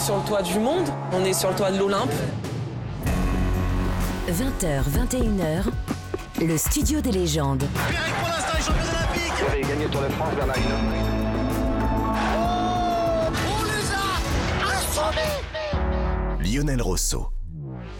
sur le toit du monde, on est sur le toit de l'Olympe. 20h, 21h, le studio des légendes. Pierrick pour l'instant est champion olympique Vous avez gagné Tour de France, Bernard Hinault. On les a assommés Lionel Rosso.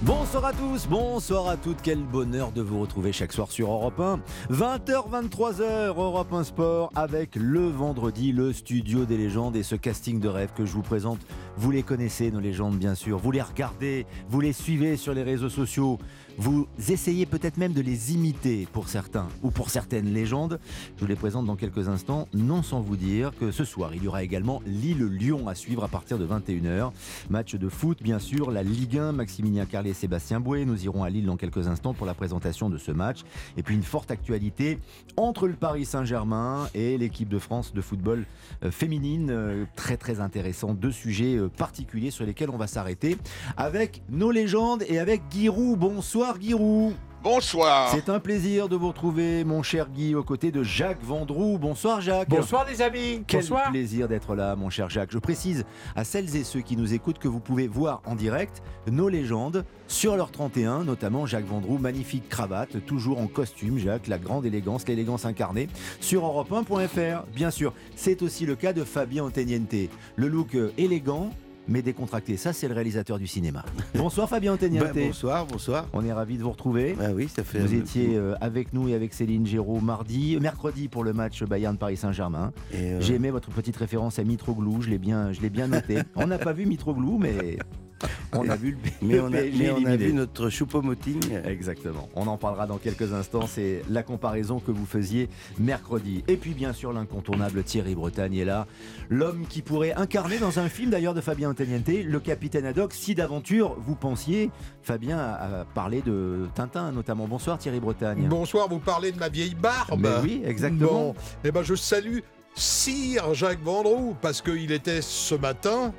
Bonsoir à tous, bonsoir à toutes, quel bonheur de vous retrouver chaque soir sur Europe 1. 20h, 23h, Europe 1 Sport avec le vendredi, le studio des légendes et ce casting de rêve que je vous présente. Vous les connaissez, nos légendes bien sûr, vous les regardez, vous les suivez sur les réseaux sociaux, vous essayez peut-être même de les imiter pour certains ou pour certaines légendes. Je vous les présente dans quelques instants, non sans vous dire que ce soir, il y aura également Lille-Lyon à suivre à partir de 21h. Match de foot, bien sûr, la Ligue 1, Maximilien Carlet et Sébastien Bouet. Nous irons à Lille dans quelques instants pour la présentation de ce match. Et puis une forte actualité entre le Paris Saint-Germain et l'équipe de France de football euh, féminine. Euh, très très intéressant. Deux sujets euh, particuliers sur lesquels on va s'arrêter avec nos légendes et avec Giroud. Bonsoir Giroud. Bonsoir. C'est un plaisir de vous retrouver, mon cher Guy, aux côtés de Jacques Vendroux. Bonsoir Jacques. Bonsoir les amis. Quel Bonsoir. plaisir d'être là, mon cher Jacques. Je précise à celles et ceux qui nous écoutent que vous pouvez voir en direct nos légendes sur leur 31, notamment Jacques Vendroux, magnifique cravate, toujours en costume, Jacques, la grande élégance, l'élégance incarnée, sur europe1.fr. Bien sûr, c'est aussi le cas de Fabien Anteniente. Le look euh, élégant, mais décontracté. Ça, c'est le réalisateur du cinéma. Bonsoir Fabien Anteniente. Bah, bonsoir, bonsoir. On est ravis de vous retrouver. Bah oui, ça fait. Vous étiez euh, avec nous et avec Céline Géraud mardi, mercredi pour le match Bayern-Paris Saint-Germain. Et, euh, J'ai aimé votre petite référence à Mitroglou, je l'ai bien, je l'ai bien noté. on n'a pas vu Mitroglou, mais on a vu le mais le on a, PSG mais on a vu notre choupo-moting. Exactement. On en parlera dans quelques instants. C'est la comparaison que vous faisiez mercredi. Et puis, bien sûr, l'incontournable Thierry Bretagne est là. L'homme qui pourrait incarner dans un film d'ailleurs de Fabien Anteniente, le capitaine Haddock. Si d'aventure vous pensiez, Fabien a a parlé de Tintin notamment. Bonsoir Thierry Bretagne. Bonsoir, vous parlez de ma vieille barbe. Mais oui, exactement. Bon, eh ben je salue Sire Jacques Vendroux parce qu'il était ce matin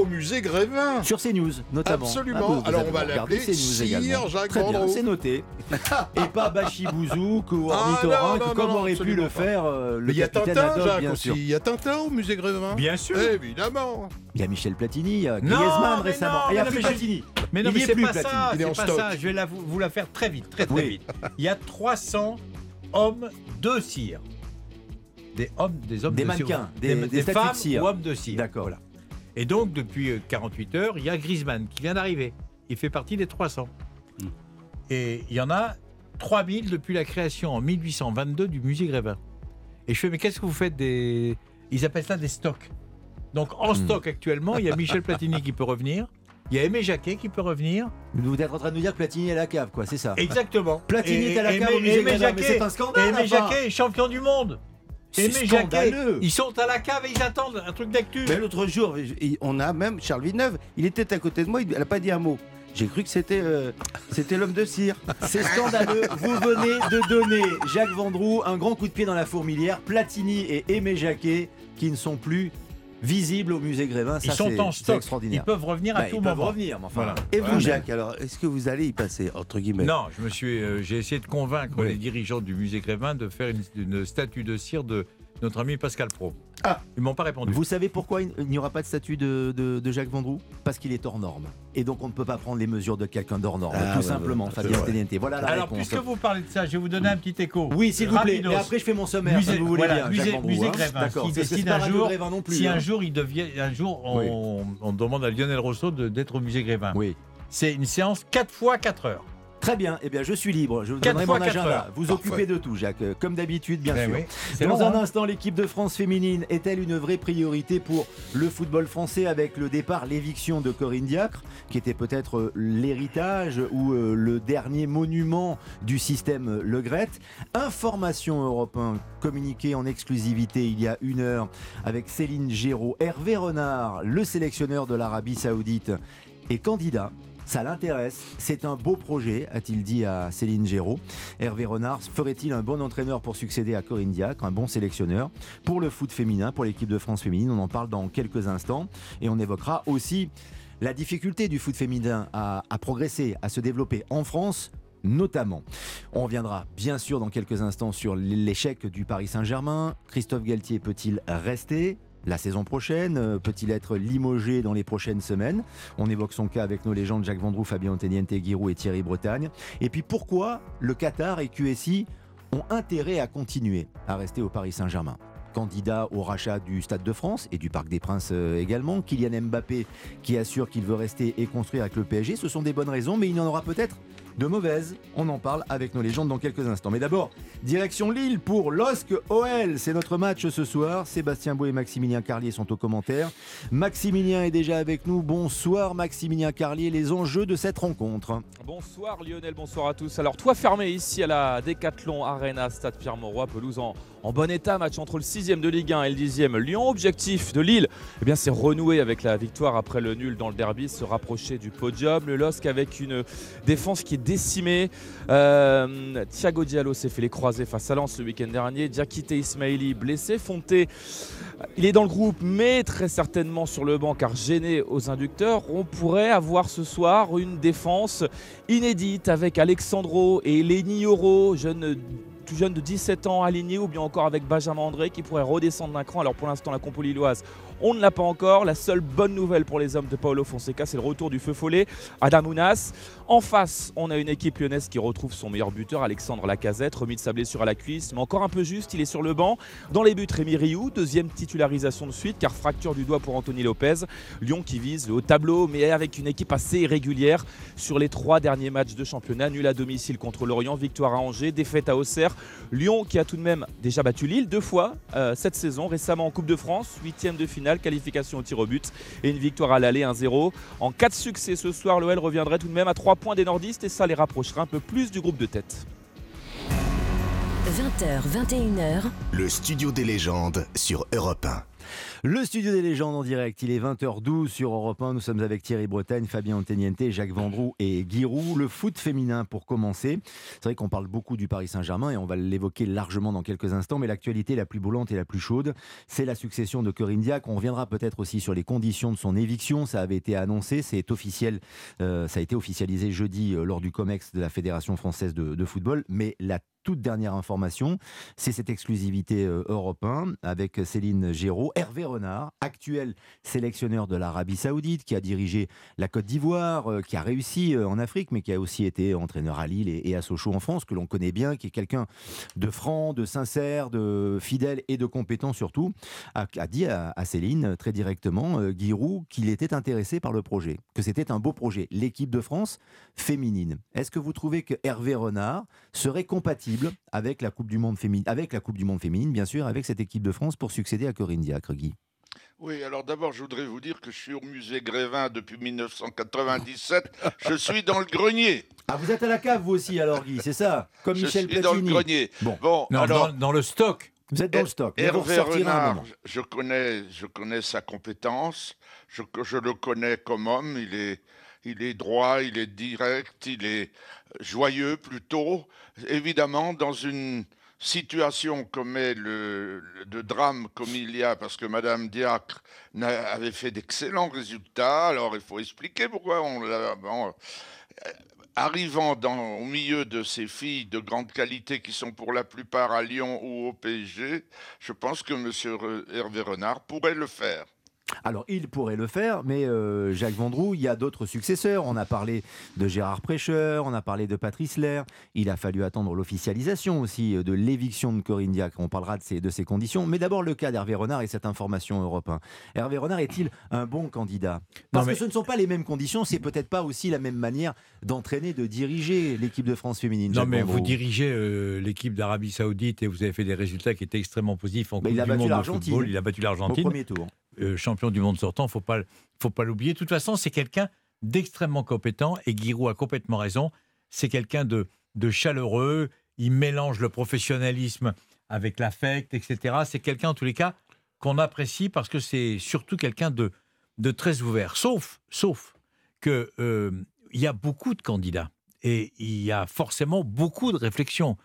au musée Grévin. Sur CNews, notamment. Absolument. Ah, Alors, on va l'appeler Sire. Jacques Très bien, c'est noté. Et pas Bachibouzouk ou Ah, Ornithorynque, non, comme non, aurait pu le faire euh, le Mais il y a capitaine Tintin, Haddock, Jacques bien sûr. Il y a Tintin au musée Grévin. Bien sûr. Évidemment. Il y a Michel Platini, il y a Non, Griezmann récemment. non, Et il y a mais plus Platini. Mais non, Il mais c'est plus, pas Platini. ça. C'est pas ça. Je vais vous, la faire très vite, très très vite. Il y a 300 hommes de cire. Des hommes, des hommes Des de cire. mannequins, des- des statues de femmes cire. ou hommes de cire. D'accord. Voilà. Et donc depuis euh, 48 heures, il y a Griezmann qui vient d'arriver. Il fait partie des 300. Hmm. Et il y en a 3000 depuis la création en 1822 du musée Grévin. Et je fais mais qu'est-ce que vous faites des Ils appellent ça des stocks. Donc en Hmm. stock actuellement, il y a Michel Platini qui peut revenir. Il y a Aimé Jacquet qui peut revenir. Vous êtes en train de nous dire que Platini est à la cave, quoi, c'est ça? Exactement. Platini Et- est à la cave au musée Aimé Grévin, mais Jacquet- c'est un scandale, Aimé. Jacquet est champion du monde. C'est scandaleux. ils sont à la cave et ils attendent un truc d'actu. Mais l'autre jour, on a même Charles Villeneuve. Il était à côté de moi, il n'a pas dit un mot. J'ai cru que c'était euh, c'était l'homme de cire. C'est scandaleux. Vous venez de donner, Jacques Vendroux, un grand coup de pied dans la fourmilière. Platini et Aimé Jacquet qui ne sont plus visibles au musée Grévin. Ils Ça, sont c'est- en stock. Ils extraordinaire. peuvent revenir à Bah, tout ils peuvent moment. revenir, mais enfin. Voilà. Et vous, Voilà. Jacques, alors, est-ce que vous allez y passer, entre guillemets? Non, je me suis, euh, j'ai essayé de convaincre Oui. les dirigeants du musée Grévin de faire une, une statue de cire de notre ami Pascal Pro. Ah. Ils m'ont pas répondu. Vous savez pourquoi il n'y aura pas de statut de, de- de Jacques Vendroux? Parce qu'il est hors norme. Et donc on ne peut pas prendre les mesures de quelqu'un d'hors norme, Ah, tout ouais, simplement, ouais, Fabien. Teniente. Voilà la Alors, réponse. puisque vous parlez de ça, je vais vous donner un petit écho. Oui, s'il vous plaît. Et après, je fais mon sommaire, Musée- si vous voulez voilà, bien. musée- Jacques musée hein. Qui décide un jour- non plus. Si hein. un jour il devient, un jour on, on demande à Lionel Rousseau de- d'être au musée Grévin. Oui. C'est une séance 4 fois 4 heures. Très bien. Eh bien, je suis libre. Je vous donnerai mon agenda. heures. Vous Parfait. occupez de tout, Jacques, euh, comme d'habitude, bien Eh sûr. oui, Dans long, un hein. instant, l'équipe de France féminine est-elle une vraie priorité pour le football français avec le départ, l'éviction de Corinne Diacre, qui était peut-être euh, l'héritage ou euh, le dernier monument du système Le Gret? Information européen communiquée en exclusivité il y a une heure avec Céline Géraud. Hervé Renard, le sélectionneur de l'Arabie Saoudite, est candidat. Ça l'intéresse, c'est un beau projet, a-t-il dit à Céline Géraud. Hervé Renard ferait-il un bon entraîneur pour succéder à Corinne Diacre, un bon sélectionneur pour le foot féminin, pour l'équipe de France féminine? On en parle dans quelques instants et on évoquera aussi la difficulté du foot féminin à, à progresser, à se développer en France notamment. On reviendra bien sûr dans quelques instants sur l'échec du Paris Saint-Germain. Christophe Galtier peut-il rester? La saison prochaine Euh, Peut-il être limogé dans les prochaines semaines? On évoque son cas avec nos légendes Jacques Vendroux, Fabien Anteniente, Giroud et Thierry Bretagne. Et puis pourquoi le Qatar et QSI ont intérêt à continuer à rester au Paris Saint-Germain? Candidat au rachat du Stade de France et du Parc des Princes euh, également. Kylian Mbappé qui assure qu'il veut rester et construire avec le PSG. Ce sont des bonnes raisons, mais il y en aura peut-être de mauvaises. On en parle avec nos légendes dans quelques instants. Mais d'abord, direction Lille pour LOSC OL. C'est notre match ce soir. Sébastien Beau et Maximilien Carlier sont aux commentaires. Maximilien est déjà avec nous. Bonsoir Maximilien Carlier. Les enjeux de cette rencontre. Bonsoir Lionel, bonsoir à tous. Alors, toit fermé ici à la Décathlon Arena, Stade Pierre-Mauroy, pelouse en, en bon état. Match entre le 6e de Ligue 1 et le 10e Lyon. Objectif de Lille, eh bien, c'est renouer avec la victoire après le nul dans le derby, se rapprocher du podium. Le LOSC avec une défense qui est décimée. Euh, Thiago Diallo s'est fait les croisés face à Lens le week-end dernier. Diakité Ismaili blessé. Fonté, il est dans le groupe, mais très certainement sur le banc car gêné aux inducteurs. On pourrait avoir ce soir une défense inédite avec Alexandro et Lenny Oro, jeune de 17 ans aligné ou bien encore avec Benjamin André qui pourrait redescendre d'un cran. Alors pour l'instant la compo lilloise on ne l'a pas encore. La seule bonne nouvelle pour les hommes de Paolo Fonseca, c'est le retour du feu follet, Adam Ounas. En face, on a une équipe lyonnaise qui retrouve son meilleur buteur, Alexandre Lacazette, remis de sa blessure à la cuisse, mais encore un peu juste, il est sur le banc. Dans les buts, Rémi Rioux, deuxième titularisation de suite, car fracture du doigt pour Anthony Lopez. Lyon qui vise le haut tableau, mais avec une équipe assez irrégulière sur les trois derniers matchs de championnat. Nul à domicile contre Lorient, victoire à Angers, défaite à Auxerre. Lyon qui a tout de même déjà battu Lille deux fois euh, cette saison, récemment en Coupe de France, huitième de finale qualification au tir au but et une victoire à l'aller 1-0. En cas de succès ce soir, l'OL reviendrait tout de même à 3 points des nordistes et ça les rapprocherait un peu plus du groupe de tête. 20h, 21h, Le studio des légendes sur Europe 1. Le studio des légendes en direct, il est 20h12 sur Europe 1. Nous sommes avec Thierry Bretagne, Fabien Anteniente, Jacques Vendroux et Giroud. Le foot féminin pour commencer. C'est vrai qu'on parle beaucoup du Paris Saint-Germain et on va l'évoquer largement dans quelques instants. Mais l'actualité la plus brûlante et la plus chaude, c'est la succession de Corinne Diac. On reviendra peut-être aussi sur les conditions de son éviction. Ça avait été annoncé, c'est officiel. euh, ça a été officialisé jeudi euh, lors du COMEX de la Fédération française de football. Mais la toute dernière information, c'est cette exclusivité euh, Europe 1 avec Céline Géraud, Hervé Renard, actuel sélectionneur de l'Arabie Saoudite, qui a dirigé la Côte d'Ivoire, euh, qui a réussi euh, en Afrique, mais qui a aussi été entraîneur à Lille et, à Sochaux en France, que l'on connaît bien, qui est quelqu'un de franc, de sincère, de fidèle et de compétent surtout, a, dit à, Céline très directement, Giroud, qu'il était intéressé par le projet, que c'était un beau projet, l'équipe de France féminine. Est-ce que vous trouvez que Hervé Renard serait compatible avec la Coupe du Monde féminine, avec la Coupe du Monde féminine, bien sûr, avec cette équipe de France pour succéder à Corinne Diacre, Guy Oui, alors d'abord, je voudrais vous dire que je suis au musée Grévin depuis 1997. je suis dans le grenier. Ah, vous êtes à la cave, vous aussi, alors, Guy, c'est ça Comme je Michel suis dans le grenier. Bon, Bon, Non, alors, dans, dans le stock. vous êtes dans le stock. Hervé Renard, moment. je connais, je connais sa compétence. Je, je le connais comme homme. Il est, il est droit, il est direct, il est joyeux plutôt. Évidemment, dans une situation comme est le, de drame comme il y a, parce que Madame Diacre avait fait d'excellents résultats. Alors il faut expliquer pourquoi on l'a. euh, Arrivant au milieu de ces filles de grande qualité qui sont pour la plupart à Lyon ou au PSG, je pense que M. Hervé Renard pourrait le faire. Alors, il pourrait le faire, mais euh, Jacques Vendroux, il y a d'autres successeurs. On a parlé de Gérard Prêcheur, on a parlé de Patrice Lair. Il a fallu attendre l'officialisation aussi euh, de l'éviction de Corinne Diacre. On parlera de ces, de ces conditions. Mais d'abord, le cas d'Hervé Renard et cette information européen. Hervé Renard est-il un bon candidat? Parce mais- que ce ne sont pas les mêmes conditions, c'est peut-être pas aussi la même manière d'entraîner, de diriger l'équipe de France féminine. Non, mais Vendroux. vous dirigez euh, l'équipe d'Arabie Saoudite et vous avez fait des résultats qui étaient extrêmement positifs en Mais Coupe il a du battu Monde de football. Il a battu au l'Argentine, premier tour. Euh, champion du monde sortant. Faut pas, faut pas l'oublier. De toute façon, c'est quelqu'un d'extrêmement compétent et Giroud a complètement raison. C'est quelqu'un de, de chaleureux. Il mélange le professionnalisme avec l'affect, etc. C'est quelqu'un, en tous les cas, qu'on apprécie parce que c'est surtout quelqu'un de, de très ouvert. Sauf, sauf que euh, il y a beaucoup de candidats et il y a forcément beaucoup de réflexions.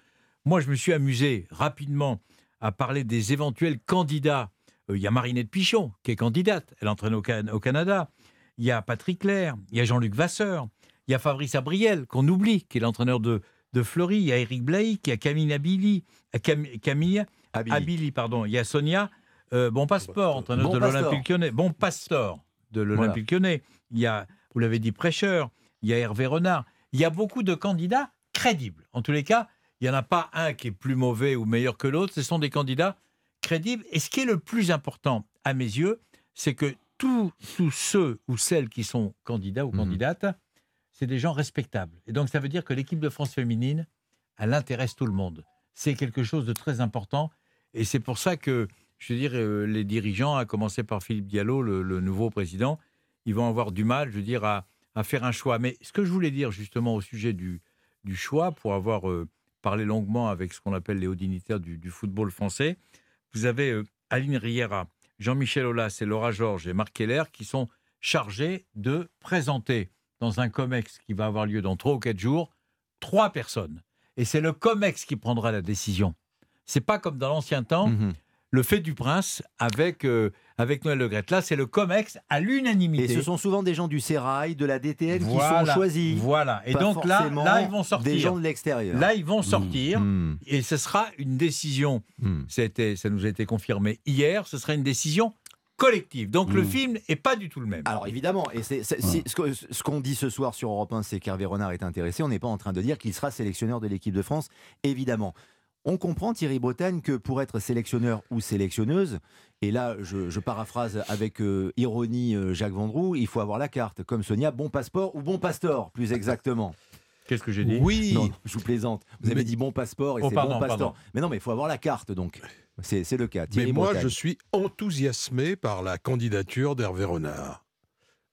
Moi, je me suis amusé rapidement à parler des éventuels candidats. Euh, Il y a Marinette Pichon, qui est candidate. Elle entraîne au, Can- au Canada. Il y a Patrick Claire. Il y a Jean-Luc Vasseur. Il y a Fabrice Abriel, qu'on oublie, qui est l'entraîneur de, de Fleury. Il y a Eric Blaïc. Il y a Camille Abili. euh, Cam- Camille Abili. Abili, pardon. Il y a Sonia euh, Bon Passeport, entraîneur Bon de l'Olympique Lyonnais. Bon Pastor de l'Olympique Lyonnais. Il y a, vous l'avez dit, Prêcheur. Il y a Hervé Renard. Il y a beaucoup de candidats crédibles. En tous les cas, il n'y en a pas un qui est plus mauvais ou meilleur que l'autre. Ce sont des candidats crédibles. Et ce qui est le plus important à mes yeux, c'est que tous, ceux ou celles qui sont candidats ou Mhm. candidates, c'est des gens respectables. Et donc, ça veut dire que l'équipe de France féminine, elle intéresse tout le monde. C'est quelque chose de très important. Et c'est pour ça que, je veux dire, euh, les dirigeants, à commencer par Philippe Diallo, le, le nouveau président, ils vont avoir du mal, je veux dire, à, à faire un choix. Mais ce que je voulais dire justement au sujet du, du choix, pour avoir euh, parlé longuement avec ce qu'on appelle les hauts dignitaires du, du football français, vous avez euh, Aline Riera, Jean-Michel Aulas et Laura Georges et Marc Keller qui sont chargés de présenter dans un COMEX qui va avoir lieu dans trois ou quatre jours, trois personnes. Et c'est le COMEX qui prendra la décision. C'est pas comme dans l'ancien temps, Mhm. Le fait du prince avec, euh, avec Noël Le Graët. Là, c'est le COMEX à l'unanimité. Et ce sont souvent des gens du Sérail, de la DTN qui sont choisis. Voilà. Et Pas donc là, là, ils vont sortir. Des gens de l'extérieur. Là, ils vont sortir. Hmm. Et ce sera une décision, Hmm. ça, nous a été confirmé hier, ce sera une décision collective. Donc le film n'est pas du tout le même. Alors évidemment, et c'est, ce qu'on dit ce soir sur Europe 1, c'est qu'Hervé Renard est intéressé. On n'est pas en train de dire qu'il sera sélectionneur de l'équipe de France, évidemment. On comprend, Thierry Bretagne, que pour être sélectionneur ou sélectionneuse, et là je, je paraphrase avec euh, ironie euh, Jacques Vendroux, il faut avoir la carte, comme Sonia, bon passeport ou bon pastor, plus exactement. Qu'est-ce que j'ai dit? Oui, Non, je vous plaisante. Vous avez Mais- dit bon passeport et Oh, c'est bon pastor. pardon. Mais non, mais il faut avoir la carte, donc. C'est, c'est le cas. mais moi Bretagne. je suis enthousiasmé par la candidature d'Hervé Renard.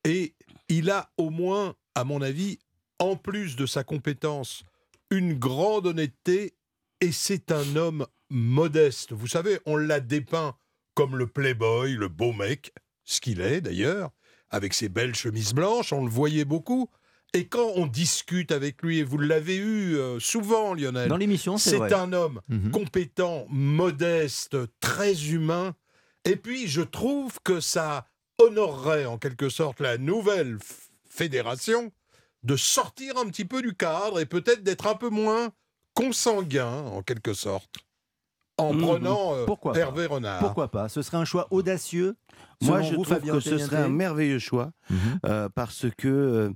Et il a au moins, à mon avis, en plus de sa compétence, une grande honnêteté et c'est un homme modeste. Vous savez, on l'a dépeint comme le playboy, le beau mec, ce qu'il est d'ailleurs, avec ses belles chemises blanches, on le voyait beaucoup. Et quand on discute avec lui, et vous l'avez eu euh, souvent, Lionel, Dans l'émission, c'est, c'est vrai. un homme Mhm. compétent, modeste, très humain. Et puis, je trouve que ça honorerait en quelque sorte la nouvelle fédération de sortir un petit peu du cadre et peut-être d'être un peu moins consanguin, en quelque sorte, en Mhm. prenant euh, Pourquoi pas Hervé Renard. Pourquoi pas Ce serait un choix audieux. Moi, je vous, trouve Fabien que ce serait un merveilleux choix Mhm. euh, parce que euh,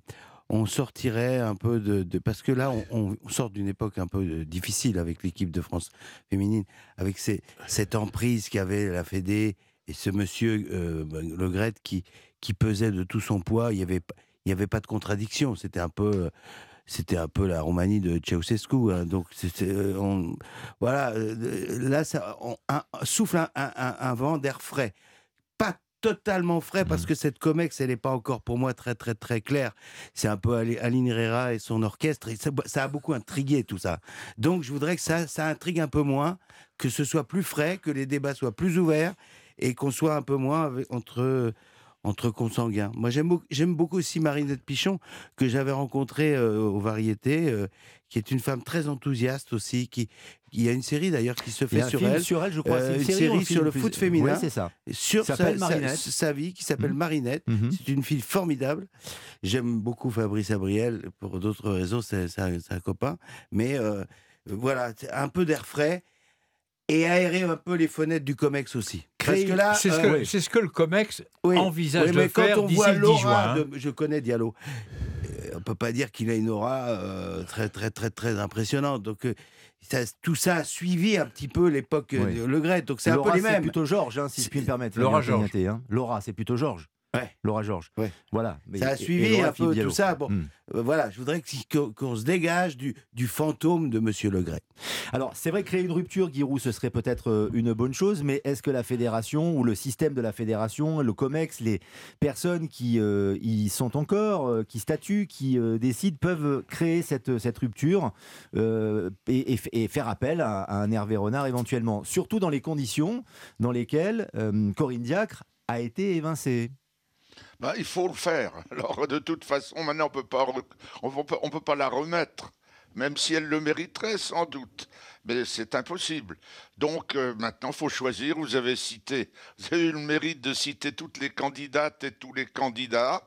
on sortirait un peu de, de- parce que là, on, on sort d'une époque un peu euh, difficile avec l'équipe de France féminine, avec ces- cette emprise qu'avait la Fédé et ce monsieur euh, Le Gret qui qui pesait de tout son poids. Il y avait p- il y avait pas de contradiction. C'était un peu euh, c'était un peu la Roumanie de Ceausescu. hein. donc euh, on- voilà. euh, Là, ça on- un- souffle un, un- un- un vent d'air frais pas totalement frais parce que cette comex elle n'est pas encore pour moi très très très claire c'est un peu Ali- Aline Herrera et son orchestre et ça, ça a beaucoup intrigué tout ça donc je voudrais que ça ça intrigue un peu moins que ce soit plus frais que les débats soient plus ouverts et qu'on soit un peu moins avec- entre entre consanguins. Moi, j'aime beaucoup, aussi Marinette Pichon, que j'avais rencontrée euh, aux Variétés, euh, qui est une femme très enthousiaste aussi. Qui, il y a une série d'ailleurs qui se fait sur elle. sur elle, je crois. Euh, une une série, série sur le plus- foot féminin. Oui, c'est ça. sur Ça sa, s'appelle sa- Marinette. sa vie, qui s'appelle Mhm. Marinette. Mhm. C'est une fille formidable. J'aime beaucoup Fabrice Abriel. Pour d'autres raisons, c'est un, copain. Mais euh, voilà, un peu d'air frais et aérer un peu les fenêtres du COMEX aussi. Parce que là, c'est ce, euh, que- c'est ce que le COMEX oui, envisage oui, de mais faire quand on d'ici voit le 10 l'aura juin. de- je connais Diallo. Euh, On peut pas dire qu'il a une aura euh, très très très très impressionnante. Donc euh, ça- tout ça a suivi un petit peu l'époque euh, Oui. de Le Gret. Donc c'est un Laura, peu les mêmes. plutôt Georges, hein, si je puis me permettre. Laura Georges. Hein. Laura, c'est plutôt Georges. Ouais. Laura Georges. Ouais. Voilà. Ça a et- suivi un peu Philippe tout ça. Bon, Hmm. euh, voilà, je voudrais que- qu'on se dégage du, du fantôme de Monsieur Le Gret. Alors, c'est vrai que créer une rupture, Giroud, ce serait peut-être euh, une bonne chose, mais est-ce que la fédération ou le système de la fédération, le COMEX, les personnes qui euh, y sont encore, euh, qui statuent, qui décident, peuvent créer cette, cette rupture et, et faire appel à, à un Hervé Renard éventuellement? Surtout dans les conditions dans lesquelles Corinne Diacre a été évincée. Ben, il faut le faire. Alors, de toute façon, maintenant, on peut pas, on peut peut pas la remettre. même si elle le mériterait sans doute. Mais c'est impossible. Donc euh, maintenant, il faut choisir. Vous avez cité, vous avez eu le mérite de citer toutes les candidates et tous les candidats,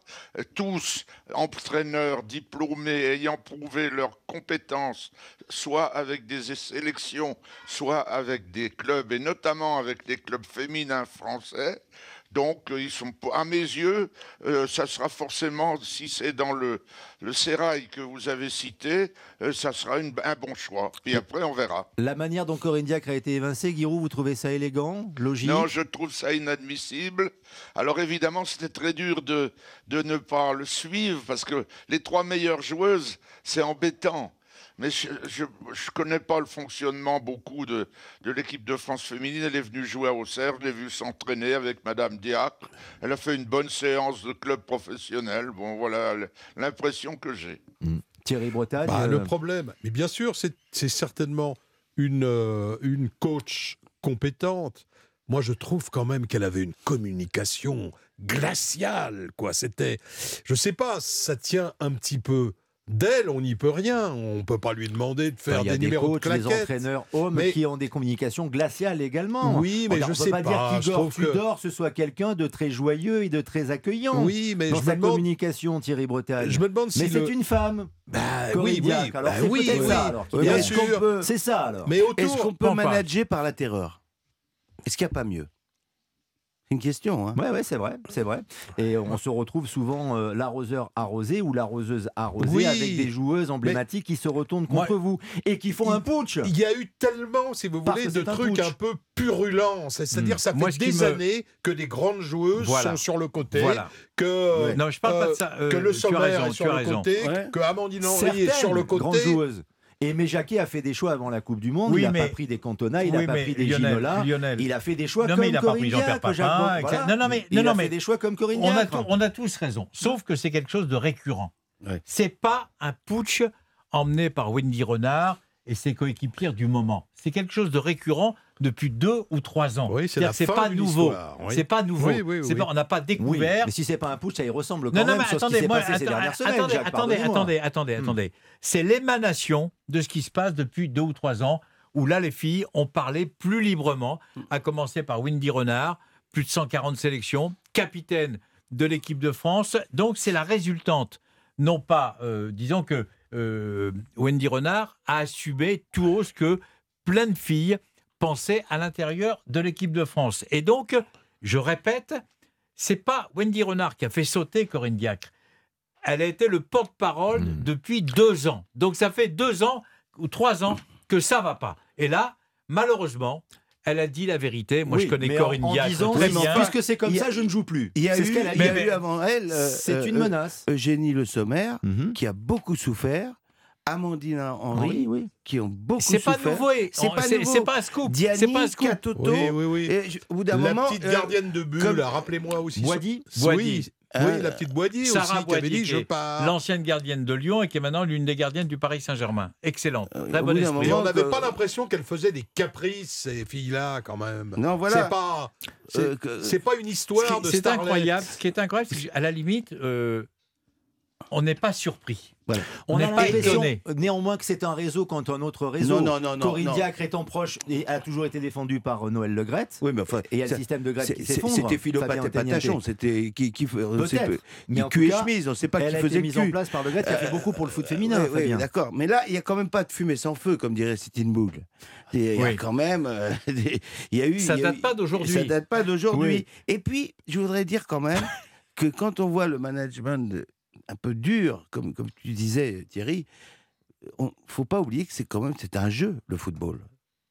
tous entraîneurs diplômés ayant prouvé leurs compétences, soit avec des sélections, soit avec des clubs, et notamment avec les clubs féminins français. Donc, euh, ils sont, à mes yeux, euh, ça sera forcément, si c'est dans le, le sérail que vous avez cité, euh, ça sera une- un bon choix. Puis après, on verra. La manière dont Corinne Diacre a été évincée, Giroud, vous trouvez ça élégant, logique? Non, je trouve ça inadmissible. Alors évidemment, c'était très dur de, de ne pas le suivre parce que les trois meilleures joueuses, c'est embêtant. Mais je ne connais pas le fonctionnement beaucoup de, de l'équipe de France féminine. Elle est venue jouer à Auxerre, je l'ai vue s'entraîner avec Madame Diacre. Elle a fait une bonne séance de club professionnel. Bon, voilà l'impression que j'ai. Thierry Bretagne Bah, euh, Le problème, mais bien sûr, c'est c'est certainement une, euh, une coach compétente. Moi, je trouve quand même qu'elle avait une communication glaciale. quoi. C'était, je sais pas, ça tient un petit peu d'elle. On n'y peut rien. On peut pas lui demander de faire Enfin, il y a des, des numéros coachs, de des claquettes. entraîneurs hommes Mais- qui ont des communications glaciales également. Oui, mais je on peut sais pas, pas, dire qu'Igor que- ce soit quelqu'un de très joyeux et de très accueillant. Oui, mais dans je me sa demande- communication, Thierry Bretagne. Je me demande si Mais c'est une femme. Bah, oui, oui. Alors bah oui, ça. alors, bien Est-ce sûr. qu'on peut- C'est ça alors. Mais autour, Est-ce qu'on peut manager par la terreur? Est-ce qu'il n'y a pas mieux? une question. Hein. Ouais, ouais, c'est vrai, c'est vrai. Et on se retrouve souvent euh, l'arroseur arrosé ou l'arroseuse arrosée Oui. avec des joueuses emblématiques qui se retournent contre vous et qui font un putsch. Il y a eu tellement, si vous Parce voulez, de un trucs un peu purulents. C'est- C'est-à-dire, Hmm. ça fait Moi, des me- années que des grandes joueuses Voilà. sont sur le côté, Voilà. que, Non, je parle pas de euh, ça. euh, que le tu as sommaire raison, est tu sur as le raison. côté, Ouais. que Amandine Henry est sur le grandes côté. joueuses. Et Aimé Jacquet a fait des choix avant la Coupe du Monde. Oui, il n'a mais- pas pris des Cantona, il n'a Oui, pas mais pris des Lionel, Ginola. Lionel. Il a fait des choix Non, comme mais il n'a pas Corinne pris Jean-Pierre Papin, voilà. Non, non, mais- il non, a non, fait mais des choix comme Corinne On a, on a tous raison, sauf que c'est quelque chose de récurrent. Ouais. C'est pas un putsch emmené par Wendy Renard et ses coéquipières du moment. C'est quelque chose de récurrent depuis deux ou trois ans. Oui, c'est pas nouveau. oui. C'est pas nouveau. Oui, oui, C'est oui. pas- on n'a pas découvert. mais si c'est pas un putsch, ça y ressemble quand Non, non, mais ce attendez, moi, passé ces attends- dernières semaines. attendez, Jacques, attendez, attendez, attendez, Hmm. attendez. C'est l'émanation de ce qui se passe depuis deux ou trois ans, où là, les filles ont parlé plus librement, à commencer par Wendy Renard, plus de 140 sélections, capitaine de l'équipe de France. Donc, c'est la résultante. Non pas, euh, disons que euh, Wendy Renard a assumé tout haut ce que plein de filles pensaient à l'intérieur de l'équipe de France. Et donc, je répète, c'est pas Wendy Renard qui a fait sauter Corinne Diacre. Elle a été le porte-parole Hmm. depuis deux ans. Donc ça fait deux ans ou trois ans que ça va pas. Et là, malheureusement, elle a dit la vérité. Moi, Oui, je connais Corinne en, en Diacre disant, très bien. puisque c'est comme a- ça, je ne joue plus. Il y a eu, ce qu'elle a il y a dit. eu avant elle euh, C'est euh, une euh, menace. Eugénie Le Sommer, Mhm. qui a beaucoup souffert, Amandine Henry, Oui, oui. qui ont beaucoup C'est pas souffert. nouveau. et- C'est pas nouveau. c'est pas un scoop. Diani, C'est pas un scoop. Katoto, Oui, oui, oui. et je- au bout d'un La moment, petite euh, gardienne de but, comme- là, rappelez-moi aussi. Boisdi. Oui, Euh, oui, la petite Boisdi Sarah aussi, qui avait Boisdi, dit qui je pars. L'ancienne gardienne de Lyon et qui est maintenant l'une des gardiennes du Paris Saint-Germain. Excellente. Euh, Très au bon bout d'un esprit. On n'avait que- pas l'impression qu'elle faisait des caprices, ces filles-là, quand même. Non, voilà. C'est pas, c'est, Euh, que- c'est pas une histoire de C'est starlet. incroyable. Ce qui est incroyable, c'est qu'à la limite, euh, on n'est pas surpris. Voilà. On n'est a pas l'impression, étonné. néanmoins, que c'est un réseau quand un autre réseau. Non, non, non. Diacre étant proche et a toujours été défendue par Noël Legrette. Oui, mais enfin, Et il y a le système de c'est- qui s'effondre. C'était Philopate Fabien et. Patachon, c'était qui, qui, qui cul et chemise, on ne sait pas Elle qui a été faisait mise le en place par Legrette qui a fait Euh, beaucoup pour le foot féminin, Oui, oui, Fabien. d'accord. Mais là, il n'y a quand même pas de fumée sans feu, comme dirait Sitting Boule. Il y a Oui. quand même. euh, il y a eu, Ça a date pas d'aujourd'hui. Ça date pas d'aujourd'hui. Et puis, je voudrais dire quand même que quand on voit le management de- un peu dur, comme, comme tu disais, Thierry, il faut pas oublier que c'est quand même un jeu, le football.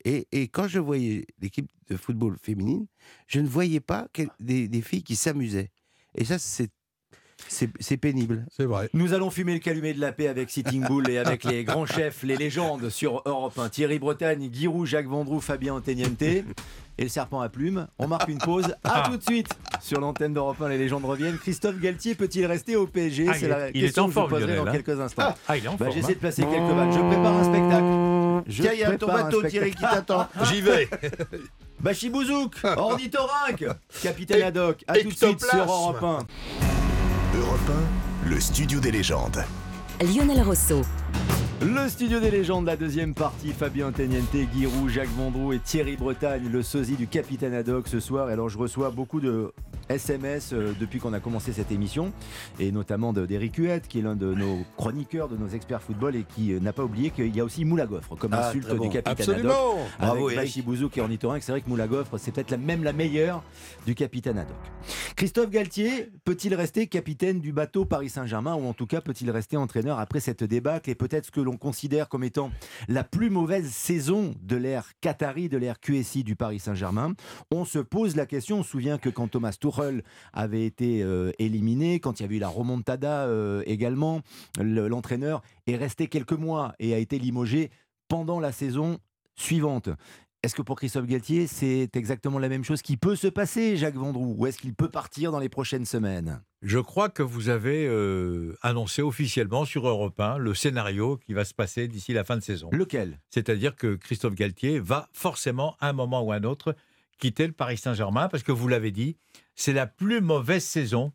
Et, et quand je voyais l'équipe de football féminine, je ne voyais pas des, des filles qui s'amusaient. Et ça, c'est c'est pénible. C'est vrai. Nous allons fumer le calumet de la paix avec Sitting Bull et avec les grands chefs, les légendes sur Europe 1. Thierry Bretagne, Guy Roux, Jacques Vendroux, Fabien Anteniente et le serpent à plumes. On marque une pause. À tout de suite sur l'antenne d'Europe 1. Les légendes reviennent. Christophe Galtier peut-il rester au PSG Ah, C'est il est- la il est question en que je vous forme, poserai Lionel, dans hein. quelques instants. Ah, il est en Bah, forme, J'essaie hein. de placer quelques vannes. Je prépare un spectacle. Je Tiens, il y a ton bateau. Thierry, qui t'attend. J'y vais. Bachibouzouk, ornithorynque, capitaine Haddock. À tout de suite sur. Europe 1. Europe 1, le studio des légendes. Lionel Rousseau. Le studio des légendes, la deuxième partie, Fabien Teniente, Guy Roux, Jacques Vendroux et Thierry Bretagne, le sosie du capitaine Haddock ce soir. Alors je reçois beaucoup de SMS euh, depuis qu'on a commencé cette émission, et notamment de- d'Éric Huette, qui est l'un de nos chroniqueurs, de nos experts football, et qui euh, n'a pas oublié qu'il y a aussi Moulagoffre comme Ah, insulte bon. du capitaine Absolument. Haddock. Bravo, avec Eric. Bachi Bouzouk et ornithorynque, c'est vrai que Moulagoffre, c'est peut-être la, même la meilleure du capitaine Haddock. Christophe Galtier peut-il rester capitaine du bateau Paris Saint-Germain ou en tout cas peut-il rester entraîneur après cette débâcle et peut-être ce que l'on considère comme étant la plus mauvaise saison de l'ère Qatari, de l'ère QSI du Paris Saint-Germain? On se pose la question, on se souvient que quand Thomas Tuchel avait été euh, éliminé, quand il y avait eu la remontada euh, également, le- l'entraîneur est resté quelques mois et a été limogé pendant la saison suivante. Est-ce que pour Christophe Galtier, c'est exactement la même chose qui peut se passer, Jacques Vendroux Ou est-ce qu'il peut partir dans les prochaines semaines? Je crois que vous avez euh, annoncé officiellement sur Europe 1 le scénario qui va se passer d'ici la fin de saison. Lequel? C'est-à-dire que Christophe Galtier va forcément, à un moment ou à un autre, quitter le Paris Saint-Germain, parce que vous l'avez dit, c'est la plus mauvaise saison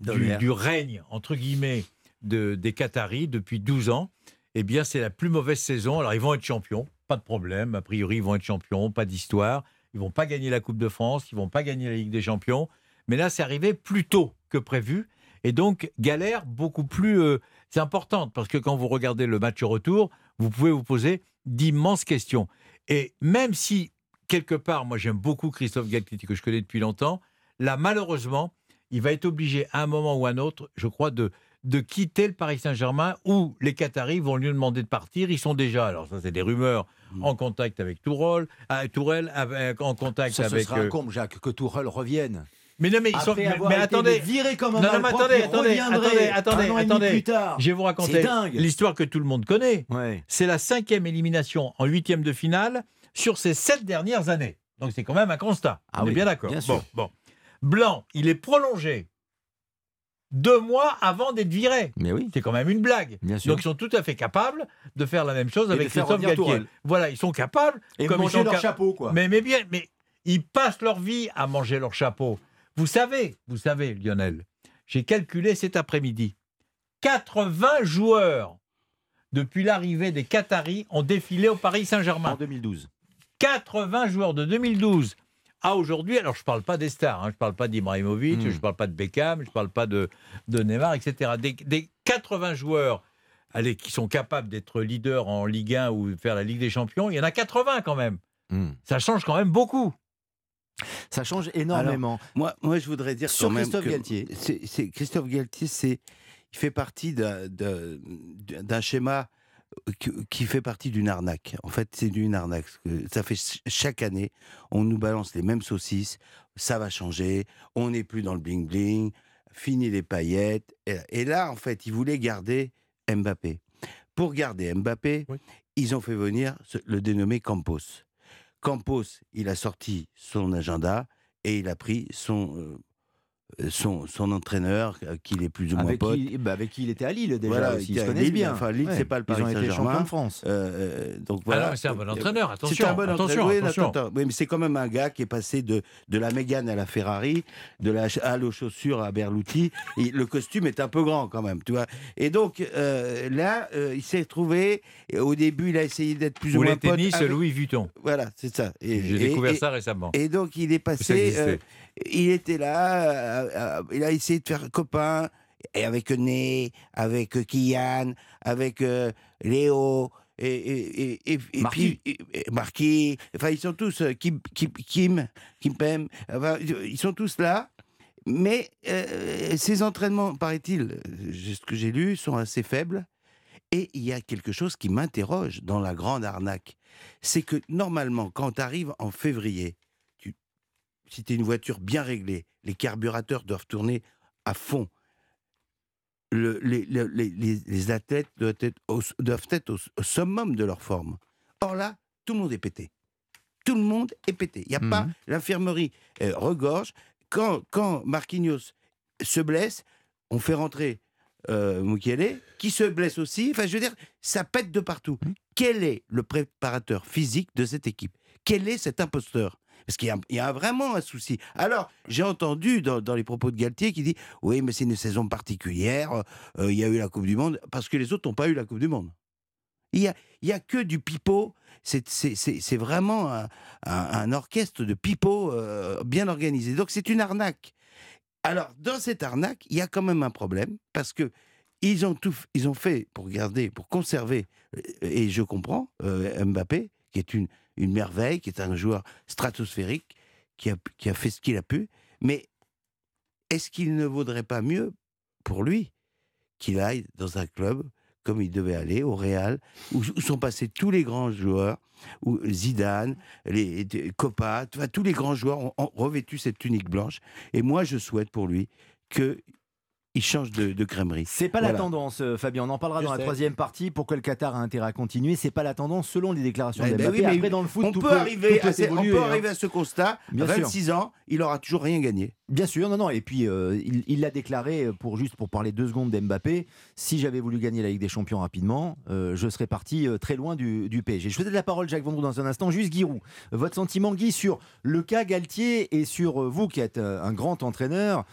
du règne, entre guillemets, de, des Qataris depuis 12 ans. Eh bien, c'est la plus mauvaise saison. Alors, ils vont être champions, pas de problème. A priori, ils vont être champions, pas d'histoire. Ils vont pas gagner la Coupe de France, ils vont pas gagner la Ligue des Champions. Mais là, c'est arrivé plus tôt que prévu. Et donc, galère beaucoup plus euh, importante, parce que quand vous regardez le match retour, vous pouvez vous poser d'immenses questions. Et même si, quelque part, moi j'aime beaucoup Christophe Galtier, que je connais depuis longtemps, là, malheureusement, il va être obligé, à un moment ou à un autre, je crois, de, de quitter le Paris Saint-Germain, où les Qataris vont lui demander de partir. Ils sont déjà, alors ça c'est des rumeurs, en contact avec Tourelle, ah, Tourelle avec- en contact Ça, ce avec... sera un euh, comble, Jacques, que Tourelle revienne. mais non, mais ils sont. Mais, mais attendez. viré comme un Non, non, mais attendez, attendez, attendez, attendez, attendez. plus tard. Je vais vous raconter l'histoire que tout le monde connaît. Ouais. C'est la cinquième élimination en huitième de finale sur ces sept dernières années. Donc c'est quand même un constat. Ah On est oui, bien d'accord. Bon, bon. Blanc, il est prolongé deux mois avant d'être viré. Mais oui, C'est quand même une blague. bien sûr. Donc ils sont tout à fait capables de faire la même chose Et avec Christophe Galtier. Voilà, ils sont capables. et comme ils manger sont leur chapeau, quoi. mais, mais bien, mais ils passent leur vie à manger leur chapeau. Vous savez, vous savez, Lionel, j'ai calculé cet après-midi. 80 joueurs, depuis l'arrivée des Qataris, ont défilé au Paris En Saint-Germain. 2012. 80 joueurs de 2012 à aujourd'hui. Alors, je ne parle pas des stars, hein, je ne parle pas d'Ibrahimovic, Mm. je ne parle pas de Beckham, je ne parle pas de, de Neymar, etc. Des, des 80 joueurs allez, qui sont capables d'être leaders en Ligue 1 ou faire la Ligue des Champions, il y en a 80 quand même. Hmm. Ça change quand même beaucoup. Ça change énormément. Moi, moi, je voudrais dire Sur quand même Christophe que Galtier. c'est- Christophe Galtier, c'est, il fait partie d'un schéma qui, fait partie d'une arnaque. En fait, c'est d'une arnaque. Ça fait ch- chaque année, on nous balance les mêmes saucisses. Ça va changer. On n'est plus dans le bling bling. Fini les paillettes. Et, là, en fait, ils voulaient garder Mbappé. Pour garder Mbappé, Oui. ils ont fait venir le dénommé Campos. Campos, il a sorti son agenda et il a pris son, euh, son, son entraîneur, euh, qu'il est plus ou moins Avec pote. qui, bah, avec qui il était à Lille déjà Voilà, aussi. il Ils se connaissent Lille, bien. enfin, Lille, c'est pas le Paris Ils ont été Saint-Germain. de France. Euh, euh, donc Ah voilà. c'est un bon entraîneur, C'est attention. un bon attention, entraîneur. Oui, attention. mais c'est quand même un gars qui est passé de, de la Mégane à la Ferrari, de la halle aux chaussures à Berluti. Et le costume est un peu grand quand même, tu vois. Et donc euh, là, euh, il s'est trouvé. et Au début, il a essayé d'être plus ou, Ou moins les tennis avec- Louis Vuitton. Voilà, c'est ça. J'ai découvert et- ça récemment. Et donc il est Ça passé. Euh, il était là, euh, euh, il a essayé de faire copain et avec Né, avec Kian, avec euh, Léo. Et, et, et, et, Marquis. puis Marquis, enfin ils sont tous euh, Kim, Kim, Kim, Kim Pem, enfin, ils sont tous là, mais euh, ces entraînements, paraît-il, euh, ce que j'ai lu, sont assez faibles. Et il y a quelque chose qui m'interroge dans la grande arnaque, c'est que normalement, quand tu arrives en février, si tu es une voiture bien réglée, les carburateurs doivent tourner à fond. Le- les, le- les- les- les athlètes doivent être, au, doivent être au, au summum de leur forme. Or là, tout le monde est pété. Tout le monde est pété. Il n'y a Mhm. pas l'infirmerie euh, regorge. Quand, quand Marquinhos se blesse, on fait rentrer euh, qui se blesse aussi. Enfin, je veux dire, ça pète de partout. Quel est le préparateur physique de cette équipe? Quel est cet imposteur? Parce qu'il y a, vraiment un souci. Alors, j'ai entendu dans, les propos de Galtier qui dit Oui, mais c'est une saison particulière. euh, il y a eu la Coupe du Monde. Parce que les autres n'ont pas eu la Coupe du Monde. Il y a, y a que du pipeau. C'est- vraiment un, un- orchestre de pipeau euh, bien organisé. Donc c'est une arnaque. Alors dans cette arnaque, il y a quand même un problème parce que ils ont tout, ils ont fait pour garder, pour conserver. euh, Et je comprends Mbappé, qui est une une merveille, qui est un joueur stratosphérique, qui a, qui a fait ce qu'il a pu. Mais est-ce qu'il ne vaudrait pas mieux pour lui qu'il aille dans un club comme il devait aller, au Real, où, où sont passés tous les grands joueurs, où Zidane, les, les- Copa, tous les grands joueurs ont, ont revêtu cette tunique blanche. Et moi, je souhaite pour lui que il change de, de crèmerie. C'est pas la tendance, euh, Fabien. On en parlera Je dans la troisième partie. Pourquoi le Qatar a intérêt à continuer C'est pas la tendance selon les déclarations de ben Mbappé. oui, mais Après, dans le foot, on tout peut, peut, arriver, tout à, ces- on peut hein. arriver à ce constat. Bien à sûr. 26 ans, il aura toujours rien gagné. Bien sûr, non, non. Et puis, euh, il l'a déclaré, euh, pour juste pour parler deux secondes d'Mbappé, si j'avais voulu gagner la Ligue des Champions rapidement, euh, je serais parti euh, très loin du, du PSG. Je vous donne la parole, Jacques Vendroux, dans un instant. Juste, Giroud, votre sentiment, Guy, sur le cas Galtier et sur euh, vous qui êtes euh, un grand entraîneur.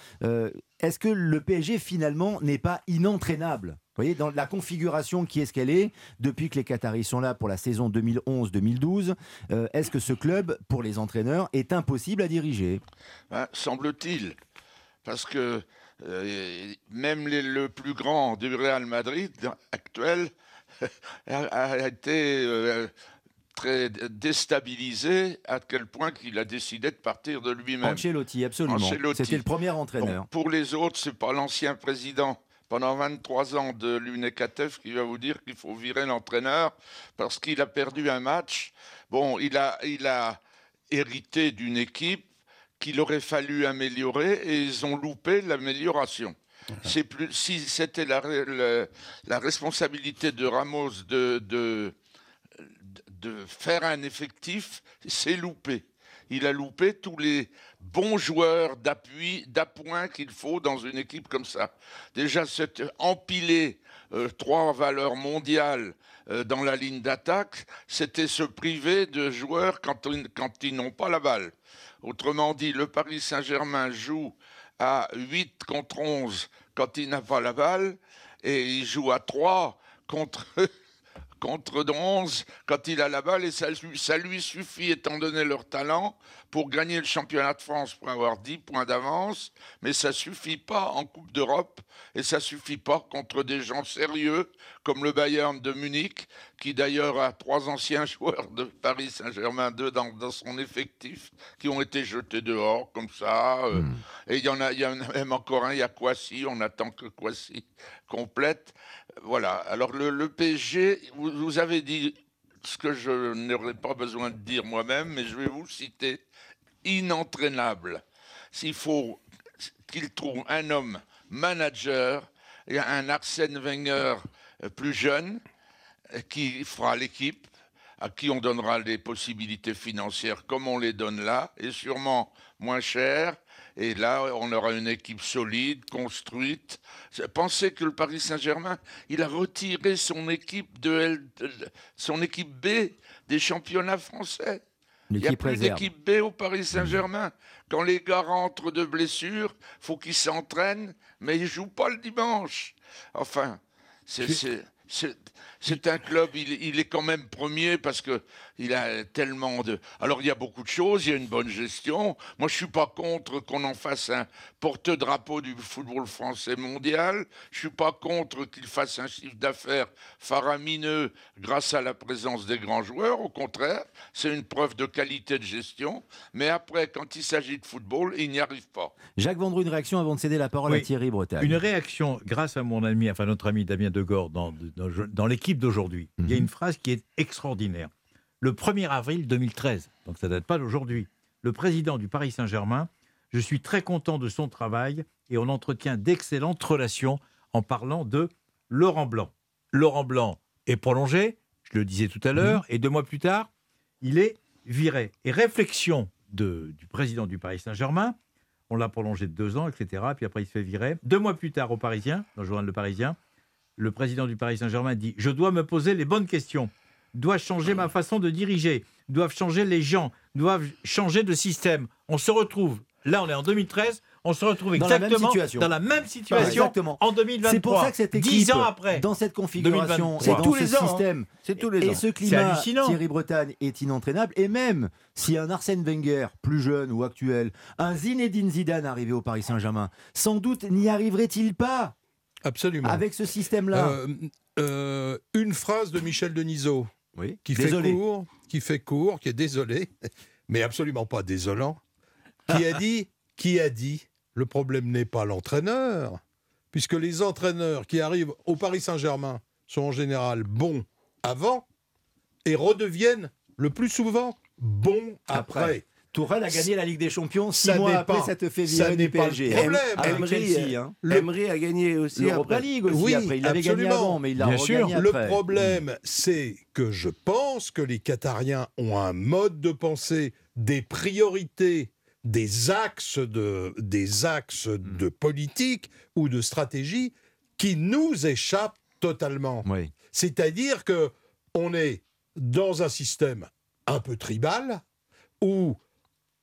Est-ce que le PSG, finalement, n'est pas inentraînable? Vous voyez, dans la configuration qui est ce qu'elle est, depuis que les Qataris sont là pour la saison 2011-2012, euh, est-ce que ce club, pour les entraîneurs, est impossible à diriger? Hein, Semble-t-il. Parce que euh, même le plus grand du Real Madrid actuel a, a été euh, très déstabilisé à quel point qu'il a décidé de partir de lui-même. Ancelotti, absolument. C'était le premier entraîneur. Bon, pour les autres, c'est pas l'ancien président pendant 23 ans de l'UNECATEF qui va vous dire qu'il faut virer l'entraîneur parce qu'il a perdu un match. Bon, il a, il a hérité d'une équipe qu'il aurait fallu améliorer et ils ont loupé l'amélioration. C'est plus si c'était la, le- la responsabilité de Ramos de, de, de faire un effectif, c'est loupé. Il a loupé tous les bons joueurs d'appui, d'appoint qu'il faut dans une équipe comme ça. Déjà, c'est empiler euh, trois valeurs mondiales euh, dans la ligne d'attaque, c'était se priver de joueurs quand, quand ils n'ont pas la balle. Autrement dit, le Paris Saint-Germain joue à 8 contre 11 quand il n'a pas la balle, et il joue à 3 contre contre 11 quand il a la balle et ça, lui- ça lui suffit, étant donné leur talent, pour gagner le championnat de France, pour avoir 10 points d'avance, mais ça suffit pas en Coupe d'Europe et ça suffit pas contre des gens sérieux comme le Bayern de Munich, qui d'ailleurs a trois anciens joueurs de Paris Saint-Germain, deux dans, dans son effectif, qui ont été jetés dehors comme ça. euh, Et il y en a, il y en a même encore un, il y a Kwasi, on attend que Kwasi complète. Voilà. Alors le, le PSG, vous, avez dit ce que je n'aurais pas besoin de dire moi-même, mais je vais vous citer inentraînable. S'il faut qu'il trouve un homme manager, et un Arsène Wenger euh, plus jeune qui fera l'équipe, à qui on donnera les possibilités financières comme on les donne là, et sûrement moins cher. Et là, on aura une équipe solide, construite. Pensez que le Paris Saint-Germain, il a retiré son équipe de L- son équipe B des championnats français. Il n'y a plus d'équipe B au Paris Saint-Germain. Quand les gars rentrent de blessure, faut qu'ils s'entraînent, mais ils jouent pas le dimanche. Enfin, c'est c'est- un club, il, il est quand même premier parce que il a tellement de. Alors il y a beaucoup de choses, il y a une bonne gestion. Moi, je suis pas contre qu'on en fasse un porte-drapeau du football français mondial. Je suis pas contre qu'il fasse un chiffre d'affaires faramineux grâce à la présence des grands joueurs. Au contraire, c'est une preuve de qualité de gestion. Mais après, quand il s'agit de football, il n'y arrive pas. Jacques Vendroux, une réaction avant de céder la parole à. Thierry Bretagne. Une réaction, grâce à mon ami, enfin notre ami Damien Degord, dans, dans, dans l'équipe d'aujourd'hui. Il y a Mhm. une phrase qui est extraordinaire. Le 1er avril 2013, donc ça date pas d'aujourd'hui, le président du Paris Saint-Germain, je suis très content de son travail et on entretient d'excellentes relations en parlant de Laurent Blanc. Laurent Blanc est prolongé, je le disais tout à l'heure, et deux mois plus tard, il est viré. Et réflexion de- du président du Paris Saint-Germain, on l'a prolongé de deux ans, etc. Puis après, il se fait virer. Deux mois plus tard, au Parisien, dans le journal Le Parisien, le président du Paris Saint-Germain dit Je dois me poser les bonnes questions. Dois-je changer ma façon de diriger? Doivent changer les gens? Doivent changer de système? On se retrouve, là, on est en 2013, on se retrouve Dans la même exactement situation. dans la même situation Exactement. en 2023. C'est pour ça que cette équipe, dix ans après, dans cette configuration, 2023. et dans tous ce les hein. système, C'est tous les et ans. ce C'est climat. Thierry Bretagne est inentraînable. Et même si un Arsène Wenger, plus jeune ou actuel, un Zinedine Zidane arrivé au Paris Saint-Germain, sans doute n'y arriverait-il pas Absolument. avec ce système-là Euh, euh, une phrase de Michel Denisot Oui. qui Désolé. fait court, qui fait court, qui est désolé, mais absolument pas désolant, qui a dit, qui a dit, le problème n'est pas l'entraîneur, puisque les entraîneurs qui arrivent au Paris Saint-Germain sont en général bons avant et redeviennent le plus souvent bons après. Après. Tourelle a gagné la Ligue des Champions six Ça mois n'est après pas- cette fait virer du pas le PSG. problème. Emery, Chelsea, hein. Le... Emery a gagné aussi L'Europa. League aussi Oui, après. Il avait gagné absolument. avant, mais il l'a regagné Le après. problème, c'est que je pense que les Qatariens ont un mode de pensée, des priorités, des axes de, des axes de politique ou de stratégie qui nous échappent totalement. Oui. C'est-à-dire que on est dans un système un peu tribal où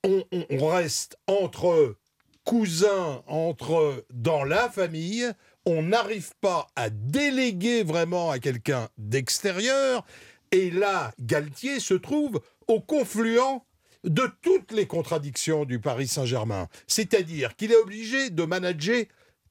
on, reste entre cousins, entre dans la famille. On n'arrive pas à déléguer vraiment à quelqu'un d'extérieur. Et là, Galtier se trouve au confluent de toutes les contradictions du Paris Saint-Germain. C'est-à-dire qu'il est obligé de manager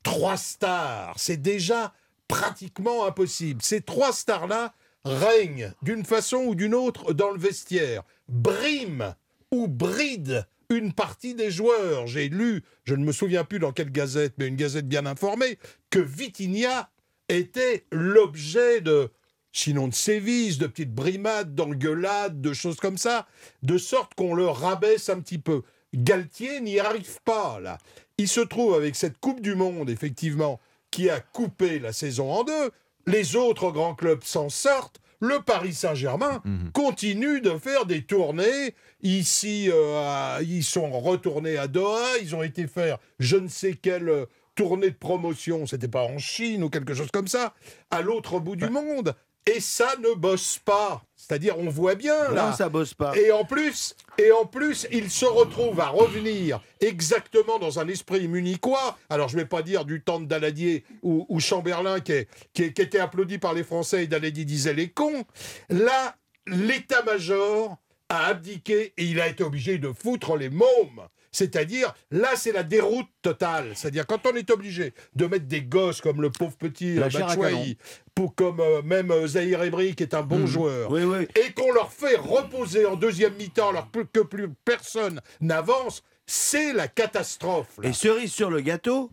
trois stars. C'est déjà pratiquement impossible. Ces trois stars-là règnent d'une façon ou d'une autre dans le vestiaire, briment ou brident une partie des joueurs. J'ai lu, je ne me souviens plus dans quelle gazette, mais une gazette bien informée, que Vitinha était l'objet de, sinon de sévices, de petites brimades, d'engueulades, de choses comme ça, de sorte qu'on le rabaisse un petit peu. Galtier n'y arrive pas, là. Il se trouve avec cette Coupe du Monde, effectivement, qui a coupé la saison en deux. Les autres grands clubs s'en sortent. Le Paris Saint-Germain continue de faire des tournées. Ici, euh, à- ils sont retournés à Doha. Ils ont été faire je ne sais quelle euh, tournée de promotion. C'était pas en Chine ou quelque chose comme ça. À l'autre bout du monde. Et ça ne bosse pas. C'est-à-dire, on voit bien là. Non, ça bosse pas. Et en plus, et en plus, il se retrouve à revenir exactement dans un esprit munichois. Alors, je ne vais pas dire du temps de Daladier ou, ou Chamberlain qui, est- qui, est- qui était applaudi par les Français et Daladier disait les cons. Là, l'état-major a abdiqué et il a été obligé de foutre les mômes. C'est-à-dire, là, c'est la déroute totale. C'est-à-dire, quand on est obligé de mettre des gosses comme le pauvre petit euh, Batshuayi, pour comme euh, même euh, Zahir Emery, qui est un bon joueur, Oui, oui. et qu'on leur fait reposer en deuxième mi-temps alors que plus personne n'avance, c'est la catastrophe. là. Et cerise sur le gâteau,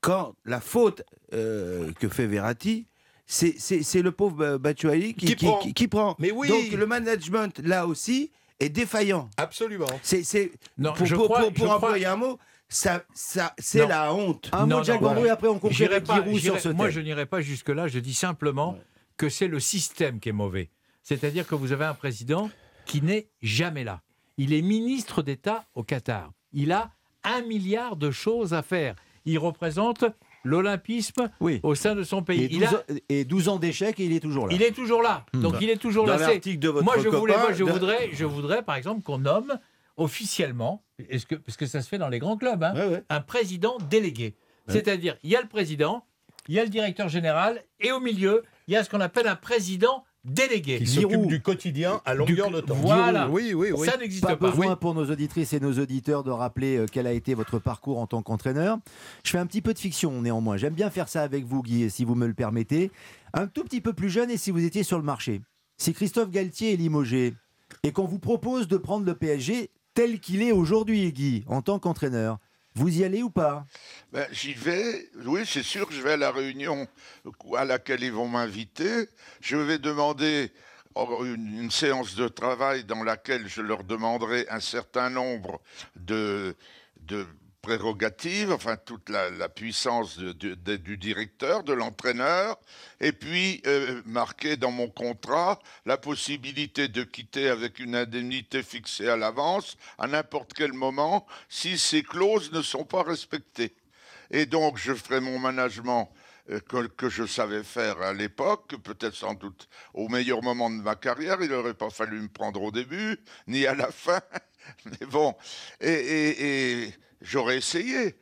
quand la faute euh, que fait Verratti, c'est- le pauvre Batshuayi qui, Qui qui- prend. qui- qui prend. Mais oui. Donc le management, là aussi, est défaillant. Absolument. C'est c'est- Non, pour, je pour- crois- pour- pour je crois- employer un mot, ça, ça, c'est Non. la honte. Un mot Non, de Jacques Vendroux voilà. après on Giroud sur ce Moi, je n'irai pas jusque-là. Je dis simplement que c'est le système qui est mauvais. C'est-à-dire que vous avez un président qui n'est jamais là. Il est ministre d'État au Qatar. Il a un milliard de choses à faire. Il représente l'olympisme Oui. au sein de son pays. Et Il 12, a- ans, et 12 ans d'échec et il est toujours là. Il est toujours là. Donc il est toujours Dans là. C'est- l'article de votre moi, je voulais, moi, je de- voudrais, je voudrais, par exemple, qu'on nomme officiellement, est-ce que, parce que ça se fait dans les grands clubs, hein, Ouais, ouais. un président délégué. C'est-à-dire, il y a le président, il y a le directeur général, et au milieu, il y a ce qu'on appelle un président délégué. Qui s'occupe du quotidien à longueur de temps. Voilà. Oui, oui, oui. Ça n'existe Pas pas. besoin pour nos auditrices et nos auditeurs de rappeler euh, quel a été votre parcours en tant qu'entraîneur. Je fais un petit peu de fiction néanmoins. J'aime bien faire ça avec vous, Guy, si vous me le permettez. Un tout petit peu plus jeune et si vous étiez sur le marché. Si Christophe Galtier est limogé et qu'on vous propose de prendre le PSG tel qu'il est aujourd'hui, Guy, en tant qu'entraîneur, vous y allez ou pas? Ben, J'y vais, oui, c'est sûr que je vais à la réunion à laquelle ils vont m'inviter. Je vais demander oh, une, séance de travail dans laquelle je leur demanderai un certain nombre de prérogatives, enfin toute la, puissance du directeur, de l'entraîneur, et puis euh, marquer dans mon contrat la possibilité de quitter avec une indemnité fixée à l'avance à n'importe quel moment si ces clauses ne sont pas respectées. Et donc, je ferai mon management euh, que, je savais faire à l'époque, peut-être sans doute au meilleur moment de ma carrière. Il n'aurait pas fallu me prendre au début, ni à la fin. Mais bon, et- et j'aurais essayé.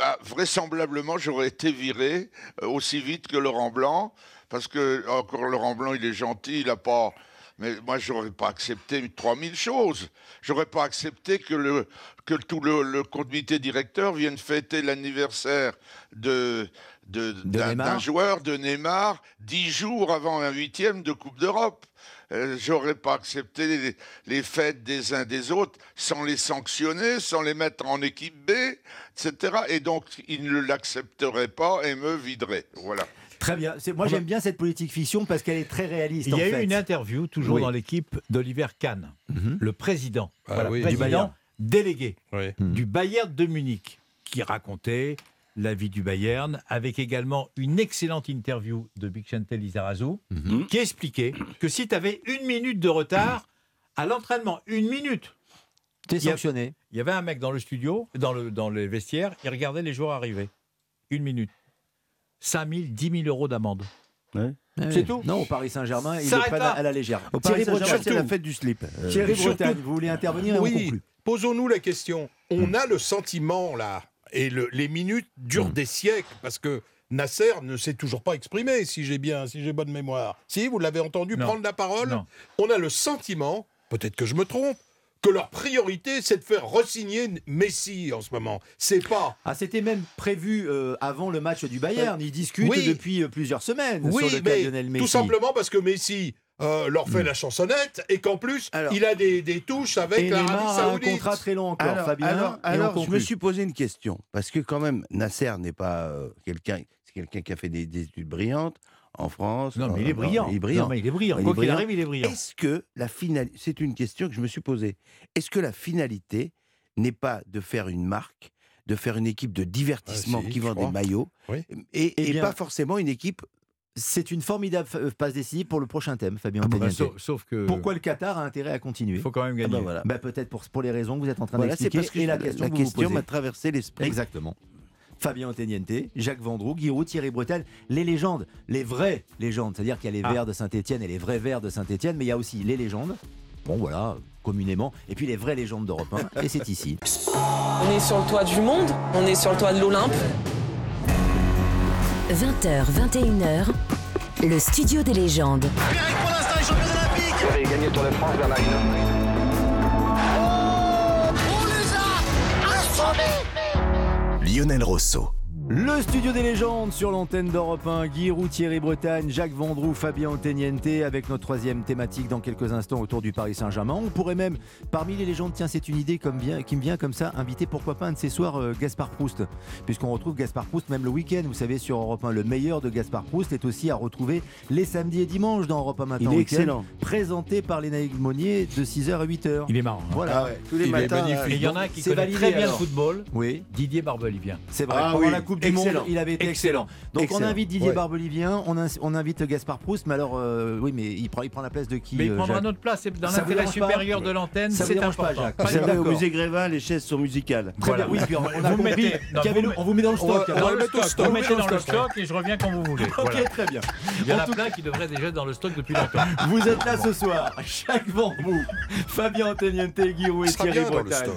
ah, vraisemblablement, j'aurais été viré euh, aussi vite que Laurent Blanc, parce que encore Laurent Blanc, il est gentil, il n'a pas. Mais moi, j'aurais pas accepté 3000 choses. J'aurais pas accepté que, le, que tout le, le comité directeur vienne fêter l'anniversaire de, d'un joueur de Neymar dix jours avant un huitième de Coupe d'Europe. Euh, J'aurais pas accepté les, les fêtes des uns des autres sans les sanctionner, sans les mettre en équipe B, etc. Et donc, il ne l'accepterait pas et me viderait. Voilà. Très bien. Moi, j'aime bien cette politique fiction parce qu'elle est très réaliste. Il y en a fait. eu une interview, toujours Oui. dans l'équipe d'Oliver Kahn, Mhm. le président, Ah voilà, oui, du président délégué Oui. du Bayern de Munich, qui racontait la vie du Bayern, avec également une excellente interview de Bixente Lizarazu, Mhm. qui expliquait que si tu avais une minute de retard à l'entraînement, une minute, T'es sanctionné. il y avait un mec dans le studio, dans, le, dans les vestiaires, il regardait les joueurs arriver. Une minute. 5 000, 10 000 euros d'amende. C'est tout Non, au Paris Saint-Germain, ils le S'arrête prennent là. à, à la légère. Au Paris Thierry Saint-Germain, c'est la fête du slip. Euh, Thierry Bretagne, vous voulez intervenir Oui, posons-nous la question. On a le sentiment, là, et le- les minutes durent des siècles, parce que Nasser ne s'est toujours pas exprimé, si j'ai bien, si j'ai bonne mémoire. Si, vous l'avez entendu Non. prendre la parole Non. On a le sentiment, peut-être que je me trompe, que leur priorité, c'est de faire resigner Messi en ce moment. C'est pas... Ah, c'était même prévu euh, avant le match du Bayern. Ils discutent Oui. depuis euh, plusieurs semaines Oui, sur le mais Lionel Messi. tout simplement parce que Messi euh, leur fait la chansonnette et qu'en plus, Alors- il a des, des touches avec l'Arabie a un Saoudite. contrat très long encore, Alors, Fabien. alors, je me suis posé une question. Parce que, quand même, Nasser n'est pas euh, quelqu'un. C'est quelqu'un qui a fait des, des études brillantes en France. Non, mais il Euh, est brillant. il est brillant. Non, mais il est brillant. Il est Quoi qu'il brillant. arrive, il est brillant. Est-ce que la finalité. C'est une question que je me suis posée. Est-ce que la finalité n'est pas de faire une marque, de faire une équipe de divertissement Ah, si, qui vend crois. des maillots, Oui. et, Eh et bien- pas forcément une équipe. C'est une formidable euh, passe décisive pour le prochain thème, Fabien Ah bah, sauf, sauf que. Pourquoi le Qatar a intérêt à continuer Il faut quand même Ah gagner. bah voilà. Bah, Peut-être pour, pour les raisons que vous êtes en train Voilà, c'est d'expliquer parce que et la question la que vous vous question m'a traversé l'esprit. Exactement. Fabien Anteniente, Jacques Vendroux, Giroud, Thierry Bretel, les légendes, les vraies légendes, c'est-à-dire qu'il y a les Ah. Verts de Saint-Etienne et les vrais Verts de Saint-Etienne, mais il y a aussi les légendes, bon voilà, communément, et puis les vraies légendes d'Europe 1, et c'est ici. On est sur le toit du monde, on est sur le toit de l'Olympe. 20h, 21h, le studio des légendes. Pierrick, pour l'instant, est champion olympique. Thierry gagné Tour de France vers la ligne. On les a assommés. Lionel Rosso. Le studio des légendes sur l'antenne d'Europe 1, Giroud, Thierry Bretagne, Jacques Vendroux, Fabien Anteniente, avec notre troisième thématique dans quelques instants autour du Paris Saint-Germain. On pourrait même, parmi les légendes, tiens, c'est une idée comme qui me vient comme ça, inviter pourquoi pas un de ces soirs euh, Gaspard Proust, puisqu'on retrouve Gaspard Proust même le week-end, vous savez, sur Europe 1. Le meilleur de Gaspard Proust est aussi à retrouver les samedis et dimanches dans Europe 1 maintenant. Il est excellent. présenté par Lénaïque Monnier de 6h à 8h. Il est marrant. hein. Voilà. Ah ouais, tous les Il est matins. Et il y en a qui validé, très bien alors. le football, Oui, Didier Barbelivien. c'est vrai. Ah Pendant oui, la Coupe du excellent. Monde, il avait été excellent. Excellent. Donc on invite Didier Ouais. Barbelivien, on, in- on invite Gaspard Proust, mais alors euh, oui, mais il prend, il prend la place de qui Mais il euh, prendra Jacques notre place. C'est dans l'intérêt supérieur de l'antenne, c'est pas, important. Jacques Vous Pas savez, au d'accord. musée Grévin, les chaises sont musicales. Très Voilà. bien, oui, puis on, on a Vous mettez- non, le- on vous met dans le stock. on le au Vous mettez dans le stock et je reviens quand vous voulez. Ok, très bien. Il y en a tout- plein qui devraient déjà être dans le stock depuis longtemps. Vous êtes là ce soir, Jacques Vendroux, Fabien Antoniente, Guiraud et Thierry Bretagne.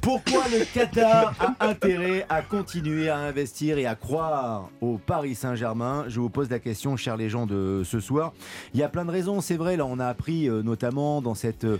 Pourquoi le Qatar a intérêt à continuer à investir et à croire au Paris Saint-Germain Je vous pose la question, chers les gens de ce soir. Il y a plein de raisons, c'est vrai. Là, on a appris euh, notamment dans cette euh,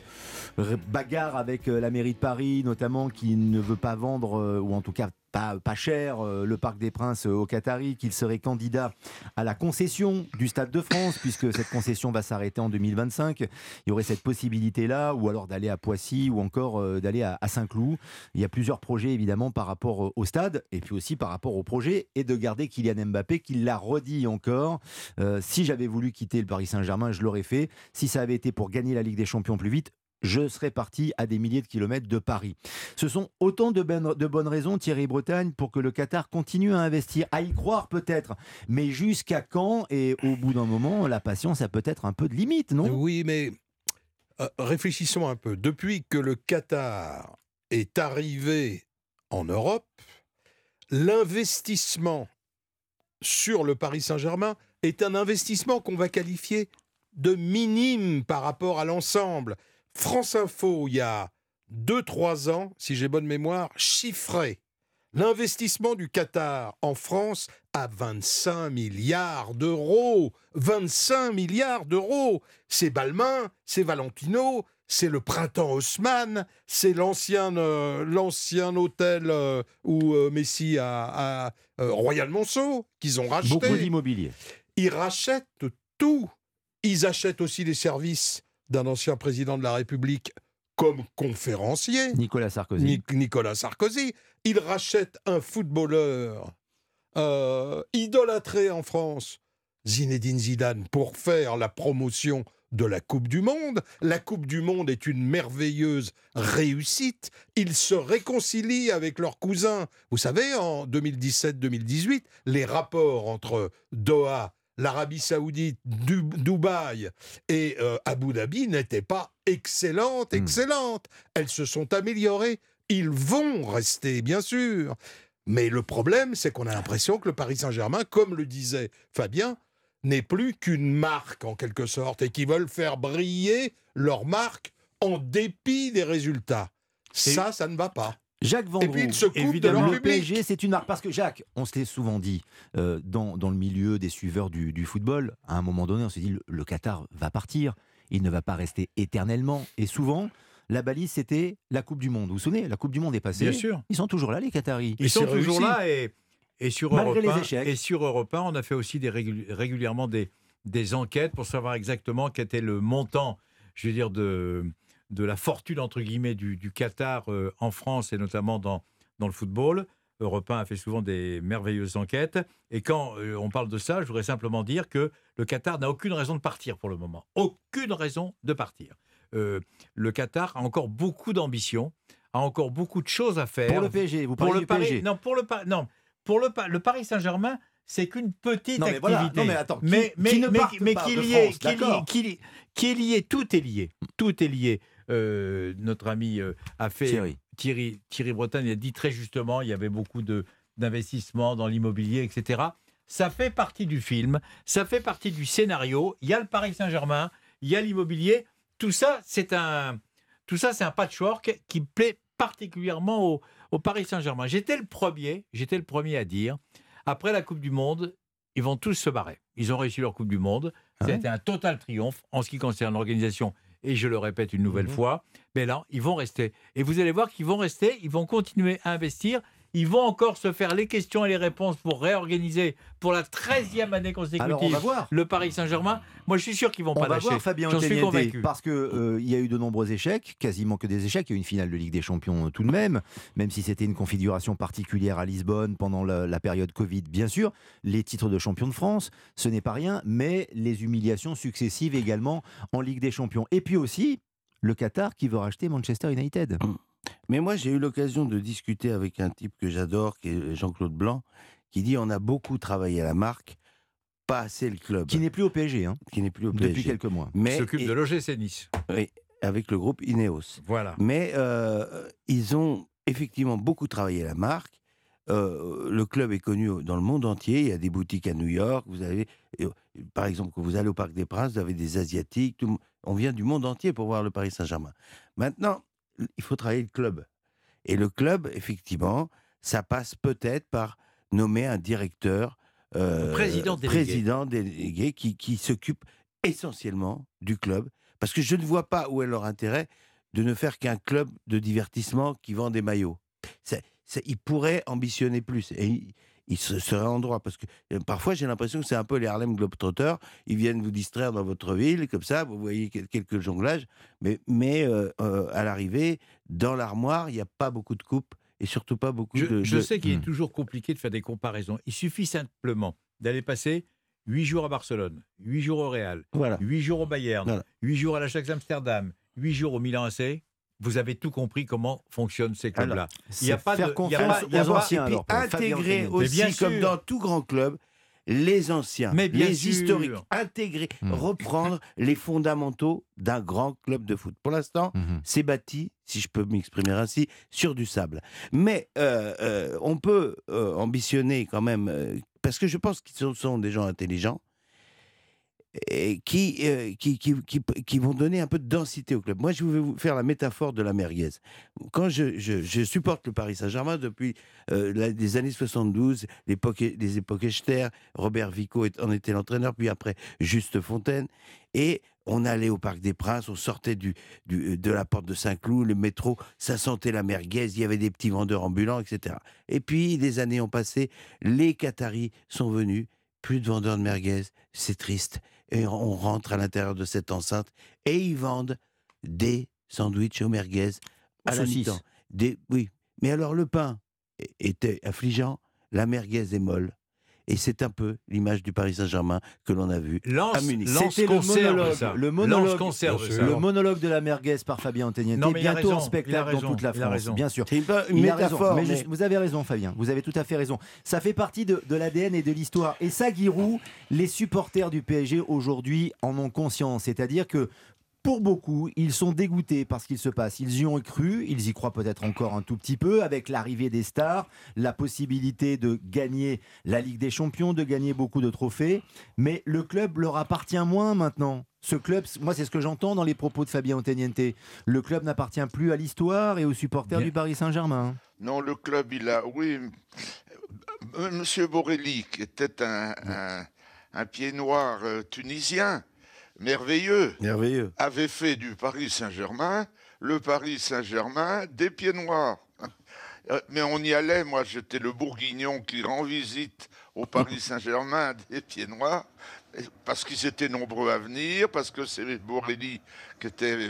bagarre avec euh, la mairie de Paris, notamment qui ne veut pas vendre, euh, ou en tout cas pas, pas cher, euh, le Parc des Princes au Qatari, qu'il serait candidat à la concession du Stade de France, puisque cette concession va s'arrêter en 2025. Il y aurait cette possibilité-là, ou alors d'aller à Poissy, ou encore d'aller à, Saint-Cloud. Il y a plusieurs projets évidemment par rapport au stade, et puis aussi par rapport au projet, et de garder Kylian Mbappé, qui l'a redit encore. Si j'avais voulu quitter le Paris Saint-Germain, je l'aurais fait. Si ça avait été pour gagner la Ligue des Champions plus vite, je serais parti à des milliers de kilomètres de Paris. Ce sont autant de, bonnes raisons, Thierry Bretagne, pour que le Qatar continue à investir, à y croire peut-être. Mais jusqu'à quand Et au bout d'un moment, la patience a peut-être un peu de limite, non? Oui, mais euh, réfléchissons un peu. Depuis que le Qatar est arrivé en Europe, l'investissement sur le Paris Saint-Germain est un investissement qu'on va qualifier de minime par rapport à l'ensemble. France Info, il y a 2-3 ans, si j'ai bonne mémoire, chiffrait L'investissement du Qatar en France à 25 milliards d'euros. 25 milliards d'euros. C'est Balmain, c'est Valentino, c'est le printemps Haussmann, c'est l'ancien euh, l'ancien hôtel euh, où euh, Messi a, a, euh, Royal Monceau qu'ils ont racheté. Beaucoup d'immobilier. Ils rachètent tout. Ils achètent aussi les services d'un ancien président de la République comme conférencier. Nicolas Sarkozy. Ni- Nicolas Sarkozy. Ils rachètent un footballeur euh, idolâtré en France, Zinedine Zidane, pour faire la promotion de la Coupe du Monde. La Coupe du Monde est une merveilleuse réussite. Ils se réconcilient avec leurs cousins. Vous savez, en 2017-2018, les rapports entre Doha, l'Arabie Saoudite, Du- Dubaï et euh, Abu Dhabi n'étaient pas excellentes, excellentes. Elles se sont améliorées. Ils vont rester, bien sûr. Mais le problème, c'est qu'on a l'impression que le Paris Saint-Germain, comme le disait Fabien, n'est plus qu'une marque en quelque sorte et qu'ils veulent faire briller leur marque en dépit des résultats. Ça, ça ne va pas. Jacques Et Vendroux, puis ils se coupent de leur le. PSG, c'est une marque. Parce que Jacques, on se l'est souvent dit, euh, dans, dans le milieu des suiveurs du, du football, à un moment donné, on s'est dit, le, le Qatar va partir, il ne va pas rester éternellement. Et souvent, la balise, c'était la Coupe du Monde. Vous vous souvenez, la Coupe du Monde est passée. Bien sûr. Ils sont toujours là, les Qataris. Ils sont toujours là et, et sur Malgré Europe les 1, échecs. Et sur Europe 1, on a fait aussi des régul- régulièrement des, des enquêtes pour savoir exactement quel était le montant, je veux dire, de, de la fortune, entre guillemets, du, du Qatar euh, en France et notamment dans, dans le football. Europe 1 a fait souvent des merveilleuses enquêtes. Et quand euh, on parle de ça, je voudrais simplement dire que le Qatar n'a aucune raison de partir pour le moment. Aucune raison de partir. Euh, le Qatar a encore beaucoup d'ambition, a encore beaucoup de choses à faire. Pour le PSG, vous Pour parlez le du Paris, PSG. non, pour le non, pour le, Pa- le Paris Saint-Germain, c'est qu'une petite Non, mais activité. voilà. Non, mais attends, qui- mais, mais, mais- qu'il de y ait- tout est lié, tout est lié. Euh, notre ami euh, a fait Thierry. Thierry, Thierry a dit très justement, il y avait beaucoup d'investissements dans l'immobilier, etc. Ça fait partie du film, ça fait partie du scénario. Il y a le Paris Saint-Germain, il y a l'immobilier. Tout ça, c'est un, tout ça, c'est un patchwork qui plaît particulièrement au, au Paris Saint-Germain. J'étais le premier, j'étais le premier à dire, après la Coupe du Monde, ils vont tous se barrer. Ils ont réussi leur Coupe du Monde. Ah C'était un total triomphe en ce qui concerne l'organisation. Et je le répète une nouvelle Mhm. fois, mais là, ils vont rester. Et vous allez voir qu'ils vont rester, ils vont continuer à investir. Ils vont encore se faire les questions et les réponses pour réorganiser pour la 13e année consécutive Alors, on va voir. le Paris Saint-Germain. Moi, je suis sûr qu'ils vont On pas va lâcher. voir Fabien J'en suis convaincu. parce que euh, il y a eu de nombreux échecs, quasiment que des échecs. Il y a eu une finale de Ligue des Champions euh, tout de même, même si c'était une configuration particulière à Lisbonne pendant la, la période Covid, bien sûr. Les titres de champion de France, ce n'est pas rien, mais les humiliations successives également en Ligue des Champions. Et puis aussi le Qatar qui veut racheter Manchester United. Mais moi, j'ai eu l'occasion de discuter avec un type que j'adore, qui est Jean-Claude Blanc, qui dit on a beaucoup travaillé à la marque, pas assez le club. Qui n'est plus au PSG, hein, Qui n'est plus au depuis PSG. quelques mois. Il Mais s'occupe et- de l'OGC Nice. oui, avec le groupe Ineos. Voilà. Mais euh, ils ont effectivement beaucoup travaillé la marque. Euh, le club est connu dans le monde entier. Il y a des boutiques à New York. Vous avez, par exemple, quand vous allez au Parc des Princes, vous avez des Asiatiques. tout on vient du monde entier pour voir le Paris Saint-Germain. Maintenant, il faut travailler le club. Et le club, effectivement, ça passe peut-être par nommer un directeur, euh, président délégué. président délégué qui, qui s'occupe essentiellement du club. Parce que je ne vois pas où est leur intérêt de ne faire qu'un club de divertissement qui vend des maillots. Ils pourraient ambitionner plus. Et ils, ils se- seraient en droit. Parce que euh, parfois, j'ai l'impression que c'est un peu les Harlem Globetrotters. Ils viennent vous distraire dans votre ville, comme ça, vous voyez quel- quelques jonglages. Mais, mais euh, euh, à l'arrivée, dans l'armoire, il n'y a pas beaucoup de coupes et surtout pas beaucoup Je, de. je de- sais qu'il est Hmm. toujours compliqué de faire des comparaisons. Il suffit simplement d'aller passer 8 jours à Barcelone, 8 jours au Real, Voilà. 8 jours au Bayern, Voilà. 8 jours à l'Ajax Amsterdam, 8 jours au Milan AC. Vous avez tout compris comment fonctionnent ces clubs-là. Il y a pas faire de- il y a confiance pas- il y a aux pas- anciens. Et puis alors, pour Fabien intégrer aussi, bien comme sûr. dans tout grand club, les anciens, Mais bien les sûr. historiques, intégrer, Hmm. reprendre les fondamentaux d'un grand club de foot. Pour l'instant, Mhm. c'est bâti, si je peux m'exprimer ainsi, sur du sable. Mais euh, euh, on peut euh, ambitionner quand même, euh, parce que je pense qu'ils sont, sont des gens intelligents. Euh, qui, qui, qui, qui vont donner un peu de densité au club. Moi, je vais vous faire la métaphore de la merguez. Quand je, je, supporte le Paris Saint-Germain depuis euh, les années 72, l'époque, les époques Echter, Robert Vico en était l'entraîneur, puis après Juste Fontaine, et on allait au Parc des Princes, on sortait du, du- de la porte de Saint-Cloud, le métro, ça sentait la merguez, il y avait des petits vendeurs ambulants, etc. Et puis, les années ont passé, les Qataris sont venus, plus de vendeurs de merguez, c'est triste. Et on rentre à l'intérieur de cette enceinte et ils vendent des sandwichs aux merguez à la Saucisses. mi-temps. Des, oui, mais alors le pain était affligeant, la merguez est molle. Et c'est un peu l'image du Paris Saint-Germain que l'on a vu Lance- à Munich. Lance C'était le conserve monologue, ça. le Lance monologue, conserve ça. le monologue de la merguez par Fabien Antoniente. Il a bientôt en il a spectacle raison, dans toute la France, bien sûr. C'est une, métaphore. mais vous avez raison, Fabien. Vous avez tout à fait raison. Ça fait partie de, de l'ADN et de l'histoire. Et ça, Giroud, les supporters du PSG aujourd'hui en ont conscience. C'est-à-dire que pour beaucoup, ils sont dégoûtés par ce qu'il se passe. Ils y ont cru, ils y croient peut-être encore un tout petit peu, avec l'arrivée des stars, la possibilité de gagner la Ligue des Champions, de gagner beaucoup de trophées. Mais le club leur appartient moins maintenant. Ce club, moi, c'est ce que j'entends dans les propos de Fabien Antoniente. Le club n'appartient plus à l'histoire et aux supporters Bien. du Paris Saint-Germain. Non, le club, il a. Oui. euh, Monsieur Borelli, qui était un, un, un pied noir euh, tunisien, merveilleux, Merveilleux. avait fait du Paris Saint-Germain le Paris Saint-Germain des pieds noirs. Euh, Mais on y allait, moi j'étais le bourguignon qui rend visite au Paris Saint-Germain des pieds noirs, parce qu'ils étaient nombreux à venir, parce que c'est Borelli qui était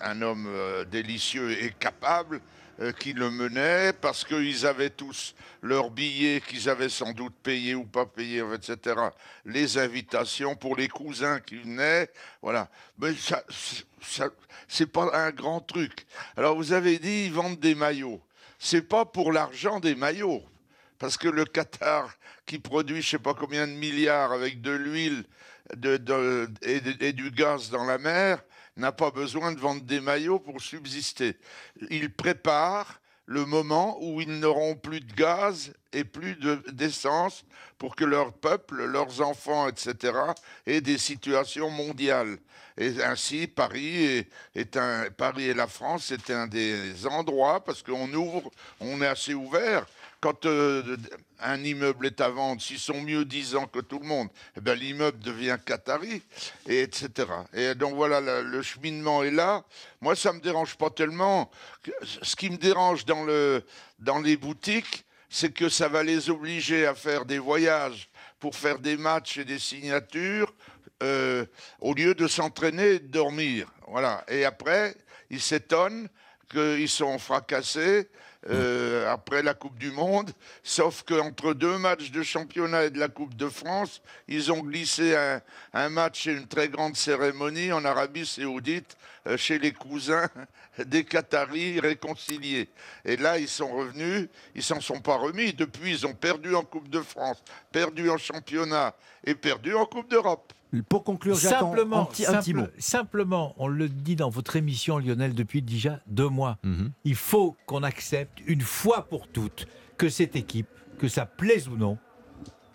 un homme euh, délicieux et capable qui le menait, parce qu'ils avaient tous leurs billets qu'ils avaient sans doute payés ou pas payés, etc. Les invitations pour les cousins qui venaient, voilà. Mais ça, c'est pas un grand truc. Alors vous avez dit, ils vendent des maillots. C'est pas pour l'argent des maillots. Parce que le Qatar, qui produit je sais pas combien de milliards avec de l'huile de- et du gaz dans la mer, n'a pas besoin de vendre des maillots pour subsister. Il prépare le moment où ils n'auront plus de gaz et plus de- d'essence pour que leur peuple, leurs enfants, etc., aient des situations mondiales. Et ainsi, Paris est, Paris et la France, c'est un des endroits, parce qu'on ouvre, on est assez ouvert. Quand euh, un immeuble est à vendre, s'ils sont mieux disant que tout le monde, eh ben, l'immeuble devient qatari, et etc. Et donc voilà, le, cheminement est là. Moi, ça me dérange pas tellement. Ce qui me dérange dans les boutiques, c'est que ça va les obliger à faire des voyages pour faire des matchs et des signatures euh, au lieu de s'entraîner et de dormir. Voilà. Et après, ils s'étonnent qu'ils sont fracassés euh, après la Coupe du Monde, sauf qu'entre deux matchs de championnat et de la Coupe de France, ils ont glissé un, un match et une très grande cérémonie en Arabie saoudite chez les cousins des Qataris réconciliés. Et là, ils sont revenus, ils s'en sont pas remis. Depuis, ils ont perdu en Coupe de France, perdu en championnat et perdu en Coupe d'Europe. Pour conclure, Simplement, petit- un petit mot. simplement, on le dit dans votre émission, Lionel, depuis déjà deux mois. Mhm. Il faut qu'on accepte une fois pour toutes que cette équipe, que ça plaise ou non,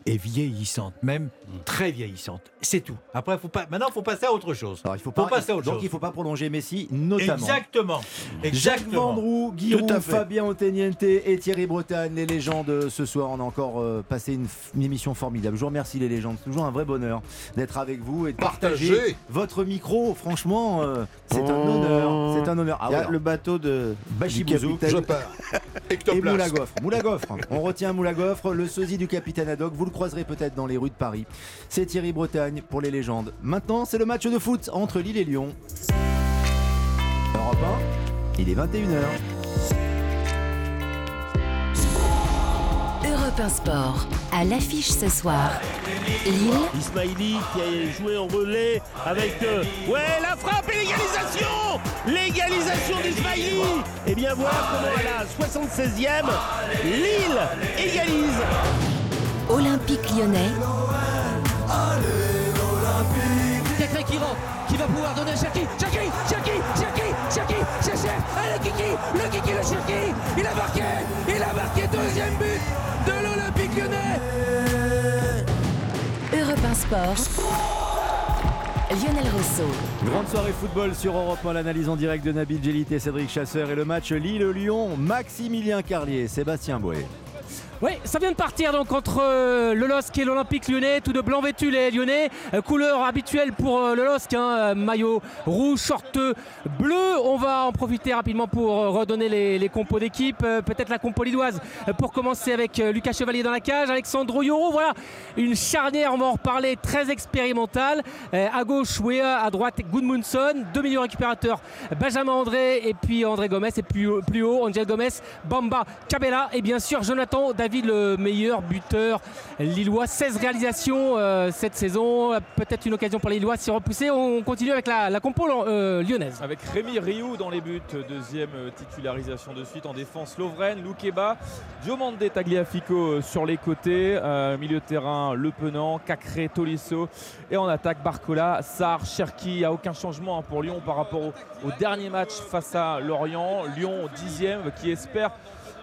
est vieillissante, même très vieillissante. C'est tout. Après, faut pas. Maintenant, il faut passer à autre chose. Alors, il faut pas, passer à autre donc chose. il ne faut pas prolonger Messi, notamment. Exactement. Jacques Exactement. Vendroux, Giroud. Fabien Antoniente et Thierry Bretagne, les légendes ce soir. On a encore euh, passé une, f- une émission formidable. Je vous remercie les légendes. C'est toujours un vrai bonheur d'être avec vous et de partager Partagez. votre micro. Franchement, euh, c'est un honneur. C'est un honneur. Ah Il y a ouais, le bateau de Bachi du Bouzou. capitaine. Je pars. et. Moulagoffre. Moulagoffre. On retient Moulagoffre, le sosie du capitaine Haddock. Vous le croiserez peut-être dans les rues de Paris. C'est Thierry Bretagne pour les légendes. Maintenant, c'est le match de foot entre Lille et Lyon. Europe 1, il est 21h. Europe 1 Sport. À l'affiche ce soir. Lille, Ismaili qui a joué en relais avec. euh, ouais, la frappe et l'égalisation L'égalisation d'Ismaili Et bien voilà comment à la 76e, Lille égalise Olympique lyonnais, Quelqu'un qui rentre, qui va pouvoir donner à Cherki. Cherki, Cherki, Cherki, Cherki, Cherki. Allez, le Kiki, le Kiki, le Cherki. Il a marqué, il a marqué deuxième but de l'Olympique lyonnais. Europe 1 Sport. Lionel Rousseau. Grande soirée football sur Europe 1, l'analyse en direct de Nabil Djellit et Cédric Chasseur et le match Lille-Lyon, Maximilien Carlier, Sébastien Bouet. Oui, ça vient de partir donc entre euh, le LOSC et l'Olympique lyonnais, tout de blanc vêtu les lyonnais, Euh, couleur habituelle pour euh, le LOSC, hein, maillot rouge, short bleu. On va en profiter rapidement pour redonner les, les compos d'équipe, peut-être la compo lilloise euh, pour commencer avec Lucas Chevalier dans la cage, Alexandro Yoro, voilà, une charnière, on va en reparler, très expérimentale. À gauche, Wea, à droite, Goodmunson, deux milieux récupérateurs, Benjamin André et puis André Gomez, et puis plus haut, Angel Gomez, Bamba, Cabella et bien sûr Jonathan David, le meilleur buteur lillois. 16 réalisations euh, cette saison, peut-être une occasion pour les Lillois s'y repousser. On continue avec la, compo euh, lyonnaise. Avec Rémi Rioux dans les buts, deuxième euh, titularisation de suite en défense. Lovren, Loukeba, Diomande Tagliafico sur les côtés, milieu de terrain Le Penant, Cacré, Tolisso et en attaque Barcola, Sar, Cherki. Il n'y a aucun changement hein, pour Lyon par rapport au, au dernier match face à Lorient. Lyon dixième qui espère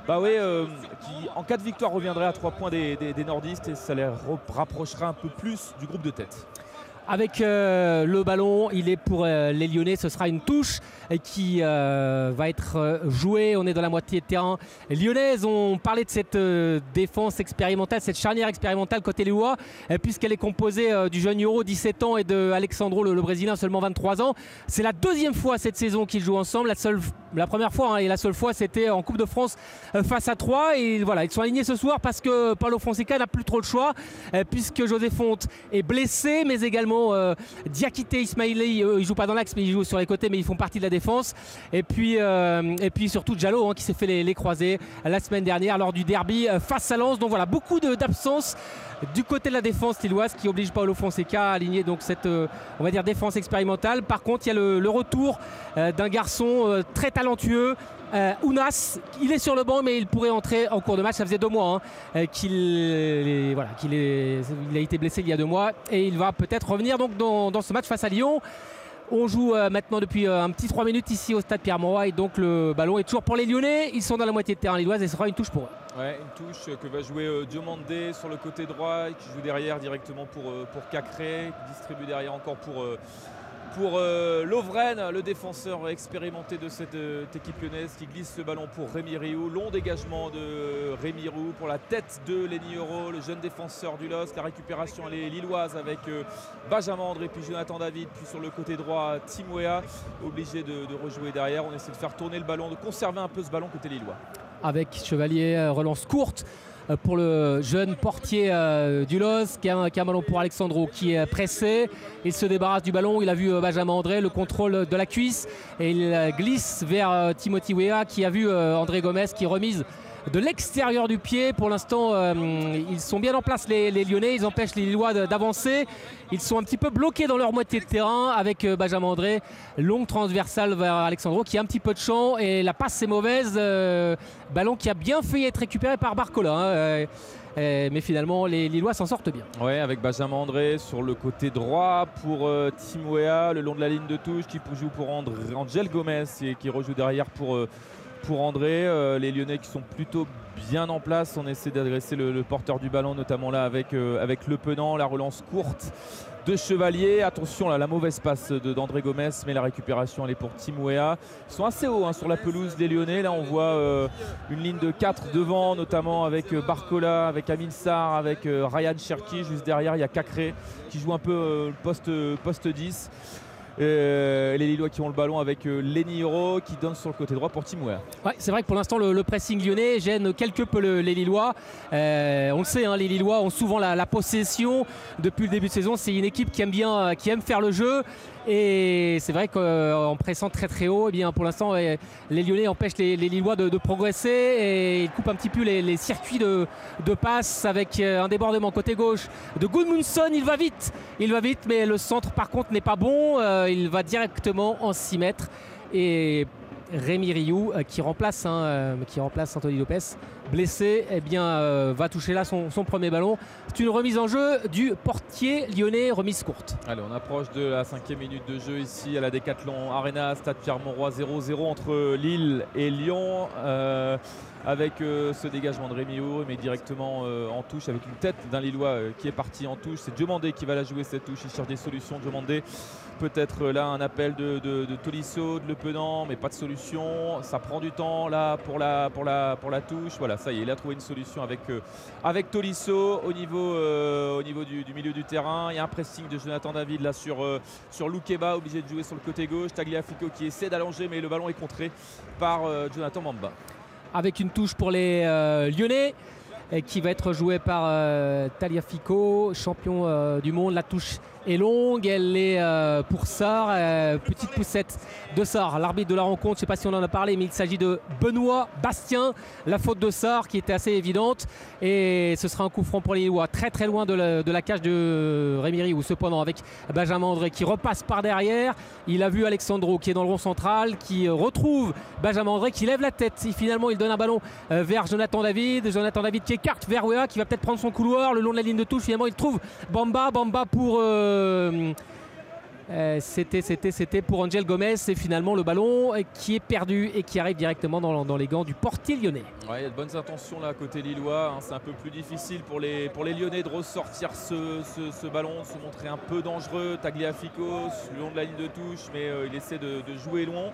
bah oui, euh, qui en cas de victoire reviendrait à 3 points des, des- nordistes et ça les rapprochera un peu plus du groupe de tête. Avec euh, le ballon, il est pour euh, les Lyonnais, ce sera une touche euh, qui va être jouée. On est dans la moitié de terrain lyonnaise. On parlait de cette défense expérimentale, cette charnière expérimentale côté euh, puisqu'elle est composée du jeune Euro, 17 ans, et de Alexandro, le, Brésilien, seulement 23 ans. C'est la deuxième fois cette saison qu'ils jouent ensemble. La, seule, la première fois hein, et la seule fois, c'était en Coupe de France face à 3. Et voilà, ils sont alignés ce soir parce que Paulo Fonseca n'a plus trop le choix, puisque José Fonte est blessé, mais également euh, Diakité Ismaili, eux, ils jouent pas dans l'axe, mais ils jouent sur les côtés, mais ils font partie de la défense. Et puis, euh, et puis surtout Diallo, hein, qui s'est fait les, les croisés la semaine dernière lors du derby euh, face à Lens. Donc voilà, beaucoup de- d'absence du côté de la défense lilloise qui oblige Paulo Fonseca à aligner donc cette euh, on va défense expérimentale. Par contre, il y a le, retour euh, d'un garçon euh, très talentueux. Ounas, il est sur le banc, mais il pourrait entrer en cours de match. Ça faisait deux mois hein, qu'il voilà, qu'il il a été blessé il y a deux mois et il va peut-être revenir donc dans ce match face à Lyon. On joue euh, maintenant depuis euh, un petit 3 minutes ici au stade Pierre-Mauroy et donc le ballon est toujours pour les Lyonnais. Ils sont dans la moitié de terrain lilloise et ce sera une touche pour eux. Ouais, une touche que va jouer euh, Diomandé sur le côté droit, qui joue derrière directement pour, pour Cacré, qui distribue derrière encore pour, pour euh, Lovren, le défenseur expérimenté de cette euh, équipe lyonnaise, qui glisse le ballon pour Rémi Rioux. Long dégagement de Rémi Roux pour la tête de Lenny Euro, le jeune défenseur du LOSC. La récupération est lilloise avec euh, Benjamin André, puis Jonathan David, puis sur le côté droit Tim Weah, obligé de, rejouer derrière. On essaie de faire tourner le ballon, de conserver un peu ce ballon côté lillois. avec Chevalier, euh, relance courte euh, pour le jeune portier euh, du LOS qui a, un, ballon pour Alexandro qui est pressé. Il se débarrasse du ballon, il a vu euh, Benjamin André, le contrôle de la cuisse et il euh, glisse vers euh, Timothy Weah qui a vu euh, André Gomez qui remise de l'extérieur du pied. Pour l'instant, euh, ils sont bien en place les, Lyonnais, ils empêchent les Lillois d'avancer. Ils sont un petit peu bloqués dans leur moitié de terrain avec euh, Benjamin André, longue transversale vers Alexandro qui a un petit peu de champ et la passe est mauvaise. euh, ballon qui a bien failli être récupéré par Barcola. hein, mais finalement, les Lillois s'en sortent bien. Ouais, avec Benjamin André sur le côté droit pour euh, Tim Weah, le long de la ligne de touche qui joue pour André, Angel Gomez et qui rejoue derrière pour, pour André. Euh, les Lyonnais qui sont plutôt bien en place. On essaie d'adresser le, porteur du ballon, notamment là avec, euh, avec Le Penant, la relance courte de Chevalier. Attention là, la mauvaise passe d'André Gomez, mais la récupération elle est pour Tim Weah. Ils sont assez hauts hein, sur la pelouse des Lyonnais. Là, on voit euh, une ligne de 4 devant, notamment avec Barcola, avec Amin Sarr, avec Ryan Cherki. Juste derrière, il y a Cacré qui joue un peu poste, poste 10. Euh, les Lillois qui ont le ballon avec euh, Lenny Hiro qui donne sur le côté droit pour Tim Weah. Ouais, c'est vrai que pour l'instant, le, pressing lyonnais gêne quelque peu le- les Lillois. Euh, on le sait, hein, les Lillois ont souvent la, la possession depuis le début de saison. C'est une équipe qui aime bien, qui aime faire le jeu. Et c'est vrai qu'en pressant très très haut, eh bien, pour l'instant, les Lyonnais empêchent les, Lillois de, progresser et ils coupent un petit peu les, circuits de, passe avec euh, un débordement côté gauche de Goodmunson. Il va vite, il va vite, mais le centre par contre n'est pas bon. Euh, il va directement en 6 mètres. Et Rémi Rioux euh, qui remplace, hein, euh, qui remplace Anthony Lopez blessé, eh bien, euh, va toucher là son, premier ballon. C'est une remise en jeu du portier lyonnais, remise courte. Allez, on approche de la cinquième minute de jeu ici à la Décathlon Arena, Stade Pierre-Mauroy 0-0 entre Lille et Lyon. Avec ce dégagement de Rémi Haut, mais directement en touche avec une tête d'un Lillois qui est parti en touche. C'est Diomandé qui va la jouer cette touche. Il cherche des solutions. Diomandé, peut-être là un appel de, de, Tolisso, de Le Penant, mais pas de solution. Ça prend du temps là pour la, pour la, pour la touche. Voilà, ça y est, il a trouvé une solution avec, avec Tolisso au niveau, au niveau du, milieu du terrain. Il y a un pressing de Jonathan David là sur, sur Loukeba, obligé de jouer sur le côté gauche. Tagliafico qui essaie d'allonger, mais le ballon est contré par Jonathan Mamba avec une touche pour les euh, Lyonnais qui va être jouée par euh, Taliafico, champion euh, du monde. La touche est longue, elle est euh, pour Sar, euh, petite poussette de Sar, l'arbitre de la rencontre, je ne sais pas si on en a parlé, mais il s'agit de Benoît Bastien, la faute de Sar qui était assez évidente. Et ce sera un coup franc pour les Lillois, très très loin de la, cage de Rémiri ou cependant avec Benjamin André qui repasse par derrière, il a vu Alexandro qui est dans le rond central, qui retrouve Benjamin André qui lève la tête. Et finalement il donne un ballon euh, vers Jonathan David, Jonathan David qui écarte vers Wea qui va peut-être prendre son couloir le long de la ligne de touche, finalement il trouve Bamba, Bamba pour... c'était, c'était, c'était pour Angel Gomez. C'est finalement le ballon qui est perdu et qui arrive directement dans, les gants du portier lyonnais. Il y a de bonnes intentions là côté lillois. Hein. C'est un peu plus difficile pour les, pour les lyonnais de ressortir ce, ballon, se montrer un peu dangereux. Tagliafico le long de la ligne de touche, mais euh, il essaie de, de, jouer loin.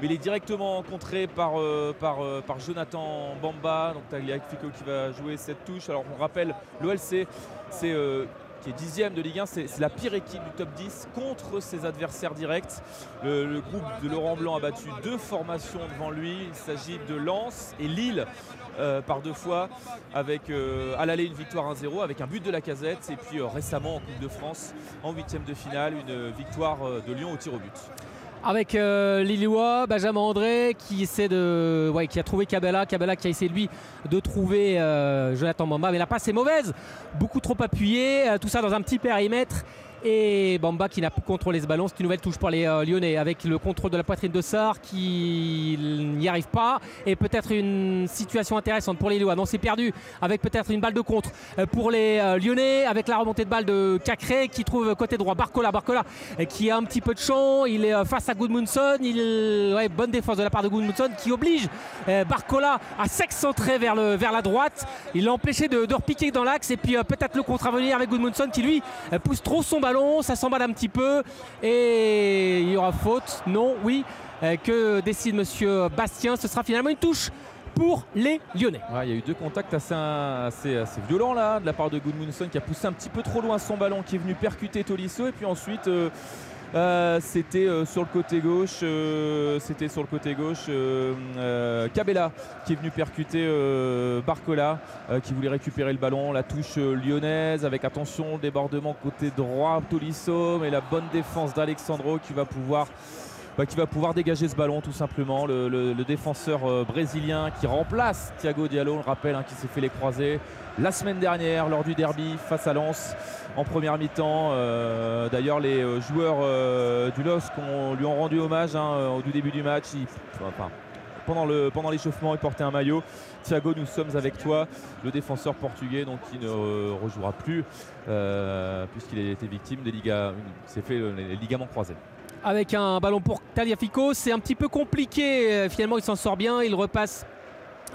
Mais il est directement contré par, euh, par, par Jonathan Bamba. Donc Tagliafico qui va jouer cette touche. Alors on rappelle, l'OLC, c'est qui est dixième de Ligue 1. C'est la pire équipe du top 10 contre ses adversaires directs. Le, groupe de Laurent Blanc a battu deux formations devant lui. Il s'agit de Lens et Lille. Euh, par deux fois avec euh, à l'aller une victoire 1-0 avec un but de la casette et puis euh, récemment en Coupe de France en huitième de finale une victoire de Lyon au tir au but avec euh, Benjamin André qui essaie de, qui a trouvé Cabella, Cabella qui a essayé lui de trouver euh, Jonathan Mamba, mais la passe est mauvaise, beaucoup trop appuyé, euh, tout ça dans un petit périmètre et Bamba qui n'a plus contrôlé ce ballon. C'est une nouvelle touche pour les euh, Lyonnais avec le contrôle de la poitrine de Sar qui n'y arrive pas et peut-être une situation intéressante pour les Lillois. Non, c'est perdu avec peut-être une balle de contre euh, pour les euh, Lyonnais avec la remontée de balle de Cacré qui trouve côté droit Barcola. Barcola qui a un petit peu de champ. Il est face à ouais, bonne défense de la part de Goodmunson qui oblige Barcola à s'excentrer vers, la droite. Il l'a empêché de, de repiquer dans l'axe et puis peut-être le contre à avec Goodmunson qui lui pousse trop son ballon ça s'emballe un petit peu et il y aura faute, non, oui. Euh, que décide Monsieur Bastien Ce sera finalement une touche pour les Lyonnais. Il y a eu deux contacts assez, assez, assez, violents là de la part de Goodmunson qui a poussé un petit peu trop loin son ballon qui est venu percuter Tolisso et puis ensuite euh, euh, c'était euh, sur le côté gauche, euh, c'était sur le côté gauche Cabella qui est venu percuter Barcola qui voulait récupérer le ballon, la touche lyonnaise avec attention débordement côté droit Tolisso mais la bonne défense d'Alexandro qui va pouvoir bah, qui va pouvoir dégager ce ballon tout simplement. Le, défenseur euh, brésilien qui remplace Thiago Diallo, on le rappelle, hein, qui s'est fait les croisés la semaine dernière lors du derby face à Lens en première mi-temps. Euh, D'ailleurs, les euh, joueurs du LOSC lui ont rendu hommage hein, au début du match. Pendant l'échauffement, il portait un maillot. Thiago, nous sommes avec toi, le défenseur portugais, donc qui ne rejouera plus puisqu'il a été victime des ligaments croisés avec un ballon pour Taliafico. C'est un petit peu compliqué. Euh, finalement, il s'en sort bien. Il repasse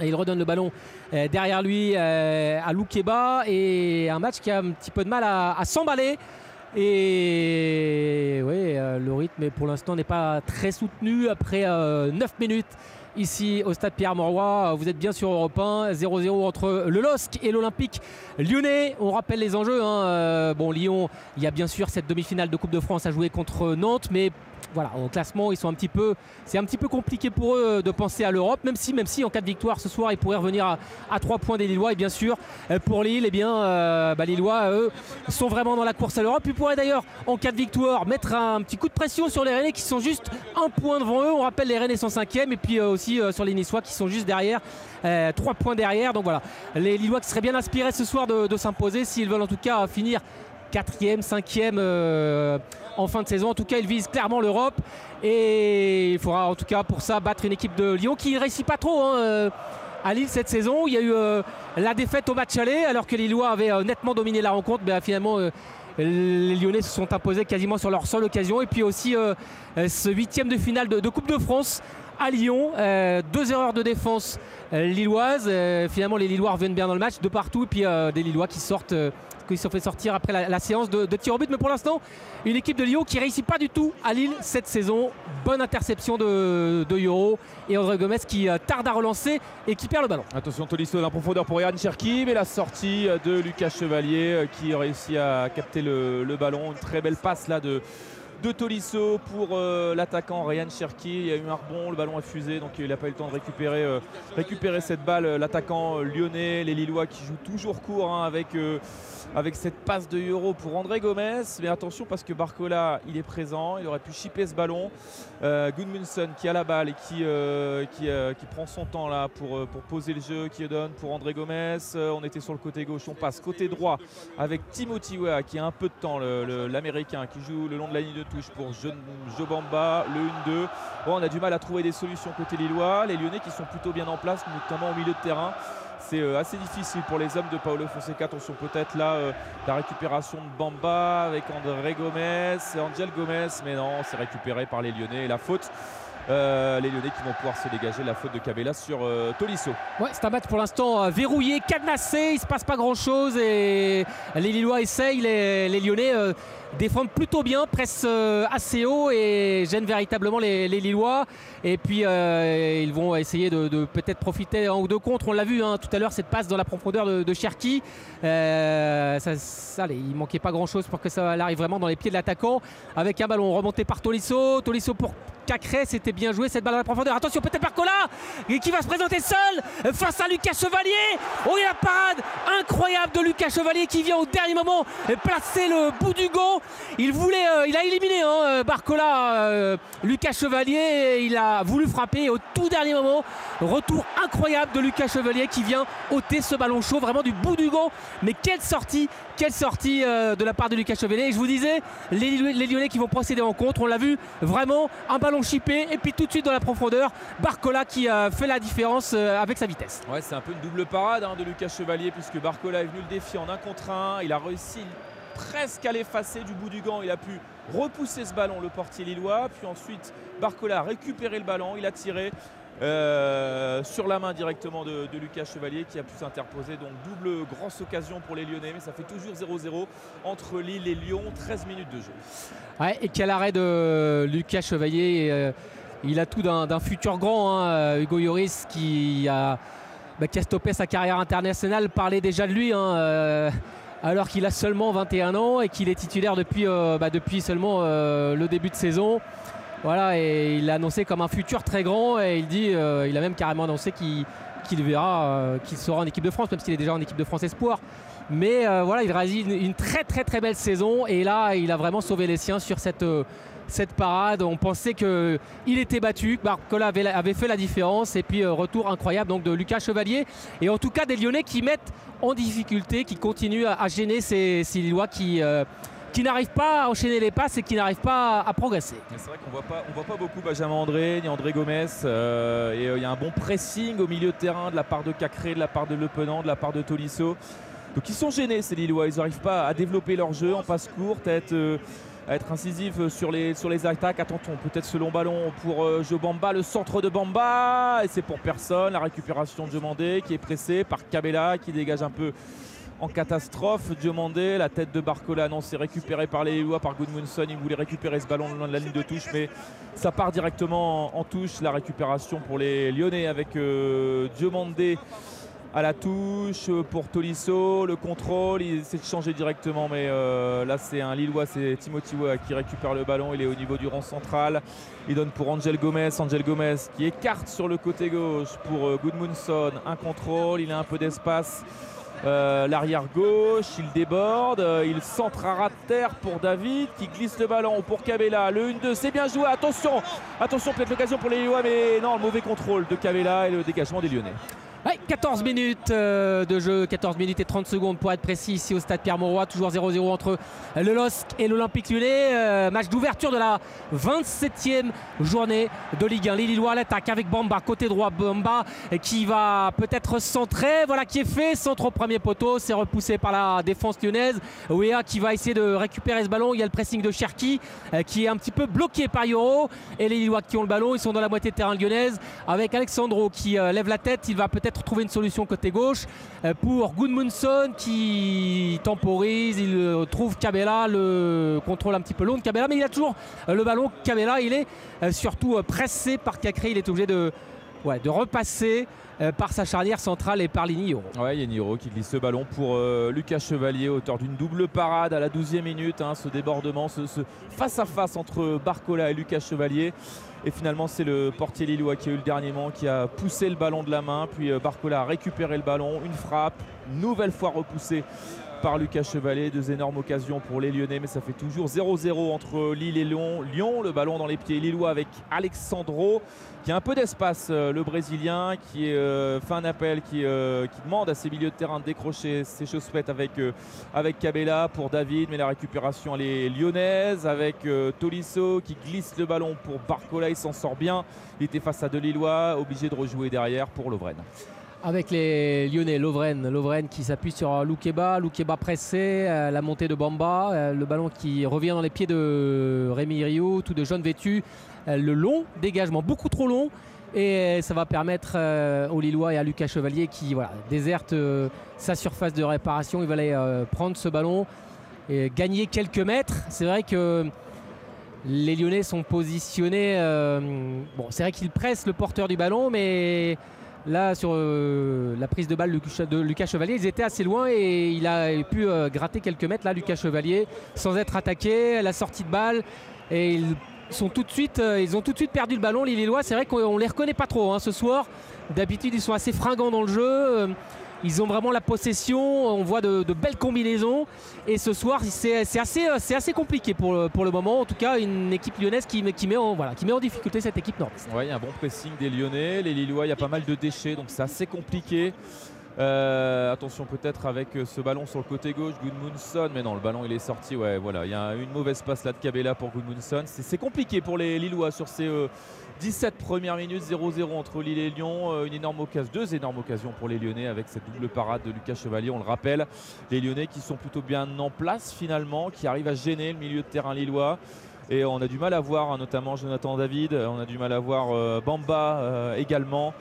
et il redonne le ballon euh, derrière lui euh, à Loukeba. Et un match qui a un petit peu de mal à, à s'emballer. Et oui, le rythme pour l'instant n'est pas très soutenu après 9 minutes ici au stade Pierre-Mauroy. Vous êtes bien sur Europe 1, 0-0 entre le LOSC et l'Olympique lyonnais. On rappelle les enjeux. Hein. Bon, Lyon, il y a bien sûr cette demi-finale de Coupe de France à jouer contre Nantes, mais voilà, au classement, ils sont un petit peu, c'est un petit peu compliqué pour eux de penser à l'Europe, même si, même si en cas de victoire ce soir, ils pourraient revenir à, à 3 points des Lillois. Et bien sûr, pour Lille, eh bien, euh, bah, Lillois, eux, sont vraiment dans la course à l'Europe. Ils pourraient d'ailleurs, en cas de victoire, mettre un petit coup de pression sur les Rennais qui sont juste un point devant eux. On rappelle, les Rennais sont 5 et puis euh, aussi euh, sur les Niçois qui sont juste derrière, 3 points derrière. Donc voilà, les Lillois qui seraient bien inspirés ce soir de s'imposer s'ils veulent en tout cas finir quatrième, cinquième euh, en fin de saison. En tout cas, il vise clairement l'Europe et il faudra en tout cas pour ça battre une équipe de Lyon qui ne réussit pas trop. Hein, à Lille cette saison. Il y a eu euh, la défaite au match aller alors que les Lillois avaient euh, nettement dominé la rencontre. Mais finalement, euh, les Lyonnais se sont imposés quasiment sur leur seule occasion. Et puis aussi ce huitième de finale de, Coupe de France à Lyon. deux erreurs de défense lilloises. finalement, les Lillois reviennent bien dans le match de partout. Et puis des Lillois qui sortent qu'ils se fait sortir après la, séance de, de tir au but. Mais pour l'instant, une équipe de Lyon qui réussit pas du tout à Lille cette saison. Bonne interception de, de et André Gomez qui euh, tarde à relancer et qui perd le ballon. Attention, Tolisso en profondeur pour Yann Cherki, mais la sortie de Lucas Chevalier euh, qui a réussi à capter le, le ballon. Une très belle passe là de de Tolisso pour euh, l'attaquant Ryan Cherki. Il y a eu un rebond, le ballon a fusé, donc il n'a pas eu le temps de récupérer, euh, cette balle. L'attaquant lyonnais, les Lillois qui jouent toujours court hein, avec, euh, cette passe de Euro pour André Gomez. Mais attention parce que Barcola, il est présent, il aurait pu chipper ce ballon. Gudmundsson qui a la balle et qui, prend son temps là pour, pour poser le jeu, qui donne pour André Gomez. on était sur le côté gauche, on passe côté droit avec Timothy Wea qui a un peu de temps, l'américain qui joue le long de la ligne de touche pour Jobamba, le 1-2. Bon, on a du mal à trouver des solutions côté Lillois. Les Lyonnais qui sont plutôt bien en place, notamment au milieu de terrain. C'est euh, assez difficile pour les hommes de Paolo Fonseca. Attention peut-être là euh, la récupération de Bamba avec André Gomez, Angel Gomez, mais non, c'est récupéré par les Lyonnais. Et la faute euh, les Lyonnais qui vont pouvoir se dégager la faute de Cabella sur Tolisso. Ouais, c'est un match pour l'instant verrouillé, cadenassé, il se passe pas grand chose et les Lillois essayent, les, Lyonnais défendent plutôt bien, pressent assez haut et gênent véritablement les, Lillois. Et puis ils vont essayer de, peut-être profiter en ou deux contre. On l'a vu hein, tout à l'heure, cette passe dans la profondeur de, Cherki. Ça, allez, il manquait pas grand chose pour que ça arrive vraiment dans les pieds de l'attaquant. Avec un ballon remonté par Tolisso. Tolisso pour Cacré, c'était bien joué cette balle à la profondeur. Attention, peut-être Barcola qui va se présenter seul face à Lucas Chevalier. Oh, il y a la parade incroyable de Lucas Chevalier qui vient au dernier moment placer le bout du gant. Il voulait, euh, il a éliminé hein, Barcola, euh, Lucas Chevalier. Il a voulu frapper au tout dernier moment. Retour incroyable de Lucas Chevalier qui vient ôter ce ballon chaud vraiment du bout du gant. Mais quelle sortie, quelle sortie euh, de la part de Lucas Chevalier. Et je vous disais, les, Lyonnais qui vont procéder en contre, on l'a vu vraiment un ballon chippé et puis tout de suite dans la profondeur, Barcola qui fait la différence euh, avec sa vitesse. Ouais, c'est un peu une double parade hein, de Lucas Chevalier puisque Barcola est venu le défier en un contre un. Il a réussi presque à l'effacer du bout du gant. Il a pu repousser ce ballon, le portier lillois. Puis ensuite, Barcola a récupéré le ballon, il a tiré. Euh, sur la main directement de, Lucas Chevalier qui a pu s'interposer. Donc double grosse occasion pour les Lyonnais, mais ça fait toujours 0-0 entre Lille et Lyon, 13 minutes de jeu. Et quel arrêt de Lucas Chevalier. Euh, il a tout d'un futur grand, hein, Hugo Lloris qui a, bah, qui a stoppé sa carrière internationale, parlait déjà de lui. Hein, euh, alors qu'il a seulement 21 ans et qu'il est titulaire depuis, bah, depuis seulement le début de saison. Voilà, et il l'a annoncé comme un futur très grand et il dit, euh, il a même carrément annoncé qu'il verra, euh, qu'il sera en équipe de France, même s'il est déjà en équipe de France Espoir. Mais euh, voilà, il réalise une, très très très belle saison et là, il a vraiment sauvé les siens sur cette, cette parade. On pensait qu'il était battu, que Barcola avait, fait la différence et puis retour incroyable donc de Lucas Chevalier et en tout cas des Lyonnais qui mettent en difficulté, qui continuent à, gêner ces, Lillois qui qui n'arrive pas à enchaîner les passes et qui n'arrive pas à, progresser. C'est vrai qu'on voit pas, voit pas beaucoup Benjamin André ni André Gomez. Euh, et euh, il y a un bon pressing au milieu de terrain de la part de Cacré, de la part de Le Penant, de la part de Tolisso. Donc ils sont gênés ces Lillois. Ils n'arrivent pas à développer leur jeu en passe courte, euh, incisifs sur les, sur les attaques. Attendons peut-être ce long ballon pour euh, Bamba, le centre de Bamba. Et c'est pour personne. La récupération de Jomandé qui est pressée par Cabella qui dégage un peu en catastrophe. Diomandé, la tête de Barcola, non, c'est récupéré par les Lois, par Goodmunson. Il voulait récupérer ce ballon le long de la ligne de touche, mais ça part directement en, touche. La récupération pour les Lyonnais avec euh, Diomandé à la touche pour Tolisso, le contrôle, il essaie de changer directement, mais euh, là c'est un Lillois, c'est Timothy qui récupère le ballon, il est au niveau du rang central, il donne pour Angel Gomez, Angel Gomez qui écarte sur le côté gauche pour euh, Goodmunson, un contrôle, il a un peu d'espace, euh, l'arrière gauche, il déborde, il centre à ras de terre pour David qui glisse le ballon pour Cabella. Le 1-2, c'est bien joué, attention, attention, peut-être l'occasion pour les Lillois, mais non, le mauvais contrôle de Cabella et le dégagement des Lyonnais. Ouais, 14 minutes euh, de jeu, 14 minutes et 30 secondes pour être précis ici au stade Pierre-Mauroy. Toujours 0-0 entre le LOSC et l'Olympique lyonnais. Euh, match d'ouverture de la 27e journée de Ligue 1. Les Lillois à l'attaque avec Bamba, côté droit. Bamba qui va peut-être centrer. Voilà qui est fait. Centre au premier poteau. C'est repoussé par la défense lyonnaise. Ouéa qui va essayer de récupérer ce ballon. Il y a le pressing de Cherki euh, qui est un petit peu bloqué par Yoro. Et les Lillois qui ont le ballon, ils sont dans la moitié de terrain lyonnaise avec Alexandro qui lève la tête. Il va peut-être trouver une solution côté gauche euh, pour Goodmunson qui temporise. Il euh, trouve Cabella, le contrôle un petit peu long de Cabella, mais il a toujours euh, le ballon. Cabella, il est surtout pressé par Cacré. Il est obligé de, ouais, de repasser par sa charnière centrale et par Ligny. Ouais, il y a Niro qui glisse ce ballon pour Lucas Chevalier, auteur d'une double parade à la 12e minute. hein, ce débordement, ce, ce face-à-face entre Barcola et Lucas Chevalier. Et finalement, c'est le portier lillois qui a eu le dernier mot, qui a poussé le ballon de la main. Puis euh, Barcola a récupéré le ballon. Une frappe, nouvelle fois repoussée par Lucas Chevalier. Deux énormes occasions pour les Lyonnais, mais ça fait toujours 0-0 entre Lille et Lyon. Le ballon dans les pieds lillois avec Alexandro, qui a un peu d'espace, euh, le Brésilien, qui euh, fait un appel, qui, euh, qui demande à ses milieux de terrain de décrocher ses choses faites avec, euh, avec Cabella pour David, mais la récupération elle est lyonnaise avec Tolisso qui glisse le ballon pour Barcola, il s'en sort bien. Il était face à deux obligé de rejouer derrière pour Lovren. Avec les Lyonnais, Lovren, Lovren qui s'appuie sur Loukeba, Loukeba pressé, euh, la montée de Bamba, euh, le ballon qui revient dans les pieds de Rémi Rio, tout de jaune vêtu, euh, le long dégagement, beaucoup trop long. Et ça va permettre aux Lillois et à Lucas Chevalier qui voilà, déserte sa surface de réparation. Il va aller prendre ce ballon et gagner quelques mètres. C'est vrai que les Lyonnais sont positionnés. bon, c'est vrai qu'ils pressent le porteur du ballon, mais là, sur euh, la prise de balle de Lucas- Chevalier, ils étaient assez loin et il a pu euh, gratter quelques mètres là, Lucas Chevalier, sans être attaqué. La sortie de balle et ils euh, ont tout de suite perdu le ballon. Les Lillois, c'est vrai qu'on les reconnaît pas trop hein, ce soir. D'habitude, ils sont assez fringants dans le jeu. Euh, Ils ont vraiment la possession, on voit de, belles combinaisons. Et ce soir, c'est euh, assez compliqué pour le, pour le moment. En tout cas, une équipe lyonnaise qui, met- en, voilà, qui met en difficulté cette équipe nordiste. Ouais, il y a un bon pressing des Lyonnais. Les Lillois, il y a pas mal de déchets, donc c'est assez compliqué. Euh, attention peut-être avec euh, ce ballon sur le côté gauche, Goodmunson, mais non, le ballon il est sorti. Ouais, voilà, il y a une mauvaise passe là de Cabella pour Goodmunson. C'est compliqué pour les Lillois sur ces euh, 17 premières minutes, 0-0 entre Lille et Lyon. Euh, une énorme occasion, deux énormes occasions pour les Lyonnais avec cette double parade de Lucas Chevalier. On le rappelle, les Lyonnais qui sont plutôt bien en place finalement, qui arrivent à gêner le milieu de terrain lillois. Et on a du mal à voir, hein, notamment Jonathan David, on a du mal à voir euh, Bamba euh, également.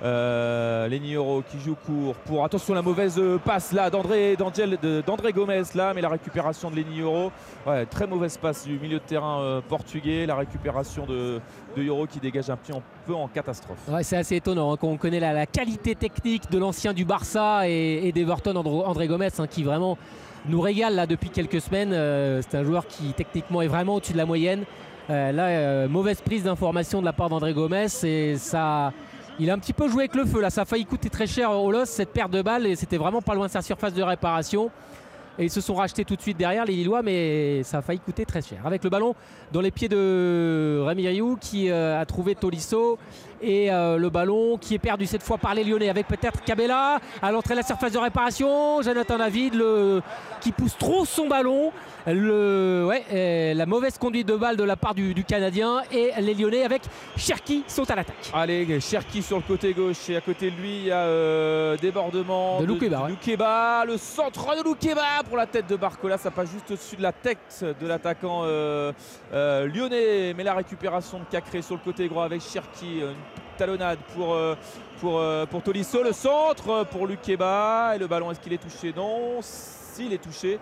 Euh, Euro qui joue court pour attention la mauvaise passe là d'André d'André Gomez là mais la récupération de Lenny Euro très mauvaise passe du milieu de terrain euh, portugais la récupération de, de Euro qui dégage un petit peu en catastrophe c'est assez étonnant hein, quand on connaît la, qualité technique de l'ancien du Barça et, et d'Everton, André Gomez, hein, qui vraiment nous régale là depuis quelques semaines. Euh, c'est un joueur qui techniquement est vraiment au-dessus de la moyenne. Euh, là, mauvaise prise d'information de la part d'André Gomez et ça. Il a un petit peu joué avec le feu là, ça a failli coûter très cher au LOS cette perte de balle et c'était vraiment pas loin de sa surface de réparation. Et ils se sont rachetés tout de suite derrière les Lillois, mais ça a failli coûter très cher. Avec le ballon dans les pieds de Rémi Rioux qui euh, a trouvé Tolisso et euh, le ballon qui est perdu cette fois par les Lyonnais avec peut-être Cabella à l'entrée de la surface de réparation. Jonathan David le, qui pousse trop son ballon. Le, ouais, euh, la mauvaise conduite de balle de la part du, du Canadien et les Lyonnais avec Cherki sont à l'attaque. Allez, Cherki sur le côté gauche et à côté de lui il y a euh, débordement De Loukeba, ouais. Loukeba, le centre de Loukeba pour la tête de Barcola, ça passe juste au-dessus de la tête de l'attaquant euh, euh, lyonnais, mais la récupération de Cacré sur le côté droit avec Cherki, une talonnade pour, euh, pour, euh, pour Tolisso, le centre pour Loukeba et le ballon est-ce qu'il est touché? Non, s'il est touché.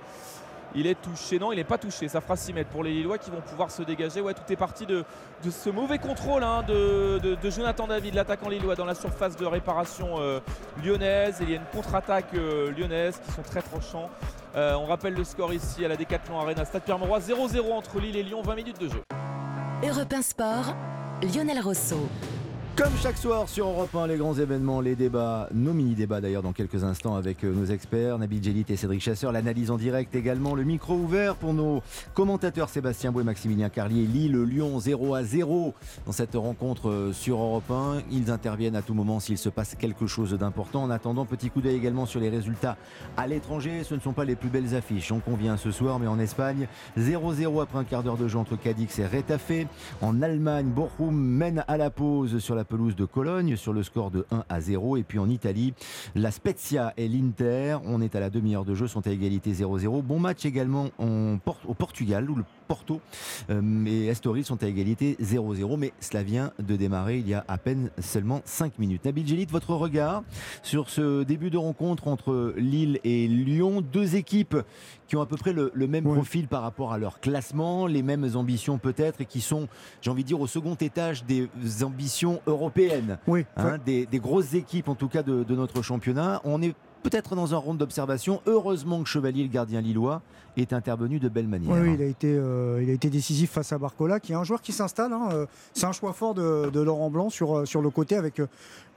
Il est touché, non, il n'est pas touché. Ça fera 6 mètres pour les Lillois qui vont pouvoir se dégager. Ouais, tout est parti de, de ce mauvais contrôle hein, de, de- de Jonathan David, l'attaquant lillois, dans la surface de réparation euh, lyonnaise. Il y a une contre-attaque lyonnaise qui sont très tranchants. On rappelle le score ici à la Décathlon Arena Stade Pierre-Mauroy 0-0 entre Lille et Lyon, 20 minutes de jeu. Europe 1 Sport, Lionel Rosso. Comme chaque soir sur Europe 1, les grands événements, les débats, nos mini-débats d'ailleurs dans quelques instants avec euh, nos experts, Nabil Djelit et Cédric Chasseur, l'analyse en direct également, le micro ouvert pour nos commentateurs Sébastien Bouet, Maximilien Carlier, Lille, Lyon 0 à 0 dans cette rencontre euh, sur Europe 1. Ils interviennent à tout moment s'il se passe quelque chose d'important. En attendant, petit coup d'œil également sur les résultats à l'étranger. Ce ne sont pas les plus belles affiches, on convient ce soir, mais en Espagne, 0-0 après un quart d'heure de jeu entre Cadix et Retafe. En Allemagne, Bochum mène à la pause sur la pelouse de Cologne sur le score de 1 à 0. Et puis en Italie, la Spezia et l'Inter, on est à la demi-heure de jeu, sont à égalité 0-0. Bon match également en au Portugal où le Porto et Estoril sont à égalité? 0-0. Mais cela vient de démarrer il y a à peine seulement 5 minutes. Nabil Gélit, votre regard sur ce début de rencontre entre Lille et Lyon, deux équipes qui ont à peu près le, même profil par rapport à leur classement, les mêmes ambitions peut-être, et qui sont, j'ai envie de dire, au second étage des ambitions européennes. Oui. Hein, des, grosses équipes en tout cas de, de notre championnat. On est peut-être dans un round d'observation. Heureusement que Chevalier, le gardien lillois, est intervenu de belle manière. Oui, il, a été, euh, il a été décisif face à Barcola, qui est un joueur qui s'installe. Hein, euh, c'est un choix fort de, Laurent Blanc sur, euh, sur le côté avec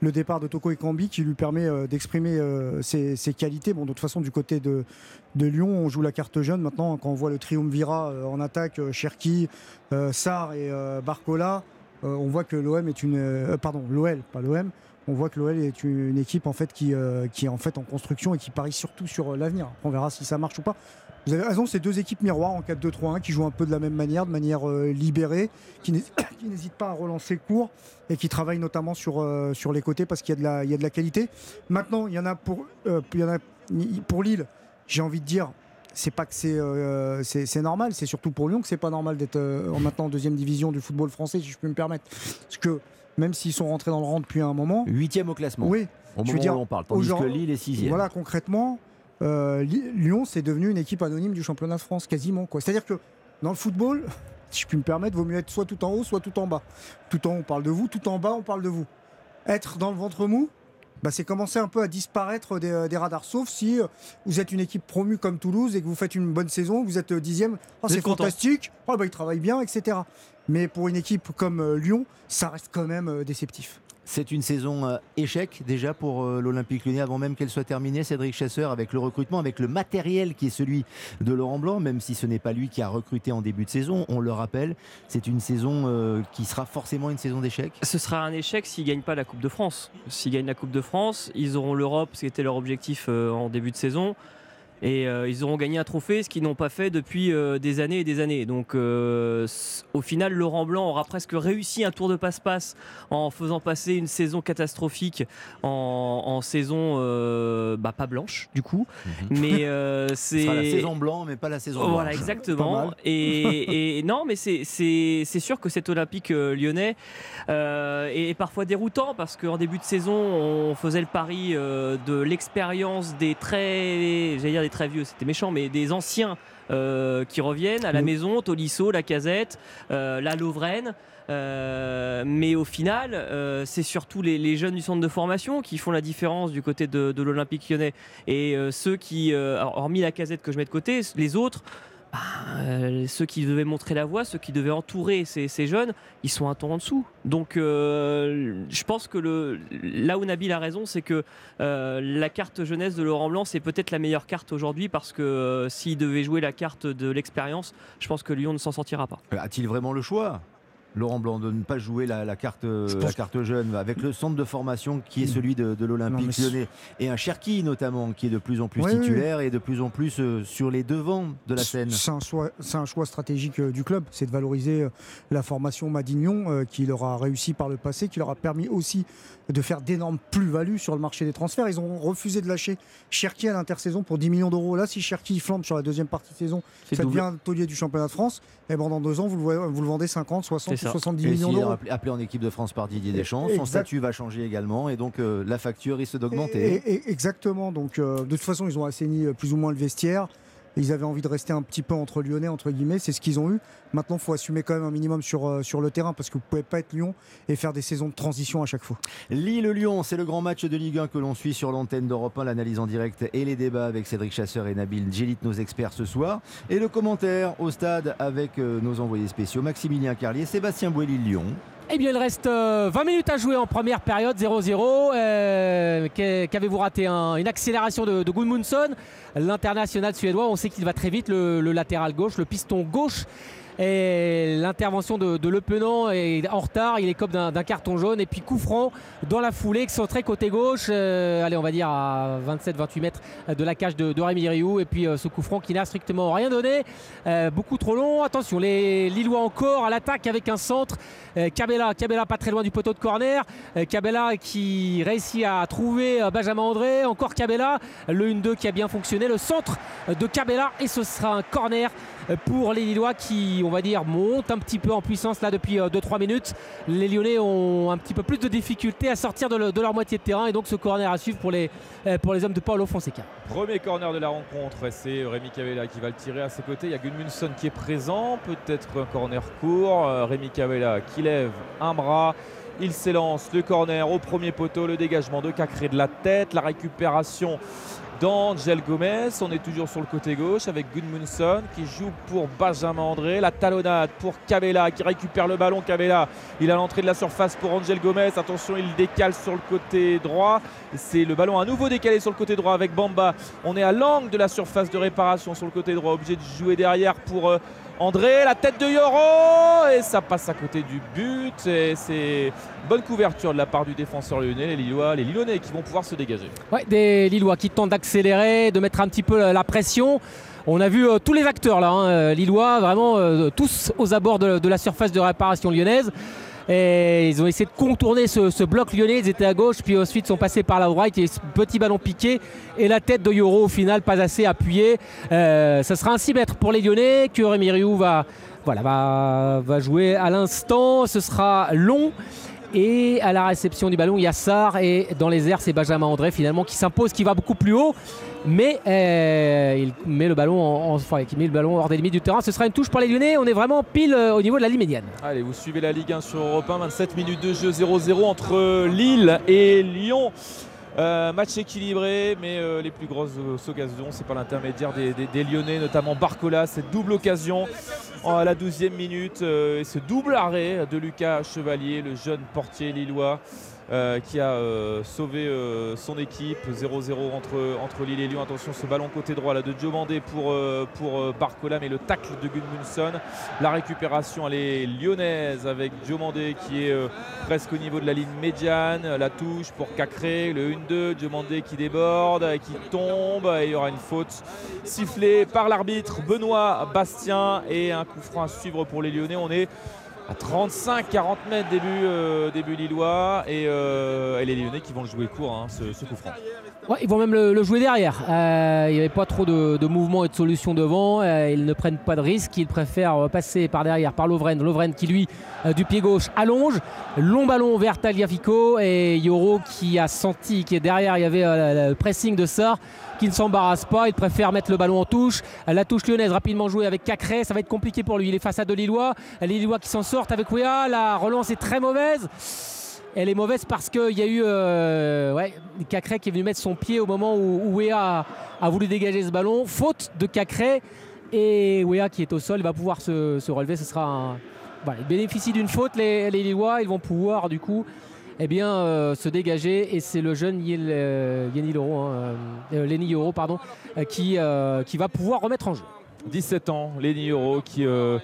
le départ de Toko Ekambi qui lui permet d'exprimer ses, qualités. Bon, de toute façon, du côté de, Lyon, on joue la carte jeune. Maintenant, quand on voit le triumvirat en attaque, Cherki, Sar et Barcola, on voit que l'OM est une. pardon, l'OL, pas l'OM on voit que l'OL est une équipe en fait qui, euh, qui est en fait en construction et qui parie surtout sur euh, l'avenir. On verra si ça marche ou pas. Vous avez raison, c'est deux équipes miroirs en 4-2-3-1 qui jouent un peu de la même manière, de manière euh, libérée, qui n'hésitent pas à relancer court et qui travaillent notamment sur, les côtés parce qu'il y, a de la, qualité. Maintenant, il y en a pour, Lille, j'ai envie de dire, c'est pas que c'est c'est normal, c'est surtout pour Lyon que c'est pas normal d'être maintenant en deuxième division du football français, si je peux me permettre. Parce que même s'ils sont rentrés dans le rang depuis un moment. Huitième au classement. Oui. Au moment où on parle, tandis que Lille est sixième. Voilà, concrètement, euh, Lyon, c'est devenu une équipe anonyme du championnat de France, quasiment. C'est-à-dire que dans le football, si je puis me permettre, vaut mieux être soit tout en haut, soit tout en bas. Tout en haut, on parle de vous, tout en bas, on parle de vous. Être dans le ventre mou, bah, c'est commencer un peu à disparaître des, euh, radars. Sauf si euh, vous êtes une équipe promue comme Toulouse et que vous faites une bonne saison, vous êtes dixième, oh, c'est fantastique, oh, bah, ils travaillent bien, etc. Mais pour une équipe comme euh, Lyon, ça reste quand même euh, déceptif. C'est une saison euh, échec déjà pour l'Olympique lyonnais avant même qu'elle soit terminée. Cédric Chasseur avec le recrutement, avec le matériel qui est celui de Laurent Blanc, même si ce n'est pas lui qui a recruté en début de saison, on le rappelle, c'est une saison qui sera forcément une saison d'échec. Ce sera un échec s'ils ne gagnent pas la Coupe de France. S'ils gagnent la Coupe de France, ils auront l'Europe, ce qui était leur objectif en début de saison. Et euh, ils auront gagné un trophée, ce qu'ils n'ont pas fait depuis euh, des années et des années. Donc euh, au final, Laurent Blanc aura presque réussi un tour de passe-passe en faisant passer une saison catastrophique en, saison bah, pas blanche du coup. Mhm. Mais c'est la saison blanc, mais pas la saison blanche. Voilà, exactement. Et, non, mais c'est sûr que cet Olympique lyonnais est, parfois déroutant parce qu'en début de saison, on faisait le pari de l'expérience des très, j'allais dire très vieux, c'était méchant, mais des anciens euh, qui reviennent à la maison, Tolisso, la Casette, euh, la Lovren. Euh, mais au final, c'est surtout les, jeunes du centre de formation qui font la différence du côté de, de l'Olympique lyonnais. Et ceux qui, hormis la casette que je mets de côté, les autres, bah, euh, ceux qui devaient montrer la voie, ceux qui devaient entourer ces, jeunes, ils sont un temps en dessous. Donc euh, je pense que là où Nabil a raison, c'est que euh, la carte jeunesse de Laurent Blanc, c'est peut-être la meilleure carte aujourd'hui parce que s'il devait jouer la carte de l'expérience, je pense que Lyon ne s'en sortira pas. A-t-il vraiment le choix? Laurent Blanc, de ne pas jouer la, carte, la carte jeune, avec le centre de formation qui est celui de, l'Olympique lyonnais, et un Cherki notamment, qui est de plus en plus titulaire et de plus en plus euh, sur les devants de la scène. C'est un, choix, un choix stratégique euh, du club, c'est de valoriser euh, la formation Madignon, qui leur a réussi par le passé, qui leur a permis aussi de faire d'énormes plus-values sur le marché des transferts. Ils ont refusé de lâcher Cherki à l'intersaison pour 10 millions d'euros. Là, si Cherki flambe sur la deuxième partie de saison, ça devient un taulier du championnat de France, et pendant deux ans, vous le, vous le vendez 50, 60 70 millions d'euros. Appelé en équipe de France par Didier Deschamps, son statut va changer également, et donc euh, la facture risque d'augmenter. Exactement, donc euh, de toute façon, ils ont assaini euh, plus ou moins le vestiaire. Ils avaient envie de rester un petit peu entre Lyonnais, entre guillemets, c'est ce qu'ils ont eu. Maintenant, il faut assumer quand même un minimum sur, euh, le terrain parce que vous ne pouvez pas être Lyon et faire des saisons de transition à chaque fois. Lille-Lyon, c'est le grand match de Ligue 1 que l'on suit sur l'antenne d'Europe 1, l'analyse en direct et les débats avec Cédric Chasseur et Nabil Djelit, nos experts ce soir. Et le commentaire au stade avec euh, nos envoyés spéciaux Maximilien Carlier, Sébastien Boué, Lyon. Eh bien, il reste euh, 20 minutes à jouer en première période, 0-0. Euh, Qu'avez-vous raté Un- Une accélération de, de l'international suédois. On sait qu'il va très vite, le latéral gauche, le piston gauche. Et l'intervention de, Le Penant est en retard, il est comme d'un carton jaune. Et puis coup franc dans la foulée, excentré côté gauche, euh, allez on va dire à 27-28 mètres de la cage de, de Rémi Rioux. Et puis euh, ce coup franc qui n'a strictement rien donné, euh, beaucoup trop long. Attention, les Lillois encore à l'attaque avec un centre. Cabella, Cabella pas très loin du poteau de corner. Cabella qui réussit à trouver Benjamin André. Encore Cabella, le 1-2 qui a bien fonctionné. Le centre de Cabella et ce sera un corner pour les Lillois qui, on va dire, montent un petit peu en puissance là depuis 2-3 minutes. Les Lyonnais ont un petit peu plus de difficultés à sortir de, le- de leur moitié de terrain et donc ce corner à suivre pour les, euh, pour les hommes de Paulo Fonseca. Premier corner de la rencontre, c'est Rémi Cavella qui va le tirer à ses côtés. Il y a Gudmundsson qui est présent, peut-être un corner court. Euh, Rémi Cavella qui lève un bras. Il s'élance le corner au premier poteau, le dégagement de Cacré de la tête, la récupération d'Angel Gomez. On est toujours sur le côté gauche avec Gudmundsson qui joue pour Benjamin André. La talonnade pour Cabella qui récupère le ballon. Cabella, il a l'entrée de la surface pour Angel Gomez. Attention, il décale sur le côté droit. C'est le ballon à nouveau décalé sur le côté droit avec Bamba. On est à l'angle de la surface de réparation sur le côté droit, obligé de jouer derrière pour euh, André. La tête de Yoro et ça passe à côté du but. Et c'est bonne couverture de la part du défenseur lyonnais. Les Lillois, les Lillonnais qui vont pouvoir se dégager. Ouais, des Lillois qui tentent d'accélérer, de mettre un petit peu la, pression. On a vu euh, tous les acteurs là, hein, euh, Lillois, vraiment euh, tous aux abords de la surface de réparation lyonnaise. Et ils ont essayé de contourner ce, bloc lyonnais. Ils étaient à gauche, puis ensuite sont passés par la droite. Et petit ballon piqué. Et la tête de Yoro, au final, pas assez appuyée. Euh, ça sera un 6 mètres pour les Lyonnais que Rémi Rioux va, voilà, va, va jouer à l'instant. Ce sera long. Et à la réception du ballon, il y a Sarr et dans les airs, c'est Benjamin André finalement qui s'impose, qui va beaucoup plus haut, mais euh, il met le ballon hors des limites du terrain. Ce sera une touche pour les Lyonnais. On est vraiment pile euh, au niveau de la ligne médiane. Allez, vous suivez la Ligue 1 sur Europe 1, 27 minutes de jeu 0-0 entre Lille et Lyon. Euh, match équilibré, mais euh, les plus grosses euh, occasions, c'est par l'intermédiaire des, Lyonnais, notamment Barcola, cette double occasion à la 12e minute, et ce double arrêt de Lucas Chevalier, le jeune portier lillois. Euh, qui a euh, sauvé euh, son équipe 0-0 entre, entre Lille et Lyon. Attention, ce ballon côté droit là de Diomandé pour, pour Barcola, mais le tacle de Gudmundsson. La récupération, elle est lyonnaise avec Diomandé qui est presque au niveau de la ligne médiane. La touche pour Cacré, le 1-2. Diomandé qui déborde, et qui tombe. Il y aura une faute sifflée par l'arbitre Benoît Bastien et un coup franc à suivre pour les Lyonnais. On est à 35-40 mètres début, euh, début lillois et, euh, et les Lyonnais qui vont le jouer court, hein, ce, coup franc. Ouais, ils vont même le, jouer derrière. Euh, il n'y avait pas trop de, mouvement et de solutions devant. Ils ne prennent pas de risques. Ils préfèrent passer par derrière, par Lovren. Lovren qui, lui, du pied gauche, allonge. Long ballon vers Tagliafico et Yoro qui a senti qu'il est derrière. Il y avait le pressing de Sarr qui ne s'embarrasse pas. Il préfère mettre le ballon en touche. La touche lyonnaise rapidement jouée avec Cacré. Ça va être compliqué pour lui. Il est face à deux Lillois. Les Lillois qui s'en sortent avec Wea. La relance est très mauvaise. Elle est mauvaise parce qu'il y a eu euh, Cacré qui est venu mettre son pied au moment où, Wea a, voulu dégager ce ballon. Faute de Cacré. Et Wea qui est au sol va pouvoir se, relever. Ce sera ils bénéficient d'une faute, les, les Lillois. Ils vont pouvoir du coup eh bien, euh, se dégager. Et c'est le jeune Yel, euh, hein, euh, Lenny Yoro, pardon, euh, qui, euh, va pouvoir remettre en jeu. 17 ans, Lenny Euro qui euh,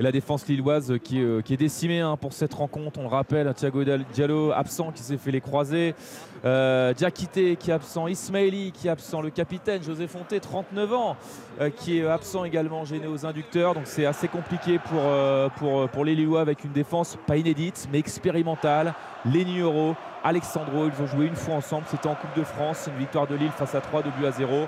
la défense lilloise qui, euh, qui est décimée hein, pour cette rencontre. On le rappelle, Thiago Diallo absent qui s'est fait les croisés. Euh, Diakité qui est absent, Ismaili qui est absent, le capitaine José Fonté, 39 ans, euh, qui est absent également, gêné aux inducteurs. Donc c'est assez compliqué pour, euh, pour, les Lillois avec une défense pas inédite mais expérimentale. Lenny Euro, Alexandro, ils ont joué une fois ensemble, c'était en Coupe de France, une victoire de Lille face à 3 de buts à 0.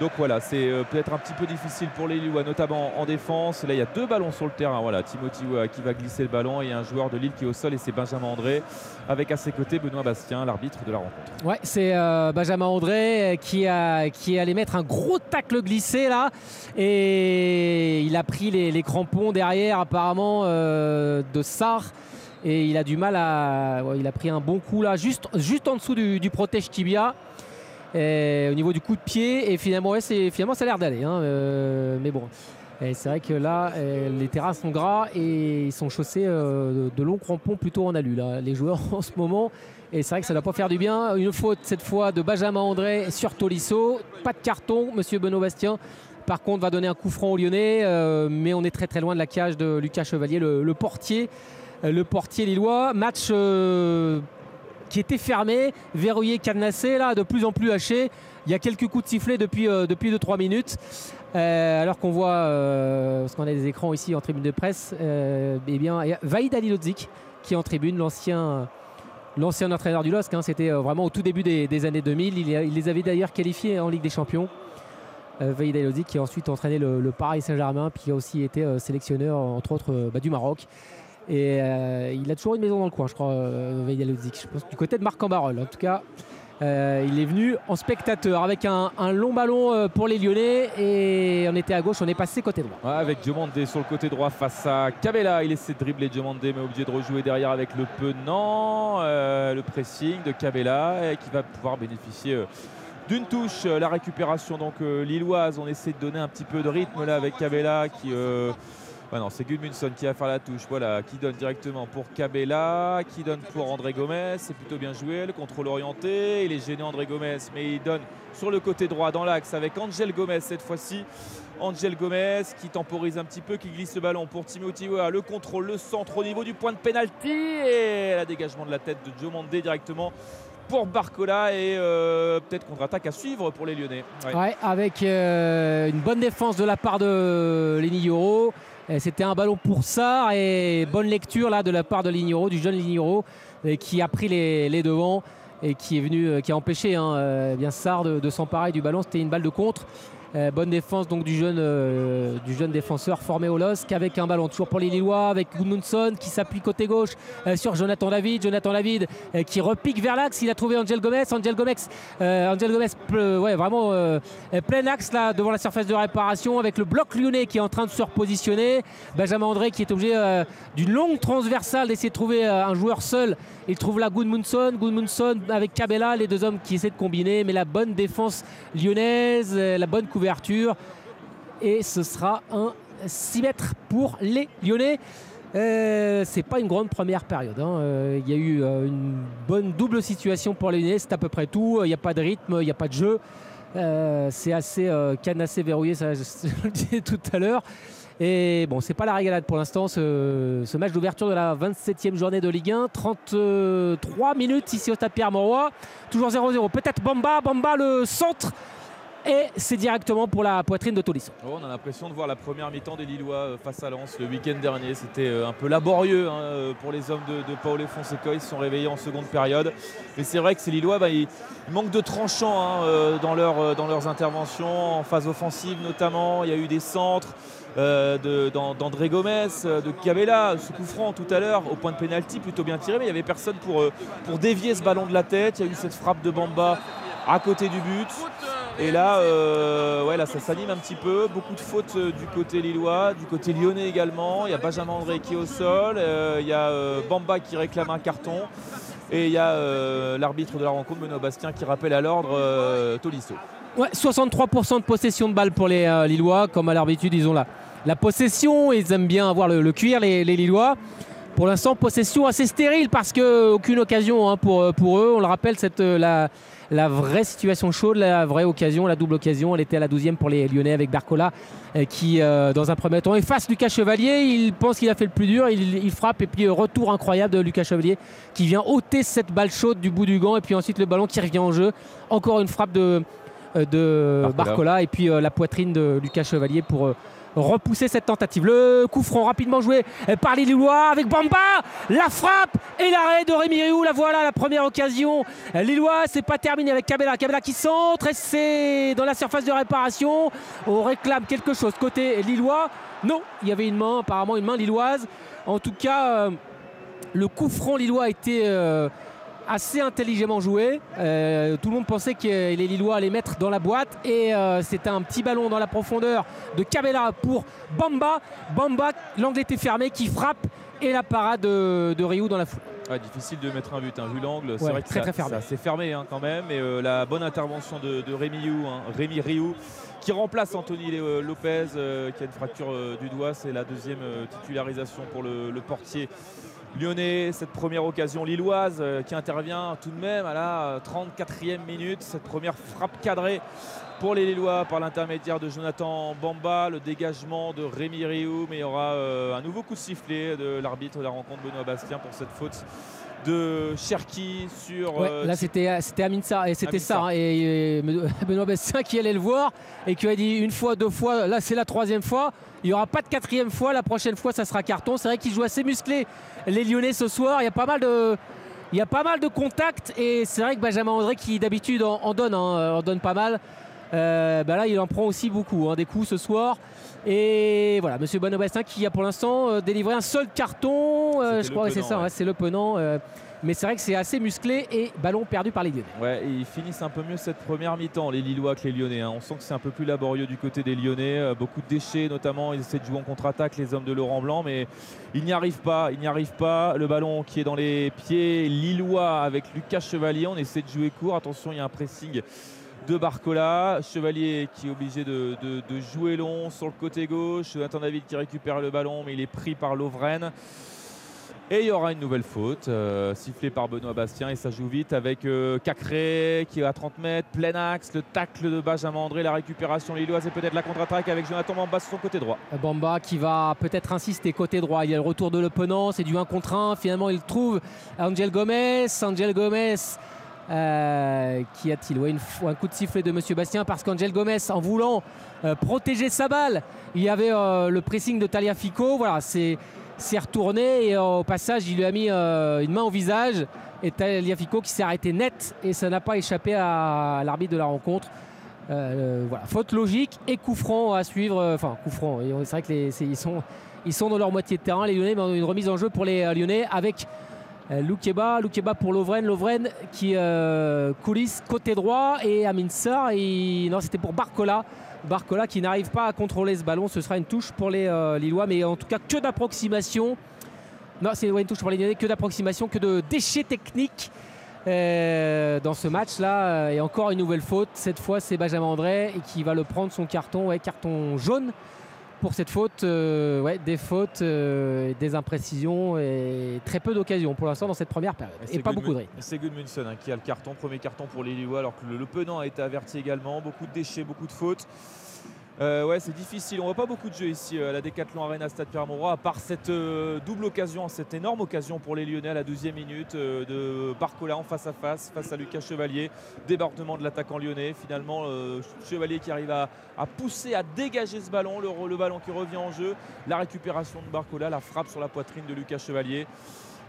Donc voilà, c'est euh, peut-être un petit peu difficile pour les Lillois, notamment en défense. Là, il y a deux ballons sur le terrain. Voilà, Timothy qui va glisser le ballon et un joueur de Lille qui est au sol et c'est Benjamin André avec à ses côtés Benoît Bastien, l'arbitre de la rencontre. Ouais, c'est euh, Benjamin André euh, qui, a, qui est allé mettre un gros tacle glissé là. Et il a pris les, crampons derrière apparemment de Sarr. Et il a du mal à. il a pris un bon coup là, juste, juste en dessous du, du protège tibia. Au niveau du coup de pied. Et finalement, ouais, finalement ça a l'air d'aller. hein, euh, mais bon. C'est vrai que là, euh, les terrains sont gras et ils sont chaussés euh, de, longs crampons plutôt en alu, là, les joueurs en ce moment. Et c'est vrai que ça ne doit pas faire du bien. Une faute cette fois de Benjamin André sur Tolisso. Pas de carton, monsieur Benoît Bastien. Par contre, va donner un coup franc au Lyonnais, mais on est très très loin de la cage de Lucas Chevalier, le, portier, le portier lillois. Match qui était fermé, verrouillé, cadenassé, là, de plus en plus haché. Il y a quelques coups de sifflet depuis, euh, depuis 2-3 minutes. Euh, alors qu'on voit, euh, parce qu'on a des écrans ici en tribune de presse, euh, eh bien, il y a Vaïd qui est en tribune, l'ancien. L'ancien entraîneur du LOSC, hein, c'était euh, vraiment au tout début des, années 2000. Il, les avait d'ailleurs qualifiés en Ligue des Champions. Vaïd Alilodzic qui a ensuite entraîné le, Paris Saint-Germain, puis qui a aussi été sélectionneur, entre autres, bah, du Maroc. Et euh, il a toujours une maison dans le coin, je crois, euh, Alilodzic. Je pense du côté de Marc en En tout cas, euh, il est venu en spectateur avec un, long ballon pour les Lyonnais et on était à gauche, on est passé côté droit. Avec Diomandé sur le côté droit face à Cabella. Il essaie de dribbler Diomandé, mais obligé de rejouer derrière avec le Penant. Euh, le pressing de Cabella et qui va pouvoir bénéficier d'une touche. La récupération donc lilloise. On essaie de donner un petit peu de rythme là avec Cabella qui. Non, c'est Gudmundsson qui va faire la touche. Voilà, qui donne directement pour Cabella, qui donne pour André Gomez. C'est plutôt bien joué. Le contrôle orienté. Il est gêné André Gomez, mais il donne sur le côté droit dans l'axe avec Angel Gomez cette fois-ci. Angel Gomez qui temporise un petit peu, qui glisse le ballon pour Timothy Weah. Le contrôle, le centre au niveau du point de pénalty et le dégagement de la tête de Diomandé directement pour Barcola et euh, peut-être contre-attaque à suivre pour les Lyonnais. Ouais. Avec euh, une bonne défense de la part de Lignoro. C'était un ballon pour Sarr et bonne lecture là de la part de Lignoro, du jeune Lignoro, euh, qui a pris les, les devants et qui est venu, euh, qui a empêché hein, euh, bien de s'emparer du ballon. C'était une balle de contre. Euh, bonne défense donc du jeune, euh, du jeune défenseur formé au LOSC avec un ballon toujours pour les Lillois avec Gudmundsson qui s'appuie côté gauche euh, sur Jonathan David. Jonathan David qui repique vers l'axe. Il a trouvé Angel Gomez. Angel Gomez, Angel Gomez ouais, vraiment plein axe là devant la surface de réparation avec le bloc lyonnais qui est en train de se repositionner. Benjamin André qui est obligé d'une longue transversale d'essayer de trouver un joueur seul. Il trouve là Gudmundsson, Gudmundsson avec Cabella, les deux hommes qui essaient de combiner, mais la bonne défense lyonnaise, la bonne Et ce sera un 6 mètres pour les Lyonnais. Euh, c'est pas une grande première période. hein. Euh, Il y a eu euh, une bonne double situation pour les Lyonnais, c'est à peu près tout. Il n'y a pas de rythme, il n'y a pas de jeu. Euh, c'est assez euh, canassé, verrouillé, ça je le disais tout à l'heure. Et bon, c'est pas la régalade pour l'instant, ce, match d'ouverture de la 27e journée de Ligue 1. 33 minutes ici au Stade Pierre-Mauroy. Toujours 0-0. Peut-être Bamba, Bamba le centre. Et c'est directement pour la poitrine de Tolisso. Oh, on a l'impression de voir la première mi-temps des Lillois euh, face à Lens le week-end dernier. C'était euh, un peu laborieux hein, euh, pour les hommes de, de Paolo Fonseca. Ils se sont réveillés en seconde période. Mais c'est vrai que ces Lillois, bah, ils, manquent de tranchants hein, dans, leur, dans leurs interventions, en phase offensive notamment. Il y a eu des centres. d'André Gomez, de Cabella, ce coup franc tout à l'heure au point de pénalty plutôt bien tiré, mais il n'y avait personne pour, pour dévier ce ballon de la tête. Il y a eu cette frappe de Bamba à côté du but. Et là, euh, là ça s'anime un petit peu. Beaucoup de fautes euh, du côté lillois, du côté lyonnais également. Il y a Benjamin André qui est au sol. euh, il y a Bamba qui réclame un carton. Et il y a l'arbitre de la rencontre, Benoît Bastien, qui rappelle à l'ordre euh, Tolisso. Ouais, 63% de possession de balle pour les Lillois. Comme à l'habitude, ils ont la, possession. Ils aiment bien avoir le, cuir, les, Lillois. Pour l'instant, possession assez stérile parce qu'aucune occasion hein, pour, pour eux. On le rappelle, cette, la, la vraie situation chaude, la vraie occasion, la double occasion, elle était à la 12e pour les Lyonnais avec Barcola euh, qui, euh, dans un premier temps, efface Lucas Chevalier. Il pense qu'il a fait le plus dur. Il, il frappe et puis euh, retour incroyable de Lucas Chevalier qui vient ôter cette balle chaude du bout du gant et puis ensuite le ballon qui revient en jeu. Encore une frappe de, de Barcola. Barcola et puis euh, la poitrine de Lucas Chevalier pour euh, repousser cette tentative. Le coup franc rapidement joué par les Lillois avec Bamba, la frappe et l'arrêt de Rémi. La voilà la première occasion. Lillois, c'est pas terminé avec Cabella. Cabella qui centre et c'est dans la surface de réparation. On réclame quelque chose côté Lillois. Non, il y avait une main, apparemment une main lilloise. En tout cas, euh, le coup franc lillois a été euh, assez intelligemment joué. Euh, tout le monde pensait que les Lillois allaient mettre dans la boîte et euh, c'était un petit ballon dans la profondeur de Cabella pour Bamba. Bamba, l'angle était fermé, qui frappe et la parade de, de Rioux dans la foule. Ouais, difficile de mettre un but, hein, vu l'angle. C'est Ouais, vrai que très, ça- très fermé. ça fermé hein, quand même. Et euh, la bonne intervention de, de Rémi Rioux, hein, Rémi qui remplace Anthony Lopez qui a une fracture du doigt. C'est la deuxième titularisation pour le, le portier lyonnais. Cette première occasion lilloise euh, qui intervient tout de même à la euh, 34e minute. Cette première frappe cadrée pour les Lillois par l'intermédiaire de Jonathan Bamba. Le dégagement de Rémi Rioux. Mais il y aura euh, un nouveau coup de sifflet de l'arbitre de la rencontre Benoît Bastien pour cette faute de Cherki sur. Ouais, euh, là c'était c'était Amin Sarr et c'était ça hein, et, et Benoît Bastien qui allait le voir et qui a dit une fois deux fois là c'est la troisième fois il n'y aura pas de quatrième fois la prochaine fois ça sera carton. C'est vrai qu'ils jouent assez musclés les Lyonnais ce soir. Il y a pas mal de il y a pas mal de contacts. Et c'est vrai que Benjamin André qui d'habitude en, en donne hein, en donne pas mal euh, bah là il en prend aussi beaucoup hein, des coups ce soir. Et voilà Monsieur Benoît Bastien qui a pour l'instant euh, délivré un seul carton euh, je crois que c'est ça ouais. c'est le penant mais c'est vrai que c'est assez musclé et ballon perdu par les Lyonnais. Ouais, ils finissent un peu mieux cette première mi-temps, les Lillois que les Lyonnais. hein. On sent que c'est un peu plus laborieux du côté des Lyonnais. Euh, beaucoup de déchets, notamment. Ils essaient de jouer en contre-attaque, les hommes de Laurent Blanc, mais ils n'y arrivent pas. Ils n'y arrivent pas. Le ballon qui est dans les pieds Lillois avec Lucas Chevalier. On essaie de jouer court. Attention, il y a un pressing de Barcola. Chevalier qui est obligé de, jouer long sur le côté gauche. Nathan David qui récupère le ballon, mais il est pris par Lovren. Et il y aura une nouvelle faute, euh, sifflée par Benoît Bastien, et ça joue vite avec euh, Cacré qui est à 30 mètres, plein axe, le tacle de Benjamin André, la récupération lilloise et peut-être la contre-attaque avec Jonathan Mamba sur son côté droit. Bamba qui va peut-être insister côté droit. Il y a le retour de Le Penant, c'est du 1 contre 1. Finalement, il trouve Angel Gomez. Angel Gomez. euh, qui a-t-il ouais, Un coup de sifflet de Monsieur Bastien parce qu'Angel Gomez, en voulant euh, protéger sa balle, il y avait euh, le pressing de Taliafico. Voilà, c'est c'est retourné et euh, au passage, il lui a mis euh, une main au visage. Et Taliafico qui s'est arrêté net et ça n'a pas échappé à, l'arbitre de la rencontre. Euh, voilà, faute logique et coup franc à suivre. Enfin, coup franc. C'est vrai que les- c'est- ils, sont, ils sont dans leur moitié de terrain, les Lyonnais, mais une remise en jeu pour les Lyonnais avec Loukeba, Loukeba pour Lovren, Lovren qui coulisse côté droit et Amin Sarr. Et, non, c'était pour Barcola. Barcola qui n'arrive pas à contrôler ce ballon. Ce sera une touche pour les euh, Lillois, mais en tout cas que d'approximation. Non, c'est une touche pour les Lyonnais, que d'approximation, que de déchets techniques euh, dans ce match-là. Et encore une nouvelle faute. Cette fois, c'est Benjamin André qui va le prendre son carton, carton jaune pour cette faute. Euh, ouais, des fautes, euh, des imprécisions et très peu d'occasions pour l'instant dans cette première période. Et, c'est pas beaucoup de. C'est Gudmundsson hein, qui a le carton, premier carton pour les Lillois, alors que le, le Penant a été averti également. Beaucoup de déchets, beaucoup de fautes. Euh, ouais, c'est difficile. On voit pas beaucoup de jeux ici euh, à la Décathlon Arena Stade Pierre-Mauroy, à part cette euh, double occasion, cette énorme occasion pour les Lyonnais à la 12e minute de Barcola en face à face, face à Lucas Chevalier. Débordement de l'attaquant lyonnais. Finalement, Chevalier qui arrive à, pousser, à dégager ce ballon, le ballon qui revient en jeu. La récupération de Barcola, la frappe sur la poitrine de Lucas Chevalier.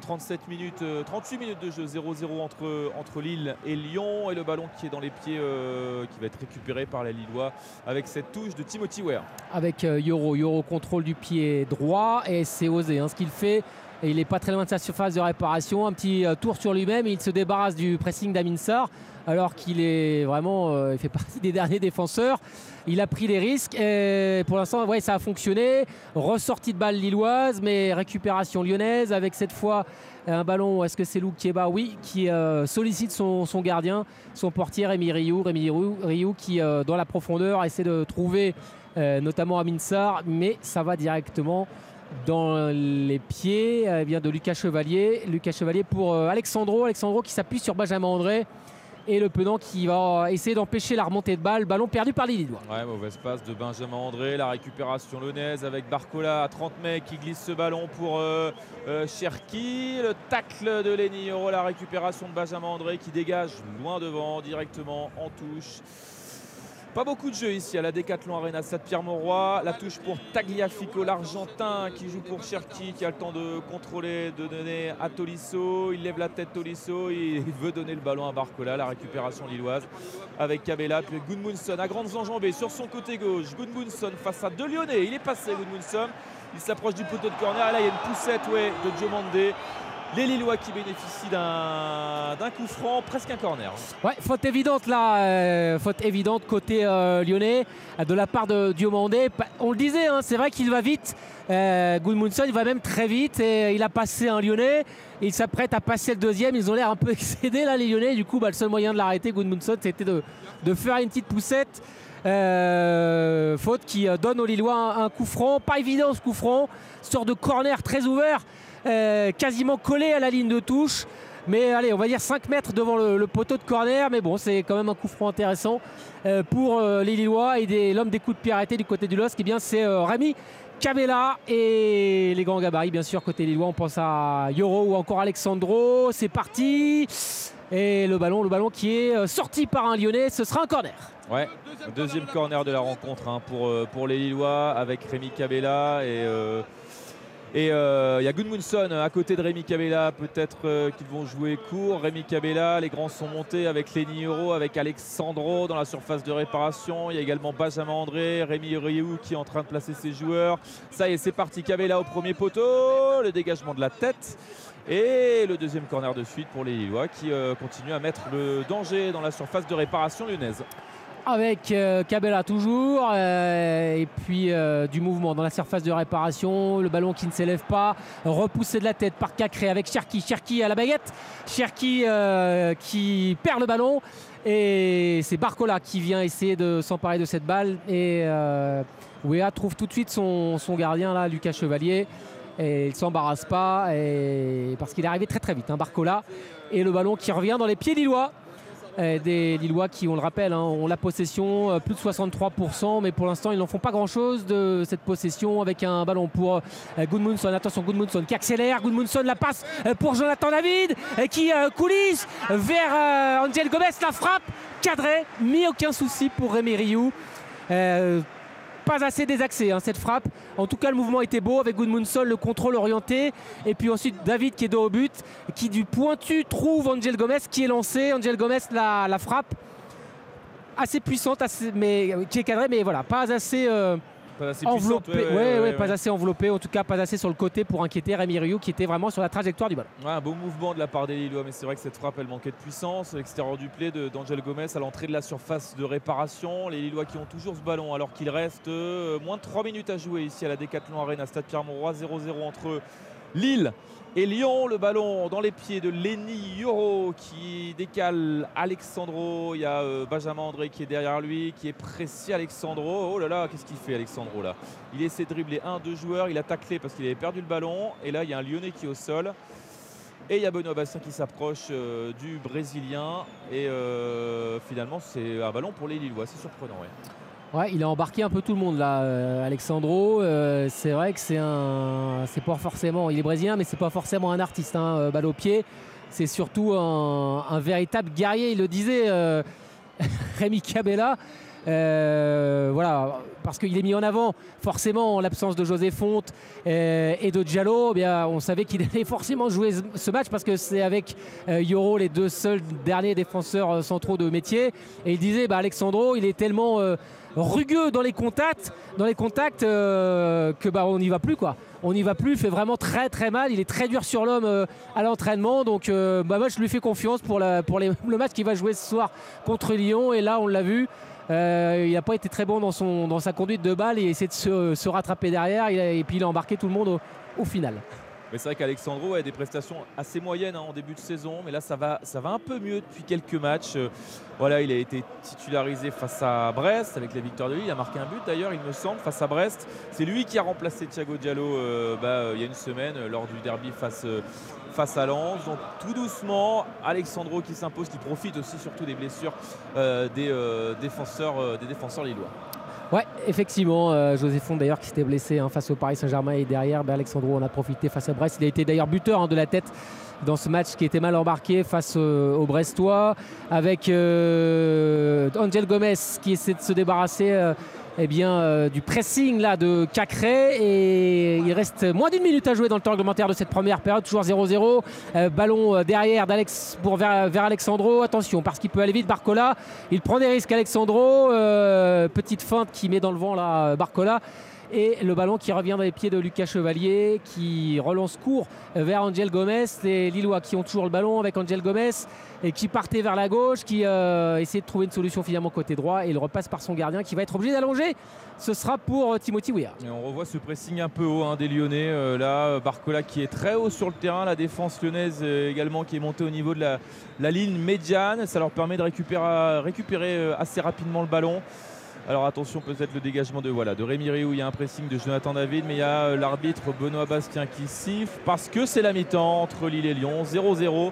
37 minutes, euh, 38 minutes de jeu, 0-0 entre, entre Lille et Lyon. Et le ballon qui est dans les pieds, euh, qui va être récupéré par les Lillois avec cette touche de Timothy Ware. avec euh, Yoro. Yoro contrôle du pied droit et c'est osé hein, ce qu'il fait. Et il n'est pas très loin de sa surface de réparation. Un petit euh, tour sur lui-même il se débarrasse du pressing d'Amin Sarr alors qu'il est vraiment, euh, il fait partie des derniers défenseurs. Il a pris des risques et pour l'instant, ça a fonctionné. Ressortie de balle lilloise, mais récupération lyonnaise avec cette fois un ballon. Est-ce que c'est Lou Kieba? Oui, qui euh, sollicite son, gardien, son portier Rémi Rioux. Rémi Rioux, qui, euh, dans la profondeur, essaie de trouver euh, notamment Amin Sarr, mais ça va directement dans les pieds euh, bien de Lucas Chevalier. Lucas Chevalier pour euh, Alexandro. Alexandro qui s'appuie sur Benjamin André. Et le Penant qui va essayer d'empêcher la remontée de balle. Ballon perdu par les Lillois. Ouais, mauvaise passe de Benjamin André, la récupération lyonnaise avec Barcola à 30 mètres qui glisse ce ballon pour euh, euh, Cherki. Le tacle de Lenny la récupération de Benjamin André qui dégage loin devant, directement en touche. Pas beaucoup de jeux ici à la Décathlon Arena Stade Pierre-Mauroy. La touche pour Tagliafico, l'Argentin, qui joue pour Cherki, qui a le temps de contrôler, de donner à Tolisso. Il lève la tête Tolisso, il veut donner le ballon à Barcola, la récupération lilloise avec Cabella, puis Gudmundsson à grandes enjambées sur son côté gauche. Gudmundsson face à deux Lyonnais, il est passé Gudmundsson. Il s'approche du poteau de corner. Là, il y a une poussette ouais, de Diomandé. Les Lillois qui bénéficient d'un coup franc, presque un corner. Ouais, faute évidente là, euh, faute évidente côté euh, lyonnais euh, de la part de Diomandé. Pa- On le disait, hein, c'est vrai qu'il va vite. Euh, Gudmundsson, il va même très vite et il a passé un lyonnais. Il s'apprête à passer le deuxième. Ils ont l'air un peu excédés là, les lyonnais. Du coup, bah, le seul moyen de l'arrêter, Gudmundsson, c'était de, faire une petite poussette. Faute qui donne aux Lillois un, un coup franc. Pas évident ce coup franc. Sorte de corner très ouvert, euh, quasiment collé à la ligne de touche. Mais allez, on va dire 5 mètres devant le, poteau de corner. Mais bon, c'est quand même un coup franc intéressant euh, pour euh, les Lillois. Et l'homme des coups de pied arrêtés du côté du LOSC, eh bien, c'est Rémi Cabella et les grands gabarits, bien sûr, côté Lillois. On pense à Yoro ou encore Alexandro. C'est parti. Et le ballon, le ballon qui est sorti par un Lyonnais, ce sera un corner. Ouais, deuxième corner de la rencontre hein, pour, les Lillois avec Rémi Cabella et et euh, il y a Gudmundsson à côté de Rémi Cabella. Peut-être euh, qu'ils vont jouer court. Rémi Cabella, les grands sont montés avec Lenny Euro, avec Alexandro dans la surface de réparation. Il y a également Benjamin André, Rémi Rioux qui est en train de placer ses joueurs. Ça y est, c'est parti. Cabella au premier poteau, le dégagement de la tête. Et le deuxième corner de suite pour les Lillois qui euh, continuent à mettre le danger dans la surface de réparation lyonnaise. Avec euh, Cabella toujours, euh, et puis euh, du mouvement dans la surface de réparation, le ballon qui ne s'élève pas, repoussé de la tête par Cacré avec Cherki, Cherki à la baguette, Cherki euh, qui perd le ballon, et c'est Barcola qui vient essayer de s'emparer de cette balle, et Wea trouve tout de suite son, son gardien là, Lucas Chevalier, et il ne s'embarrasse pas, et, parce qu'il est arrivé très très vite, hein, Barcola, et le ballon qui revient dans les pieds lillois. Euh, des Lillois qui, on le rappelle, hein, ont la possession euh, plus de 63%, mais pour l'instant, ils n'en font pas grand-chose de cette possession avec un ballon pour euh, Gudmundsson. Attention, Gudmundsson qui accélère. Gudmundsson la passe pour Jonathan David qui coulisse vers Angel Gomez. La frappe cadrée, mis aucun souci pour Rémi Rioux. Pas assez désaxé hein, cette frappe. En tout cas, le mouvement était beau avec Gudmundsson, le contrôle orienté. Et puis ensuite, David qui est dos au but, qui du pointu trouve Angel Gomez qui est lancé. Angel Gomez la, frappe assez puissante, mais qui est cadrée, mais voilà, pas assez. euh, Pas assez enveloppé, puissante, ouais, pas assez enveloppé, en tout cas pas assez sur le côté pour inquiéter Rémi Rioux qui était vraiment sur la trajectoire du ballon. Un beau mouvement de la part des Lillois, mais c'est vrai que cette frappe, elle manquait de puissance. L'extérieur du play de- d'Angel Gomez à l'entrée de la surface de réparation. Les Lillois qui ont toujours ce ballon alors qu'il reste euh, moins de 3 minutes à jouer ici à la Décathlon Arena, Stade Pierre-Mauroy, 0-0 entre Lille et Lyon. Le ballon dans les pieds de Lenny Euro qui décale Alexandro. Il y a euh, Benjamin André qui est derrière lui, qui est précis Alexandro. Oh là là, qu'est-ce qu'il fait Alexandro là? Il essaie de dribbler un, deux joueurs. Il a taclé parce qu'il avait perdu le ballon. Et là, il y a un Lyonnais qui est au sol. Et il y a Benoît Bastien qui s'approche euh, du Brésilien. Et euh, finalement, c'est un ballon pour les Lillois. C'est surprenant. ouais. Ouais, il a embarqué un peu tout le monde là, euh, Alexandro. Euh, c'est vrai que c'est un, c'est pas forcément, il est brésilien, mais c'est pas forcément un artiste, hein, euh, balle au pied. C'est surtout un, véritable guerrier. Il le disait, Rémi Cabella. Voilà, parce qu'il est mis en avant forcément en l'absence de José Fonte et de Diallo. eh on savait qu'il allait forcément jouer ce- match parce que c'est avec Yoro les deux seuls derniers défenseurs centraux de métier. Et il disait, bah, Alexandro, il est tellement rugueux dans les contacts, dans les contacts euh, que bah, on n'y va plus quoi. On n'y va plus, il fait vraiment très très mal. Il est très dur sur l'homme euh, à l'entraînement. Donc euh, bah, moi je lui fais confiance pour, le match qu'il va jouer ce soir contre Lyon. Et là on l'a vu. il n'a pas été très bon dans, sa conduite de balle. Il a de se, rattraper derrière. Et puis il a embarqué tout le monde au final. Mais c'est vrai qu'Alexandro a des prestations assez moyennes hein, en début de saison, mais là ça va, ça va un peu mieux depuis quelques matchs. Euh, voilà, il a été titularisé face à Brest avec la victoire de Lille. Il a marqué un but d'ailleurs, il me semble, face à Brest. C'est lui qui a remplacé Thiago Diallo euh, bah, euh, il y a une semaine lors du derby face, à Lens. Donc tout doucement, Alexandro qui s'impose, qui profite aussi surtout des blessures des, défenseurs, des défenseurs lillois. Ouais, effectivement, euh, José Font d'ailleurs qui s'était blessé hein, face au Paris Saint-Germain et derrière, ben, Alexandro en a profité face à Brest. Il a été d'ailleurs buteur hein, de la tête dans ce match qui était mal embarqué face euh, aux Brestois avec euh, Angel Gomez qui essaie de se débarrasser euh, eh bien, euh, du pressing là, de Cacré et il reste moins d'une minute à jouer dans le temps réglementaire de cette première période, toujours 0-0. Euh, ballon euh, derrière vers, Alexandro. Attention parce qu'il peut aller vite. Barcola, il prend des risques. Alexandro, petite feinte qui met dans le vent là Barcola. Et le ballon qui revient dans les pieds de Lucas Chevalier, qui relance court vers Angel Gomez. Les Lillois qui ont toujours le ballon avec Angel Gomez et qui partait vers la gauche, qui euh, de trouver une solution finalement côté droit. Et il repasse par son gardien qui va être obligé d'allonger. Ce sera pour euh, Timothy Weah. Et on revoit ce pressing un peu haut hein, des Lyonnais. Euh, là, euh, Barcola qui est très haut sur le terrain. La défense lyonnaise également qui est montée au niveau de la, ligne médiane. Ça leur permet de récupérer, assez rapidement le ballon. Alors attention peut-être le dégagement de voilà de Rémi Riou, il y a un pressing de Jonathan David, mais il y a euh, l'arbitre Benoît Bastien qui siffle parce que c'est la mi-temps entre Lille et Lyon, 0-0.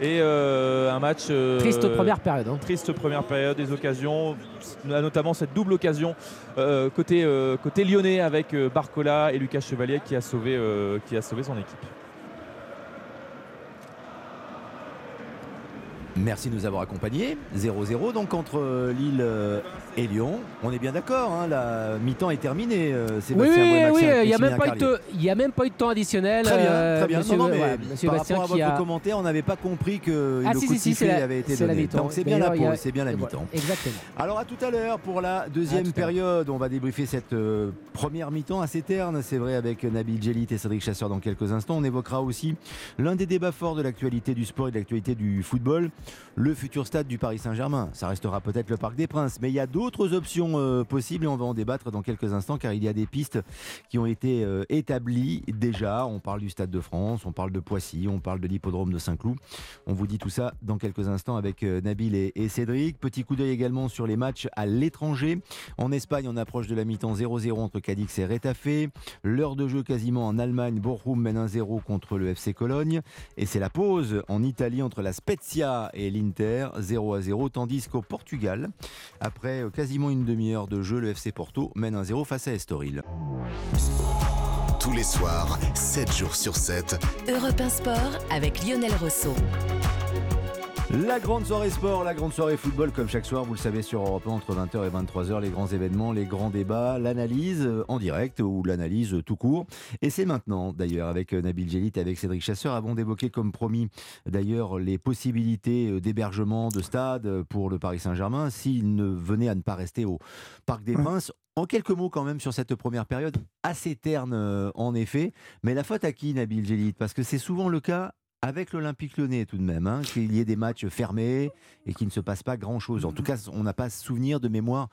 Et euh, un match. euh, Triste première période. hein. Triste première période, des occasions, notamment cette double occasion euh, côté, euh, côté lyonnais avec euh, Barcola et Lucas Chevalier qui a sauvé, euh, qui a sauvé son équipe. Merci de nous avoir accompagnés. 0-0 donc entre Lille et Lyon. On est bien d'accord, hein, la mi-temps est terminée. euh, Oui, Sébastien oui, oui, il n'y a, même pas eu de- il y a même pas eu de temps additionnel. Très bien, euh, très bien. monsieur- non, non, mais voilà, monsieur par Bastien rapport à votre a- commentaire, on n'avait pas compris que Ah, le si, coup si, de si, la- avait été donné. mi-temps. Donc c'est bien la a- pause, c'est bien la mi-temps. Exactement. Alors à tout à l'heure pour la deuxième période. On va débriefer cette euh, première mi-temps assez terne, c'est vrai, avec Nabil Djelit et Cédric Chasseur dans quelques instants. On évoquera aussi l'un des débats forts de l'actualité du sport et de l'actualité du football, le futur stade du Paris Saint-Germain. Ça restera peut-être le Parc des Princes, mais il y a d'autres options euh, possibles et on va en débattre dans quelques instants car il y a des pistes qui ont été euh, établies déjà. On parle du Stade de France, on parle de Poissy, on parle de l'hippodrome de Saint-Cloud. On vous dit tout ça dans quelques instants avec euh, Nabil et, Cédric. Petit coup d'œil également sur les matchs à l'étranger. En Espagne, on approche de la mi-temps 0-0 entre Cadix et Retafe. L'heure de jeu quasiment en Allemagne. Bochum mène 1-0 contre le FC Cologne. Et c'est la pause en Italie entre la Spezia et l'Inter 0-0. Tandis qu'au Portugal, après quasiment une demi-heure de jeu, le FC Porto mène 1-0 face à Estoril. Tous les soirs, 7 jours sur 7, Europe 1 Sport avec Lionel Rousseau. La grande soirée sport, la grande soirée football, comme chaque soir, vous le savez, sur Europe 1, entre 20h et 23h, les grands événements, les grands débats, l'analyse euh, en direct ou l'analyse euh, tout court. Et c'est maintenant, d'ailleurs, avec euh, Nabil Gélit, avec Cédric Chasseur, avons d'évoquer, comme promis, d'ailleurs, les possibilités d'hébergement de stade pour le Paris Saint-Germain s'il ne venait à ne pas rester au Parc des Princes. En quelques mots quand même sur cette première période, assez terne en effet, mais la faute à qui Nabil Gélit Parce que c'est souvent le cas avec l'Olympique lyonnais tout de même, hein, qu'il y ait des matchs fermés et qu'il ne se passe pas grand-chose. En tout cas, on n'a pas souvenir de mémoire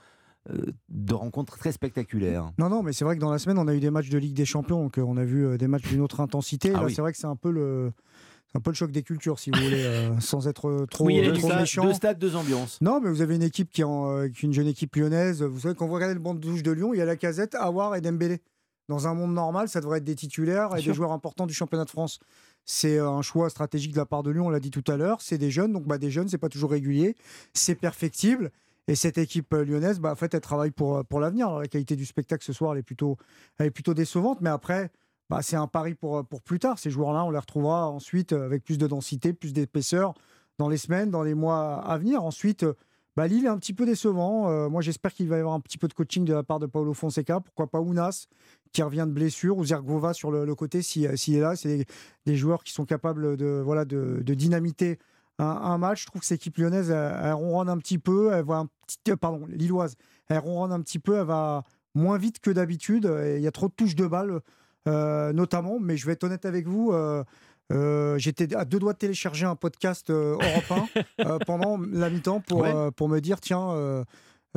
euh, de rencontres très spectaculaires. Non, non, mais c'est vrai que dans la semaine, on a eu des matchs de Ligue des Champions, donc euh, on a vu euh, des matchs d'une autre intensité. Ah Là, oui. c'est vrai que c'est un peu le. Un peu le choc des cultures, si vous voulez, euh, sans être trop, Oui, il y a euh, deux trop stades- méchant. deux stades, deux ambiances. Non, mais vous avez une équipe qui est, en, euh, une jeune équipe lyonnaise. Vous savez, quand vous regardez le banc de touche de Lyon, il y a la casette, Awar et Dembélé. Dans un monde normal, ça devrait être des titulaires et Bien des sûr. joueurs importants du championnat de France. C'est un choix stratégique de la part de Lyon, on l'a dit tout à l'heure. C'est des jeunes, donc bah, des jeunes, c'est pas toujours régulier, c'est perfectible. Et cette équipe euh, lyonnaise, bah, en fait, elle travaille pour, euh, pour l'avenir. La qualité du spectacle ce soir, elle est plutôt, est plutôt décevante, mais après, bah, c'est un pari pour, euh, pour plus tard. Ces joueurs-là, on les retrouvera ensuite avec plus de densité, plus d'épaisseur dans les semaines, dans les mois à venir. Ensuite, bah, Lille est un petit peu décevant. Euh, moi, j'espère qu'il va y avoir un petit peu de coaching de la part de Paulo Fonseca. Pourquoi pas Ounas, qui revient de blessure, ou Zergova sur le, côté, si- euh, s'il est là. C'est des, joueurs qui sont capables de, dynamiter un, match. Je trouve que cette équipe lyonnaise, elle, ronronne un petit peu. Elle petit, euh, un petit peu. Elle va moins vite que d'habitude. Il y a trop de touches de balles, notamment. Mais je vais être honnête avec vous. Euh, J'étais à deux doigts de télécharger un podcast euh, Europe 1 euh, pendant la mi-temps pour, Ouais. pour me dire tiens,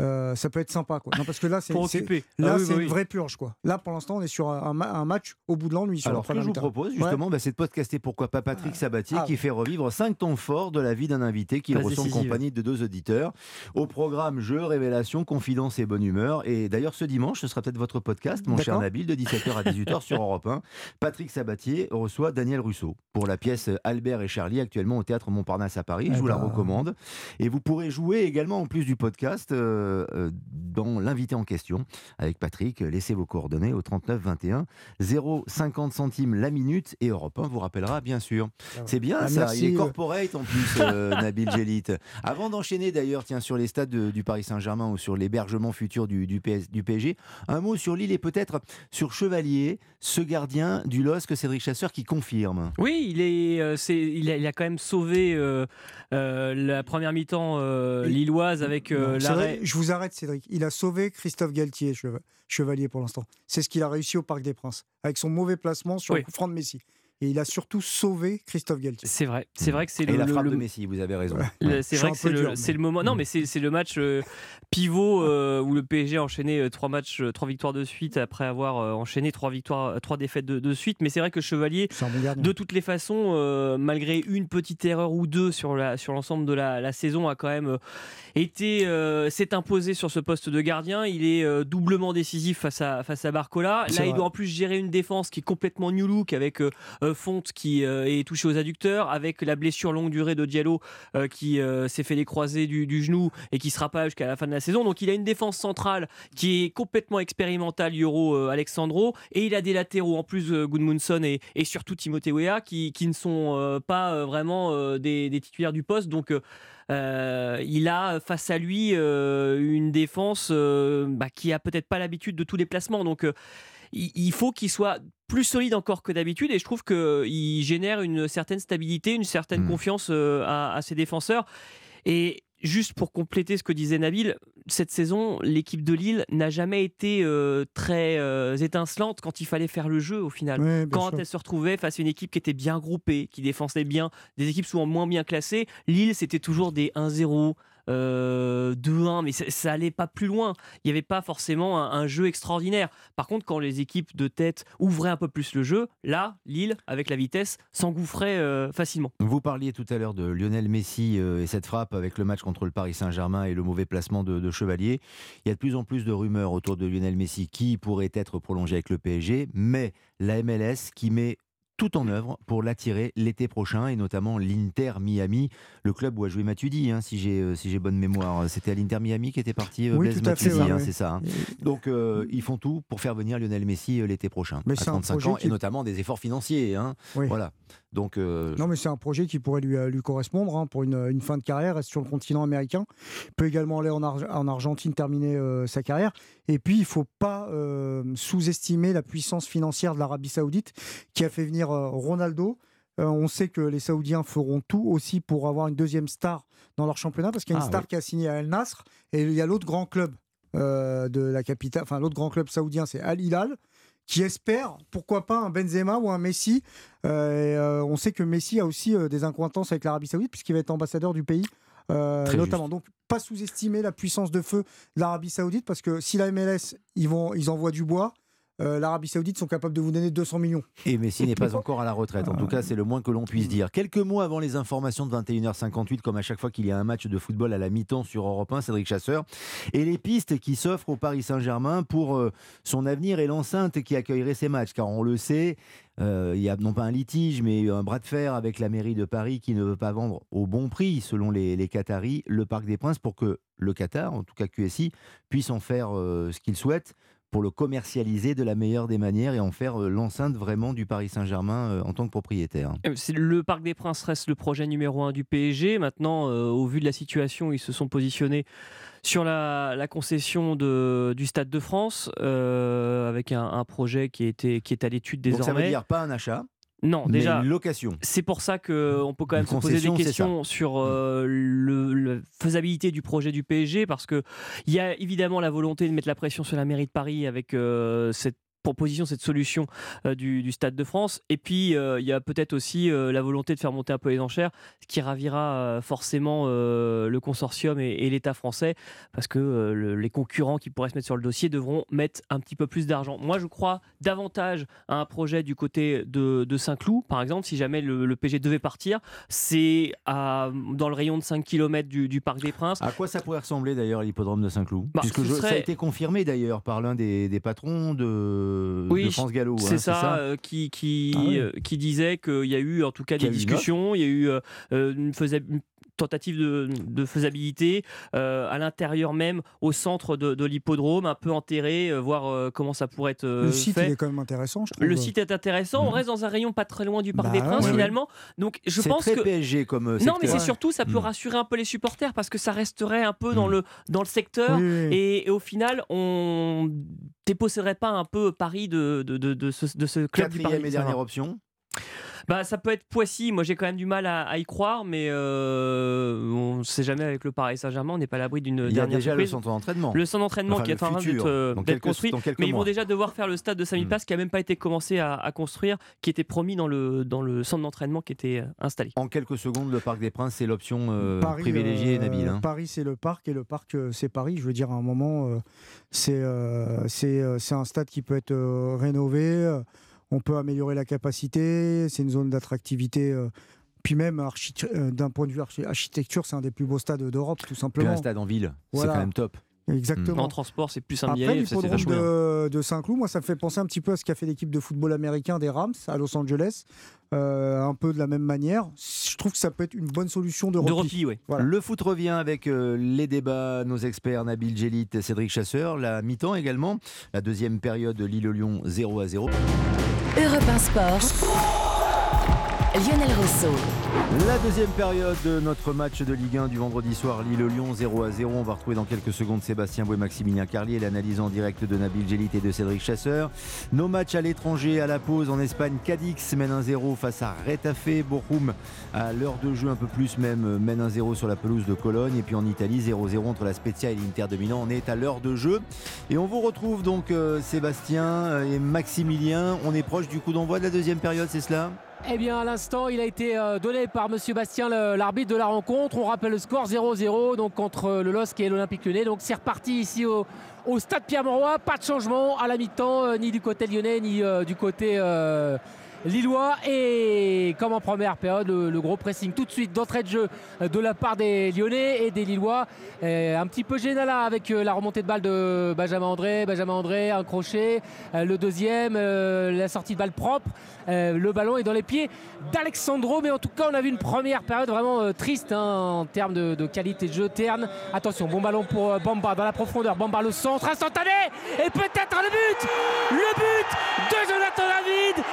euh, ça peut être sympa. Quoi. Non, parce que là, c'est là, Ah oui, c'est une vraie purge. Quoi. Là, pour l'instant, on est sur un, ma- un match au bout de l'ennui. Alors, ce que je vous propose, Ouais. justement, bah, c'est de podcaster pourquoi pas Patrick Sabatier Ah. qui fait revivre cinq temps forts de la vie d'un invité qu'il reçoit en compagnie de deux auditeurs. Au programme Jeux, Révélation, Confidence et Bonne Humeur. Et d'ailleurs, ce dimanche, ce sera peut-être votre podcast, mon cher. Nabil, de 17h à 18h sur Europe 1. Patrick Sabatier reçoit Daniel Russo pour la pièce Albert et Charlie, actuellement au théâtre Montparnasse à Paris. Je Eh vous la ben. recommande. Et vous pourrez jouer également, en plus du podcast, euh, dans l'invité en question avec Patrick. Laissez vos coordonnées au 39 21 0,50 centimes la minute et Europe 1 vous rappellera bien sûr. C'est bien Ah, ça, merci, il est euh. corporate en plus, euh, Nabil Gélit. Avant d'enchaîner d'ailleurs, tiens, sur les stades de- du Paris Saint-Germain ou sur l'hébergement futur du, du, PS du PSG, un mot sur Lille et peut-être sur Chevalier, ce gardien du LOSC, Cédric Chasseur, qui confirme. Oui, il, est, euh, c'est, il, a, il a quand même sauvé euh, euh, la première mi-temps euh, lilloise avec euh, l'arrêt. Je vous arrête, Cédric. Il a sauvé Christophe Galtier, cheva- chevalier pour l'instant. C'est ce qu'il a réussi au Parc des Princes, avec son mauvais placement sur le coup franc de Messi. Et il a surtout sauvé Christophe Galtier. C'est vrai, c'est vrai que c'est Et le, la frappe le- de Messi, vous avez raison. Ouais. C'est vrai que c'est le, c'est le moment. Non, mais c'est c'est le match euh, pivot euh, où le PSG a enchaîné euh, trois matchs, trois victoires de suite après avoir euh, enchaîné trois victoires, trois défaites de, de suite. Mais c'est vrai que Chevalier, bon de toutes les façons, euh, malgré une petite erreur ou deux sur la sur l'ensemble de la, la saison, a quand même été euh, s'est imposé sur ce poste de gardien. Il est euh, doublement décisif face à face à Barcola. Là, il doit en plus gérer une défense qui est complètement new look avec Fonte qui euh, est touché aux adducteurs, avec la blessure longue durée de Diallo euh, qui euh, s'est fait les croisés du, genou et qui sera pas jusqu'à la fin de la saison. Donc il a une défense centrale qui est complètement expérimentale, Euro Alexandro, et il a des latéraux en plus Gudmundsson et, et surtout Timothée Weah qui, ne sont pas vraiment des, titulaires du poste. Donc il a face à lui une défense bah, qui a peut-être pas l'habitude de tous les placements. Donc il faut qu'il soit plus solide encore que d'habitude et je trouve qu'il génère une certaine stabilité, une certaine Mm. confiance euh, à, à ses défenseurs. Et juste pour compléter ce que disait Nabil, cette saison, l'équipe de Lille n'a jamais été euh, très euh, étincelante quand il fallait faire le jeu au final. Ouais, quand sûr. elle se retrouvait face à une équipe qui était bien groupée, qui défendait bien, des équipes souvent moins bien classées, Lille c'était toujours des 1-0. Euh, 2-1, mais ça, ça allait pas plus loin. Il n'y avait pas forcément un, jeu extraordinaire. Par contre, quand les équipes de tête ouvraient un peu plus le jeu, là, Lille, avec la vitesse, s'engouffrait euh, facilement. Vous parliez tout à l'heure de Lionel Messi euh, et cette frappe avec le match contre le Paris Saint-Germain et le mauvais placement de, de Chevalier. Il y a de plus en plus de rumeurs autour de Lionel Messi qui pourrait être prolongé avec le PSG, mais la MLS qui met tout en œuvre pour l'attirer l'été prochain et notamment l'Inter Miami, le club où a joué Matuidi, hein, si j'ai euh, si j'ai bonne mémoire. C'était à l'Inter Miami qui était parti euh, Oui, Blaise Matuidi, hein, c'est ça. hein. Donc euh, ils font tout pour faire venir Lionel Messi l'été prochain, Mais à c'est un 35 projet ans, qui- et notamment des efforts financiers. Oui. Voilà. Donc euh, Non, mais c'est un projet qui pourrait lui, euh, lui correspondre hein, pour une, une fin de carrière, reste sur le continent américain. Il peut également aller en, Ar- en Argentine terminer euh, sa carrière. Et puis, il ne faut pas euh, sous-estimer la puissance financière de l'Arabie Saoudite qui a fait venir Ronaldo. Euh, on sait que les Saoudiens feront tout aussi pour avoir une deuxième star dans leur championnat parce qu'il y a une Ah, star oui. qui a signé à El Nasr et il y a l'autre grand club euh, de la capitale, enfin l'autre grand club saoudien, c'est Al Hilal qui espère, pourquoi pas, un Benzema ou un Messi. Euh, et, euh, on sait que Messi a aussi euh, des incointances avec l'Arabie Saoudite, puisqu'il va être ambassadeur du pays, notamment. Donc, pas sous-estimer la puissance de feu de l'Arabie Saoudite, parce que si la MLS, ils, vont, ils envoient du bois, euh, l'Arabie Saoudite sont capables de vous donner 200 millions. Et Messi n'est pas encore à la retraite. En tout cas, c'est le moins que l'on puisse dire. Quelques mots avant les informations de 21h58, comme à chaque fois qu'il y a un match de football à la mi-temps sur Europe 1, Cédric Chasseur. Et les pistes qui s'offrent au Paris Saint-Germain pour euh, son avenir et l'enceinte qui accueillerait ces matchs. Car on le sait, euh, il y a non pas un litige, mais un bras de fer avec la mairie de Paris qui ne veut pas vendre au bon prix, selon les, les Qataris, le Parc des Princes pour que le Qatar, en tout cas QSI, puisse en faire euh, ce qu'il souhaite pour le commercialiser de la meilleure des manières et en faire euh, l'enceinte vraiment du Paris Saint-Germain euh, en tant que propriétaire. Euh, Le Parc des Princes reste le projet numéro un du PSG. Maintenant, euh, au vu de la situation, ils se sont positionnés sur la, la concession de, du Stade de France, euh, avec un, un projet qui, était, qui est à l'étude Donc désormais. ça veut dire pas un achat, Non, déjà. location. C'est pour ça qu'on peut quand même se poser des questions sur euh, le, le faisabilité du projet du PSG parce que il y a évidemment la volonté de mettre la pression sur la mairie de Paris avec euh, cette proposition, cette solution euh, du, du Stade de France. Et puis, euh, il y a peut-être aussi euh, la volonté de faire monter un peu les enchères, ce qui ravira forcément le consortium et, et l'État français, parce que le- les concurrents qui pourraient se mettre sur le dossier devront mettre un petit peu plus d'argent. Moi, je crois davantage à un projet du côté de, de Saint-Cloud, par exemple, si jamais le, le PSG devait partir, c'est dans le rayon de 5 km du, du Parc des Princes. À quoi ça pourrait ressembler d'ailleurs l'hippodrome de Saint-Cloud? Bah, Puisque ça a été confirmé d'ailleurs par l'un des, des patrons de, de France Gallo. hein, c'est ça, euh, qui, qui, Ah ouais. euh, qui disait qu'il y a eu en tout cas des discussions, il y a eu euh, euh, une, faisa- une tentative de, de faisabilité euh, à l'intérieur même, au centre de, de l'hippodrome, un peu enterré, euh, voir euh, comment ça pourrait être euh, le site, fait. il est quand même intéressant, je trouve. Le site est intéressant, on Mhm. reste dans un rayon pas très loin du Parc Bah des Princes ouais, ouais. finalement. Donc je C'est pense très que PSG comme non, mais c'est surtout ça peut Mm. rassurer un peu les supporters parce que ça resterait un peu dans Mm. le dans le secteur Oui, oui, oui. et, et au final on déposséderait pas un peu Paris de de, de, de ce, de ce club du Quatrième Paris et dernière option Bah, ça peut être Poissy. Moi, j'ai quand même du mal à, à y croire, mais euh, on ne sait jamais avec le Paris Saint-Germain. On n'est pas à l'abri d'une Il y a dernière déjà le centre d'entraînement. Le centre d'entraînement Enfin, qui est le en train d'être euh, construit. Mais ils vont déjà devoir faire le stade de Samy Place qui n'a même pas été commencé à, à construire, qui était promis dans le, dans le centre d'entraînement qui était euh, installé. En quelques secondes, le Parc des Princes, c'est l'option euh, privilégiée, euh, Nabil. hein. Paris, c'est le parc et le parc, euh, c'est Paris. Je veux dire, à un moment, euh, c'est euh, euh, un stade qui peut être euh, rénové. On peut améliorer la capacité. C'est une zone d'attractivité. euh, puis même, euh, d'un point de vue archi- architecture, c'est un des plus beaux stades d'Europe, tout Puis simplement. un stade en ville, c'est quand même top. Exactement. En transport, c'est plus d'y Après, l'hippodrome de, de Saint-Cloud, moi, ça me fait penser un petit peu à ce qu'a fait l'équipe de football américain des Rams à Los Angeles. Euh, un peu de la même manière. Je trouve que ça peut être une bonne solution de repli. Voilà. Le foot revient avec euh, les débats, nos experts Nabil Gélit, Cédric Chasseur, la mi-temps également, la deuxième période Lille-Lyon 0 à 0. Europe 1 Sport. Lionel Rousseau. La deuxième période de notre match de Ligue 1 du vendredi soir, Lille-Lyon 0 à 0. On va retrouver dans quelques secondes Sébastien Boué, Maximilien Carlier, l'analyse en direct de Nabil Gélit et de Cédric Chasseur. Nos matchs à l'étranger, à la pause en Espagne, Cadix mène 1-0 face à Retafe. Bochum, à l'heure de jeu un peu plus même, mène 1-0 sur la pelouse de Cologne. Et puis en Italie, 0-0 entre la Spezia et l'Inter de Milan. On est à l'heure de jeu. Et on vous retrouve donc euh, Sébastien euh, et Maximilien. On est proche du coup d'envoi de la deuxième période, c'est cela? Eh bien, à l'instant, il a été euh, donné par Monsieur Bastien, l'arbitre de la rencontre. On rappelle le score 0-0 donc contre le LOSC et l'Olympique Lyonnais. Donc, c'est reparti ici au, stade Pierre-Mauroy. Pas de changement à la mi-temps, euh, ni du côté lyonnais, ni euh, du côté euh, lillois. Et comme en première période, le, gros pressing tout de suite d'entrée de jeu de la part des Lyonnais et des Lillois. Euh, un petit peu gênant là avec euh, la remontée de balle de Benjamin André. Benjamin André, un crochet. Euh, le deuxième, la sortie de balle propre. Le ballon est dans les pieds d'Alexandro. Mais en tout cas, on a vu une première période vraiment triste hein, en termes de, qualité de jeu terne. Attention, bon ballon pour Bamba dans la profondeur. Bamba le centre instantané. Et peut-être le but Le but de Jonathan David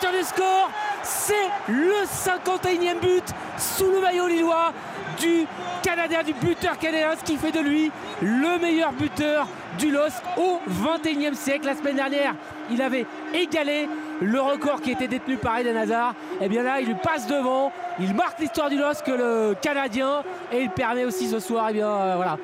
du score C'est le 51e but sous le maillot lillois du Canadien, du buteur canadien, ce qui fait de lui le meilleur buteur du LOSC au 21e siècle. La semaine dernière, il avait égalé le record qui était détenu par Eden Hazard. Et bien là, il lui passe devant, il marque l'histoire du LOSC, le Canadien, et il permet aussi ce soir, et bien euh, voilà,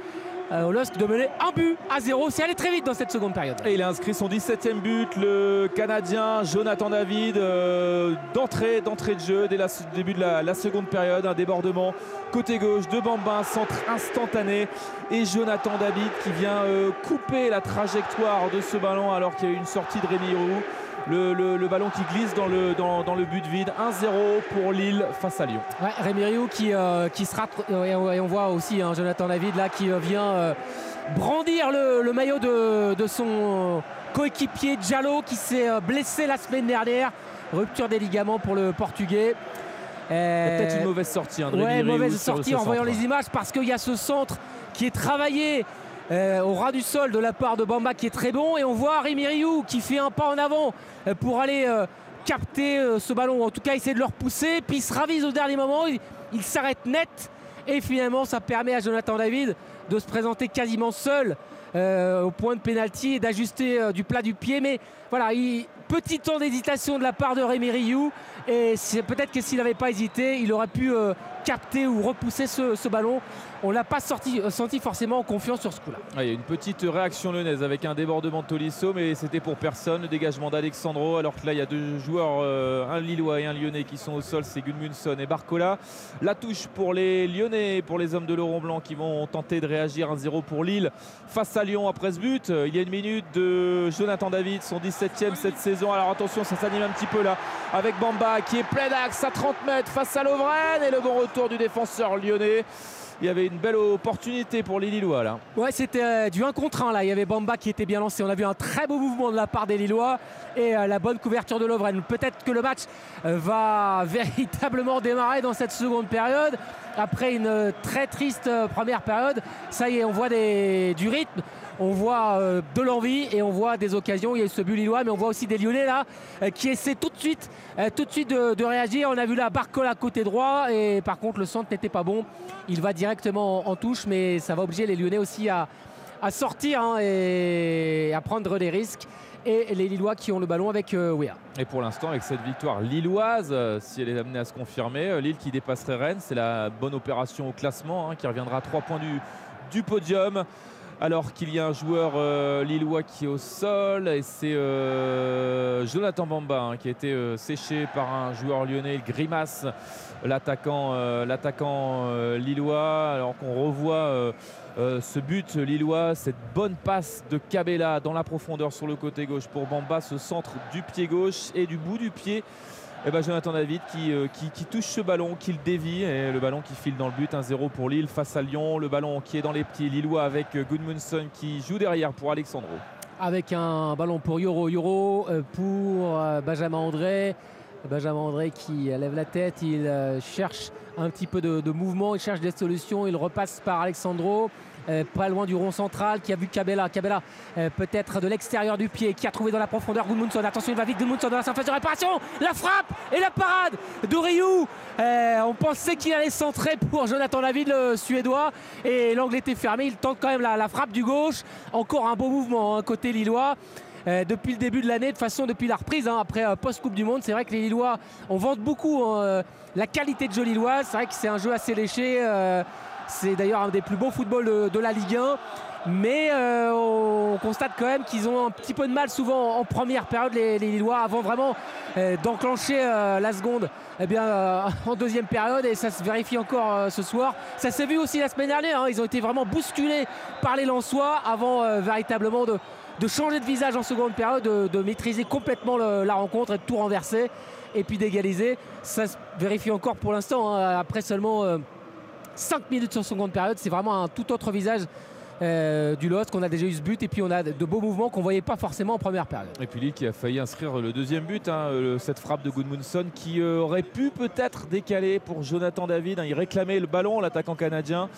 au LOSC de mener un but à zéro. C'est allé très vite dans cette seconde période. Et il a inscrit son 17e but, le Canadien Jonathan David, euh, d'entrée, d'entrée de jeu dès le début de la, seconde période, un débordement côté gauche de Bamba, un centre instantané et Jonathan David qui vient euh, couper la trajectoire de ce ballon alors qu'il y a eu une sortie de Rémi Roux. Le, le- le ballon qui glisse dans le, dans, dans le but vide, 1-0 pour Lille face à Lyon. Ouais, Rémi Rioux qui, euh, qui sera. euh, et on- voit aussi hein, Jonathan David là qui euh, vient euh, brandir le, le maillot de, de son coéquipier Diallo qui s'est euh, blessé la semaine dernière. Rupture des ligaments pour le Portugais. A peut-être une mauvaise sortie. hein, Ouais, mauvaise sortie en voyant les images parce qu'il y a ce centre qui est travaillé euh, au ras du sol de la part de Bamba qui est très bon. Et on voit Rémi Rioux qui fait un pas en avant euh, pour aller euh, capter ce ballon ou en tout cas essayer de le repousser. Puis il se ravise au dernier moment. Il, s'arrête net. Et finalement ça permet à Jonathan David de se présenter quasiment seul au point de pénalty et d'ajuster du plat du pied. Mais voilà il- petit temps d'hésitation de la part de Rémi Rioux et c'est peut-être que s'il n'avait pas hésité il aurait pu euh, capter ou repousser ce, ballon on l'a pas euh, senti forcément en confiance sur ce coup-là. Ah, il y a une petite réaction lyonnaise avec un débordement de Tolisso, mais c'était pour personne. Le dégagement d'Alexandro, alors que là, il y a deux joueurs, euh, un Lillois et un Lyonnais qui sont au sol, c'est Gudmundsson et Barcola. La touche pour les Lyonnais, pour les hommes de Laurent Blanc qui vont tenter de réagir 1-0 pour Lille face à Lyon après ce but. Il y a une minute de Jonathan David, son 17e cette saison. Alors attention, ça s'anime un petit peu là avec Bamba qui est plein d'axe à 30 mètres face à Lovren et le bon retour du défenseur lyonnais. Il y avait une belle opportunité pour les Lillois là. Ouais, c'était euh, du 1 contre 1 là. Il y avait Bamba qui était bien lancé. On a vu un très beau mouvement de la part des Lillois et euh, la bonne couverture de Lovren. Peut-être que le match euh, va véritablement démarrer dans cette seconde période. Après une très triste première période, ça y est, on voit du rythme. On voit euh, de l'envie et on voit des occasions. Il y a ce but lillois, mais on voit aussi des Lyonnais là euh, qui essaient tout de suite, euh, de, réagir. On a vu la Barcola côté droit et par contre le centre n'était pas bon. Il va directement en, touche, mais ça va obliger les Lyonnais aussi à, sortir hein, et à prendre des risques. et les Lillois qui ont le ballon avec euh. Et pour l'instant, avec cette victoire lilloise, si elle est amenée à se confirmer, Lille qui dépasserait Rennes, c'est la bonne opération au classement, hein, qui reviendra à 3 points du podium. Alors qu'il y a un joueur euh, lillois qui est au sol, et c'est euh, Jonathan Bamba hein, qui a été euh, séché par un joueur lyonnais, Grimace, l'attaquant lillois. Alors qu'on revoit ce but lillois, cette bonne passe de Cabella dans la profondeur sur le côté gauche pour Bamba, ce centre du pied gauche et du bout du pied. Et ben Jonathan David qui, euh, qui, touche ce ballon, qui le dévie et le ballon qui file dans le but. 1-0 pour Lille face à Lyon. Le ballon qui est dans les petits Lillois avec euh, Goodmanson qui joue derrière pour Alexandro. avec un ballon pour Yoro Yoro euh, pour Benjamin André. Benjamin André qui lève la tête, il cherche un petit peu de mouvement, il cherche des solutions, il repasse par Alexandro. Euh, pas loin du rond central qui a vu Cabella. Cabella euh, peut-être de l'extérieur du pied qui a trouvé dans la profondeur Gudmundsson. Attention, il va vite Gudmundsson dans la surface de réparation. La frappe et la parade de Ryu. Euh, on pensait qu'il allait centrer pour Jonathan David, le Suédois. Et l'angle était fermé. Il tente quand même la, frappe du gauche. Encore un beau mouvement hein, côté Lillois. Depuis le début de l'année, de façon depuis la reprise, hein, après post-Coupe du Monde, c'est vrai que les Lillois, on vante beaucoup hein, la qualité de jeu lillois. C'est vrai que c'est un jeu assez léché. C'est d'ailleurs un des plus beaux footballs de, la Ligue 1. Mais euh, on constate quand même qu'ils ont un petit peu de mal souvent en première période les, Lillois avant vraiment euh, d'enclencher euh, la seconde eh bien, en deuxième période et ça se vérifie encore ce soir. Ça s'est vu aussi la semaine dernière, hein, ils ont été vraiment bousculés par les Lensois avant véritablement de, changer de visage en seconde période, de, maîtriser complètement la rencontre et de tout renverser et puis d'égaliser. Ça se vérifie encore pour l'instant hein, après seulement... euh, 5 minutes sur seconde période, c'est vraiment un tout autre visage euh, du LOSC. qu'on a déjà eu ce but et puis on a de beaux mouvements qu'on voyait pas forcément en première période. Et puis Lille qui a failli inscrire le deuxième but, hein, euh, cette frappe de Goodmunson qui euh, aurait pu peut-être décaler pour Jonathan David. hein. il réclamait le ballon, l'attaquant canadien,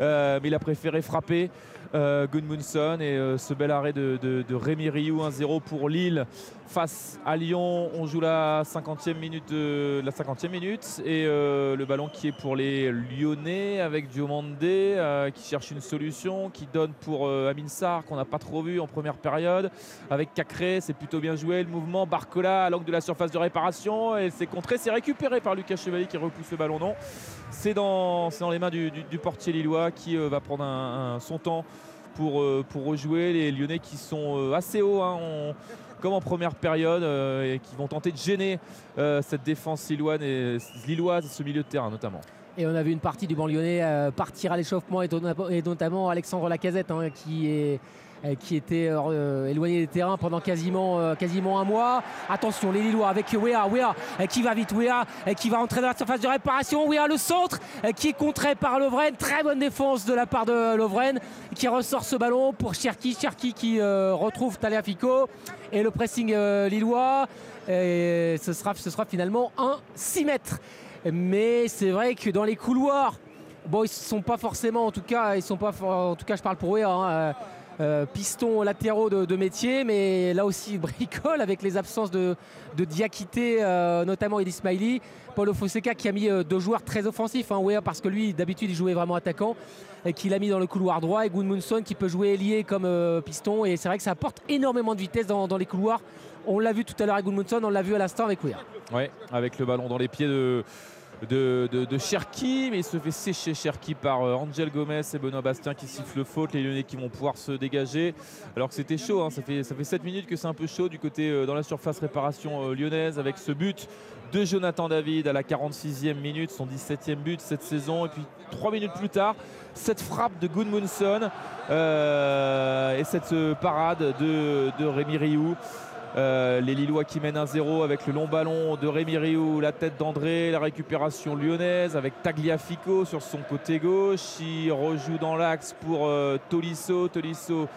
mais il a préféré frapper Goodmunson et ce bel arrêt de, de- de Rémi Rioux 1-0 pour Lille face à Lyon. On joue la 50e minute, la 50e minute et euh, le ballon qui est pour les Lyonnais avec Diomandé euh, qui cherche une solution, qui donne pour euh, Amin Sarr qu'on n'a pas trop vu en première période avec Cacré, c'est plutôt bien joué le mouvement. Barcola à l'angle de la surface de réparation et c'est contré, c'est récupéré par Lucas Chevalier qui repousse le ballon. Non, c'est dans, dans les mains du, portier lillois qui euh, va prendre son temps pour, pour rejouer. Les Lyonnais qui sont assez hauts, hein, comme en première période, euh, et qui vont tenter de gêner euh, cette défense lilloise et, lilloise et ce milieu de terrain notamment. Et on a vu une partie du banc lyonnais euh, partir à l'échauffement et, notamment Alexandre Lacazette hein, qui est qui était euh, éloigné des terrains pendant quasiment, euh, quasiment un mois. Attention, les Lillois avec Wea, Wea euh, qui va vite, Wea euh, qui va entrer dans la surface de réparation. Wea le centre euh, qui est contré par Lovren. Très bonne défense de la part de Lovren qui ressort ce ballon pour Cherki. Cherki qui euh, retrouve Taliafico et le pressing euh, lillois. Et ce, sera, ce sera finalement un 6 mètres. Mais c'est vrai que dans les couloirs, bon, ils sont pas forcément, en tout cas, ils sont pas, en tout cas, je parle pour eux, hein, euh, pistons latéraux de, métier, mais là aussi bricole avec les absences de, de Diakité, euh, notamment Eddie Smiley. Paulo Fonseca qui a mis euh, deux joueurs très offensifs, hein, parce que lui d'habitude il jouait vraiment attaquant, et qu'il a mis dans le couloir droit, et Gudmundsson qui peut jouer ailier comme euh, piston, et c'est vrai que ça apporte énormément de vitesse dans, les couloirs. On l'a vu tout à l'heure avec Gudmundsson, on l'a vu à l'instant avec Wea. Ouais, avec le ballon dans les pieds de, de, Cherki, mais il se fait sécher Cherki par euh, Angel Gomez et Benoît Bastien qui sifflent faute. Les Lyonnais qui vont pouvoir se dégager. Alors que c'était chaud, hein, ça, fait, ça fait 7 minutes que c'est un peu chaud du côté euh, dans la surface réparation euh, lyonnaise avec ce but de Jonathan David à la 46e minute, son 17e but cette saison. Et puis 3 minutes plus tard, cette frappe de Goodmunson et cette parade de, de Rémi Rioux. Euh, les Lillois qui mènent 1-0 avec le long ballon de Rémi Rioux, la tête d'André, la récupération lyonnaise avec Tagliafico sur son côté gauche. Il rejoue dans l'axe pour euh, Tolisso. Tolisso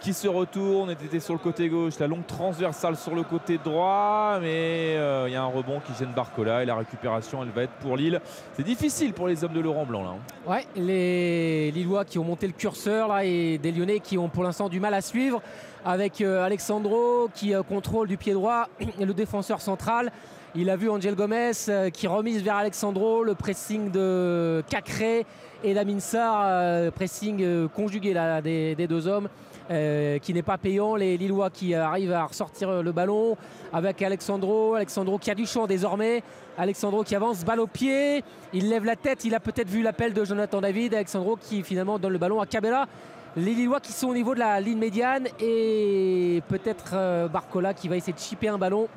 qui se retourne, était sur le côté gauche, la longue transversale sur le côté droit, mais euh, il y a un rebond qui gêne Barcola et la récupération elle va être pour Lille. C'est difficile pour les hommes de Laurent Blanc là. hein. Ouais, les Lillois qui ont monté le curseur là et des Lyonnais qui ont pour l'instant du mal à suivre avec euh, Alexandro qui euh, contrôle du pied droit le défenseur central. Il a vu Angel Gomez euh, qui remise vers Alexandro, le pressing de Cacré et d'Amin Sarr, euh, pressing conjugué des, deux hommes qui n'est pas payant. Les Lillois qui arrivent à ressortir le ballon avec Alexandro. Alexandro qui a du champ désormais. Alexandro qui avance, balle au pied. Il lève la tête. Il a peut-être vu l'appel de Jonathan David. Alexandro qui finalement donne le ballon à Cabella. Les Lillois qui sont au niveau de la ligne médiane et peut-être euh, Barcola qui va essayer de chipper un ballon.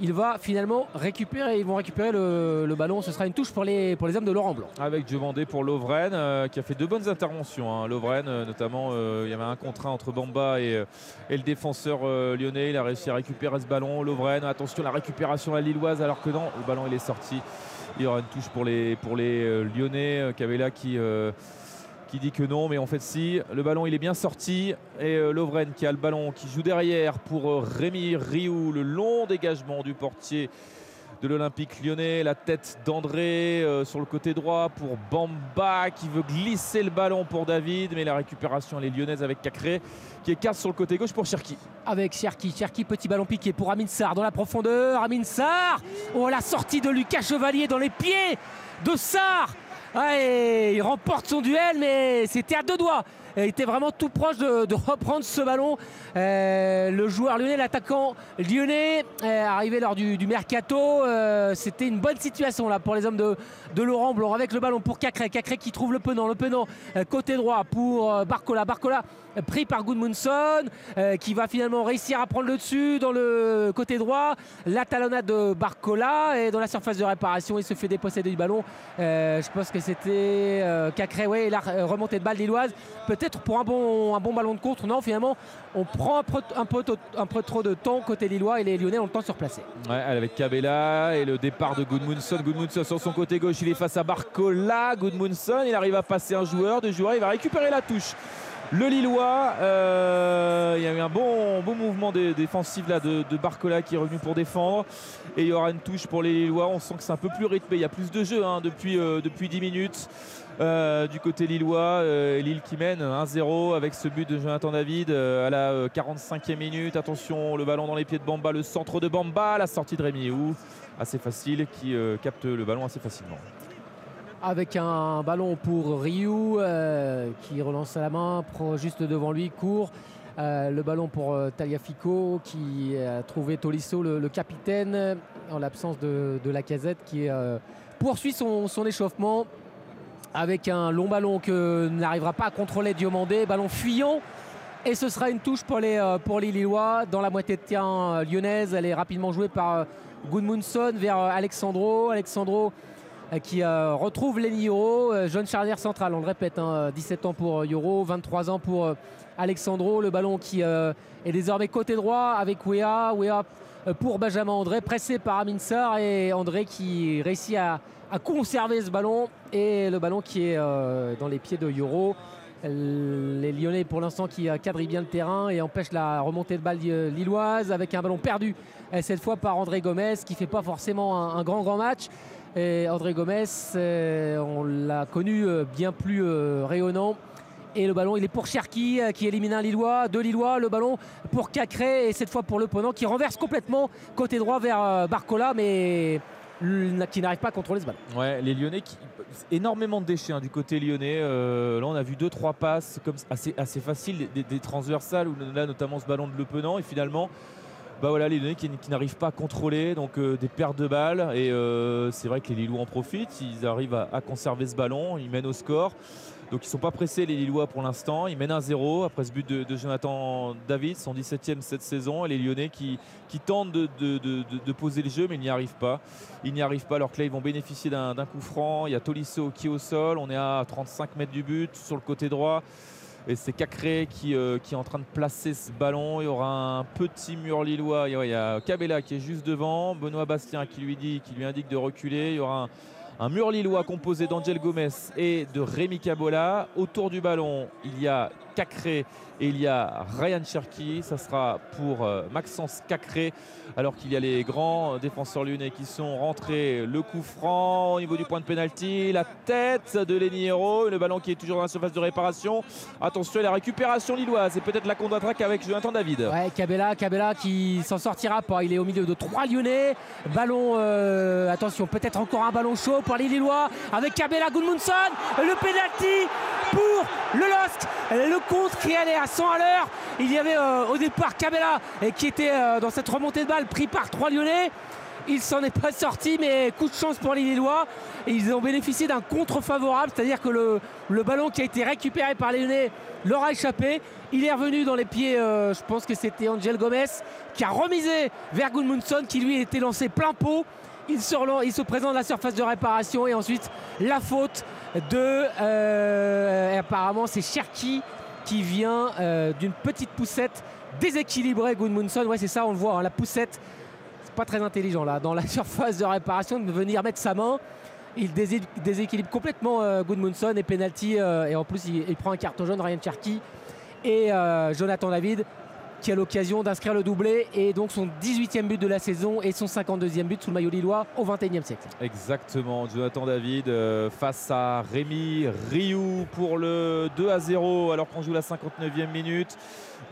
Il va finalement récupérer, ils vont récupérer le, ballon. Ce sera une touche pour les, pour hommes de Laurent Blanc. Avec Diomandé pour Lovren euh, qui a fait deux bonnes interventions. hein. Euh, notamment, il y avait un contrat entre Bamba et, le défenseur lyonnais. Il a réussi à récupérer ce ballon. Lovren, attention, la récupération à Lilloise, alors que non, le ballon il est sorti. Il y aura une touche pour les, pour les Lyonnais. Cabella qui. Qui dit que non, mais en fait si. Le ballon il est bien sorti et euh, Lovren qui a le ballon, qui joue derrière pour euh, Rémi Rioux. Le long dégagement du portier de l'Olympique lyonnais. La tête d'André euh, sur le côté droit pour Bamba qui veut glisser le ballon pour David, mais la récupération elle est lyonnaise avec Cacré qui écarte sur le côté gauche pour Cherki. Avec Cherki. Cherki, petit ballon piqué pour Amin Sarr dans la profondeur. Amin Sarr. Oh, la sortie de Lucas Chevalier dans les pieds de Sarr. Il remporte son duel, mais c'était à deux doigts. Il était vraiment tout proche de, reprendre ce ballon. Euh, le joueur lyonnais, l'attaquant lyonnais, euh, arrivé lors du, du mercato, euh, c'était une bonne situation là pour les hommes de, de Laurent Blanc avec le ballon pour Cacré. Cacré qui trouve le penant. Le penant euh, côté droit pour euh, Barcola. Barcola euh, pris par Goodmunson euh, qui va finalement réussir à prendre le dessus dans le côté droit. La talonnade de Barcola et dans la surface de réparation, il se fait déposséder du ballon. Je pense que c'était Cacré, ouais, la remontée de balle lilloise. Peut-être pour un bon, un bon ballon de contre. Non, finalement, on prend un peu, trop de temps côté lillois et les Lyonnais ont le temps de se replacer. Ouais, avec Cabella et le départ de Goodmunson. Goodmunson sur son côté gauche, il est face à Barcola. Goodmunson, il arrive à passer un joueur, deux joueurs, il va récupérer la touche. Le Lillois, euh, il y a eu un bon, bon mouvement dé- défensif là de, de Barcola qui est revenu pour défendre. Et il y aura une touche pour les Lillois. On sent que c'est un peu plus rythmé. Il y a plus de jeu hein, depuis, euh, depuis 10 minutes. Euh, du côté lillois, euh, Lille qui mène 1-0 avec ce but de Jonathan David euh, à la euh, 45e minute. Attention, le ballon dans les pieds de Bamba, le centre de Bamba, la sortie de Rémi Hou, assez facile, qui capte le ballon assez facilement. avec un ballon pour Ryu qui relance à la main, prend juste devant lui, court. Le ballon pour Tagliafico qui a trouvé Tolisso, le, capitaine, en l'absence de, la casette qui poursuit son échauffement avec un long ballon que n'arrivera pas à contrôler Diomandé, ballon fuyant. Et ce sera une touche pour les, euh, pour les Lillois dans la moitié de terrain euh, lyonnaise. Elle est rapidement jouée par euh, Goodmunson vers Alexandro. Alexandro qui retrouve Lenny euh, jeune charnière centrale, on le répète, hein, 17 ans pour Yoro, 23 ans pour Alexandro, le ballon qui est désormais côté droit avec Wea, Wea pour Benjamin André, pressé par Amin Sarr et André qui réussit à, à conserver ce ballon et le ballon qui est euh, dans les pieds de Yoro. Les Lyonnais pour l'instant qui euh, quadrillent bien le terrain et empêchent la remontée de balle euh, lilloise avec un ballon perdu cette fois par André Gomez qui fait pas forcément un, grand grand match. André Gomez, on l'a connu bien plus rayonnant. Et le ballon, il est pour Cherki qui élimine un Lillois, deux Lillois. Le ballon pour Cacré et cette fois pour Le Ponant qui renverse complètement côté droit vers Barcola, mais qui n'arrive pas à contrôler ce ballon. Ouais, les Lyonnais, qui... énormément de déchets hein, du côté lyonnais. Euh, là, on a vu deux trois passes comme assez, assez faciles, des, transversales, où là notamment ce ballon de Le Penant, et finalement. Bah voilà, les Lyonnais qui, n'arrivent pas à contrôler, donc euh, des pertes de balles. Et euh, c'est vrai que les Lillois en profitent. Ils arrivent à conserver ce ballon. Ils mènent au score. Donc ils ne sont pas pressés, les Lillois, pour l'instant. Ils mènent 1-0 après ce but de, Jonathan David, son 17e cette saison. Et les Lyonnais qui, qui tentent de, poser le jeu, mais ils n'y arrivent pas. Ils n'y arrivent pas, alors que là, ils vont bénéficier d'un coup franc. Il y a Tolisso qui est au sol. On est à 35 mètres du but sur le côté droit. Et c'est Cacré qui, euh, qui est en train de placer ce ballon. Il y aura un petit mur lillois. Il y a Cabella qui est juste devant. Benoît Bastien qui lui, dit, qui lui indique de reculer. Il y aura un, un mur lillois composé d'Angel Gomez et de Rémi Cabola. Autour du ballon, il y a Cacré et il y a Ryan Cherki. Ça sera pour euh, Maxence Cacré. Alors qu'il y a les grands défenseurs lyonnais qui sont rentrés. Le coup franc au niveau du point de pénalty. La tête de Lenny Hero. Le ballon qui est toujours dans la surface de réparation. Attention à la récupération lilloise et peut-être la contre-attaque avec Jonathan David. Ouais, Cabella, Cabella qui s'en sortira. Il est au milieu de trois Lyonnais. Ballon, euh, attention, peut-être encore un ballon chaud pour les Lillois avec Cabella, Goodmunson, le penalty pour le LOSC. Le contre qui allait à 100 à l'heure. Il y avait euh, au départ Cabella qui était euh, dans cette remontée de balle pris par trois Lyonnais. Il s'en est pas sorti, mais coup de chance pour les Lillois. Ils ont bénéficié d'un contre favorable, c'est-à-dire que le, ballon qui a été récupéré par les Lyonnais leur a échappé. Il est revenu dans les pieds, euh, je pense que c'était Angel Gomez, qui a remisé vers Gudmundsson, qui lui était lancé plein pot. Il se, présente à la surface de réparation et ensuite la faute de. apparemment, c'est Cherki qui vient euh, d'une petite poussette déséquilibrée. Gudmundsson, ouais, c'est ça, on le voit, hein, la poussette. C'est pas très intelligent là, dans la surface de réparation, de venir mettre sa main. Il désé- déséquilibre complètement euh, Gudmundsson et penalty. euh, et en plus, il, prend un carton jaune, Ryan Cherki et euh, Jonathan David qui a l'occasion d'inscrire le doublé et donc son 18e but de la saison et son 52e but sous le maillot lillois au 21e siècle. Exactement, Jonathan David euh, face à Rémi Rioux pour le 2 à 0 alors qu'on joue la 59e minute.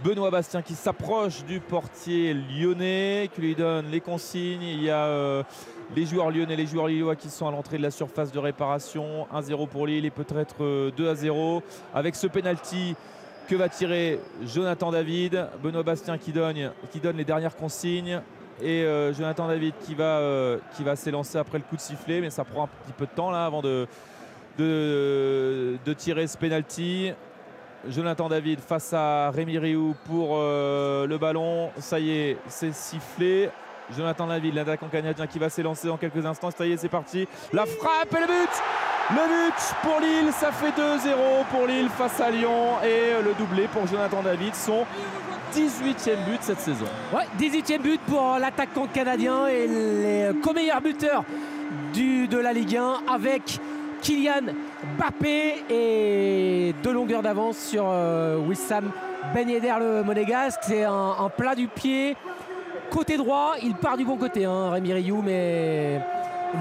Benoît Bastien qui s'approche du portier lyonnais, qui lui donne les consignes. Il y a euh, les joueurs lyonnais, les joueurs lillois qui sont à l'entrée de la surface de réparation. 1-0 pour Lille et peut-être euh, 2 à 0 avec ce penalty. Que va tirer Jonathan David Benoît Bastien qui donne, les dernières consignes et euh, Jonathan David qui va, euh, qui va s'élancer après le coup de sifflet, mais ça prend un petit peu de temps là avant de tirer ce penalty. Jonathan David face à Rémi Rioux pour euh, le ballon. Ça y est, c'est sifflé. Jonathan David, l'attaquant canadien qui va s'élancer dans quelques instants. Ça y est, c'est parti. La frappe et le but Le but pour Lille, ça fait 2-0 pour Lille face à Lyon. Et euh, le doublé pour Jonathan David, son 18e but cette saison. Ouais, 18e but pour l'attaquant canadien et les co-meilleurs buteurs du, de la Ligue 1 avec Kylian Mbappé et deux longueurs d'avance sur euh, Wissam Ben le monégasque. C'est un plat du pied. Côté droit, il part du bon côté, hein, Rémi Rioux, mais,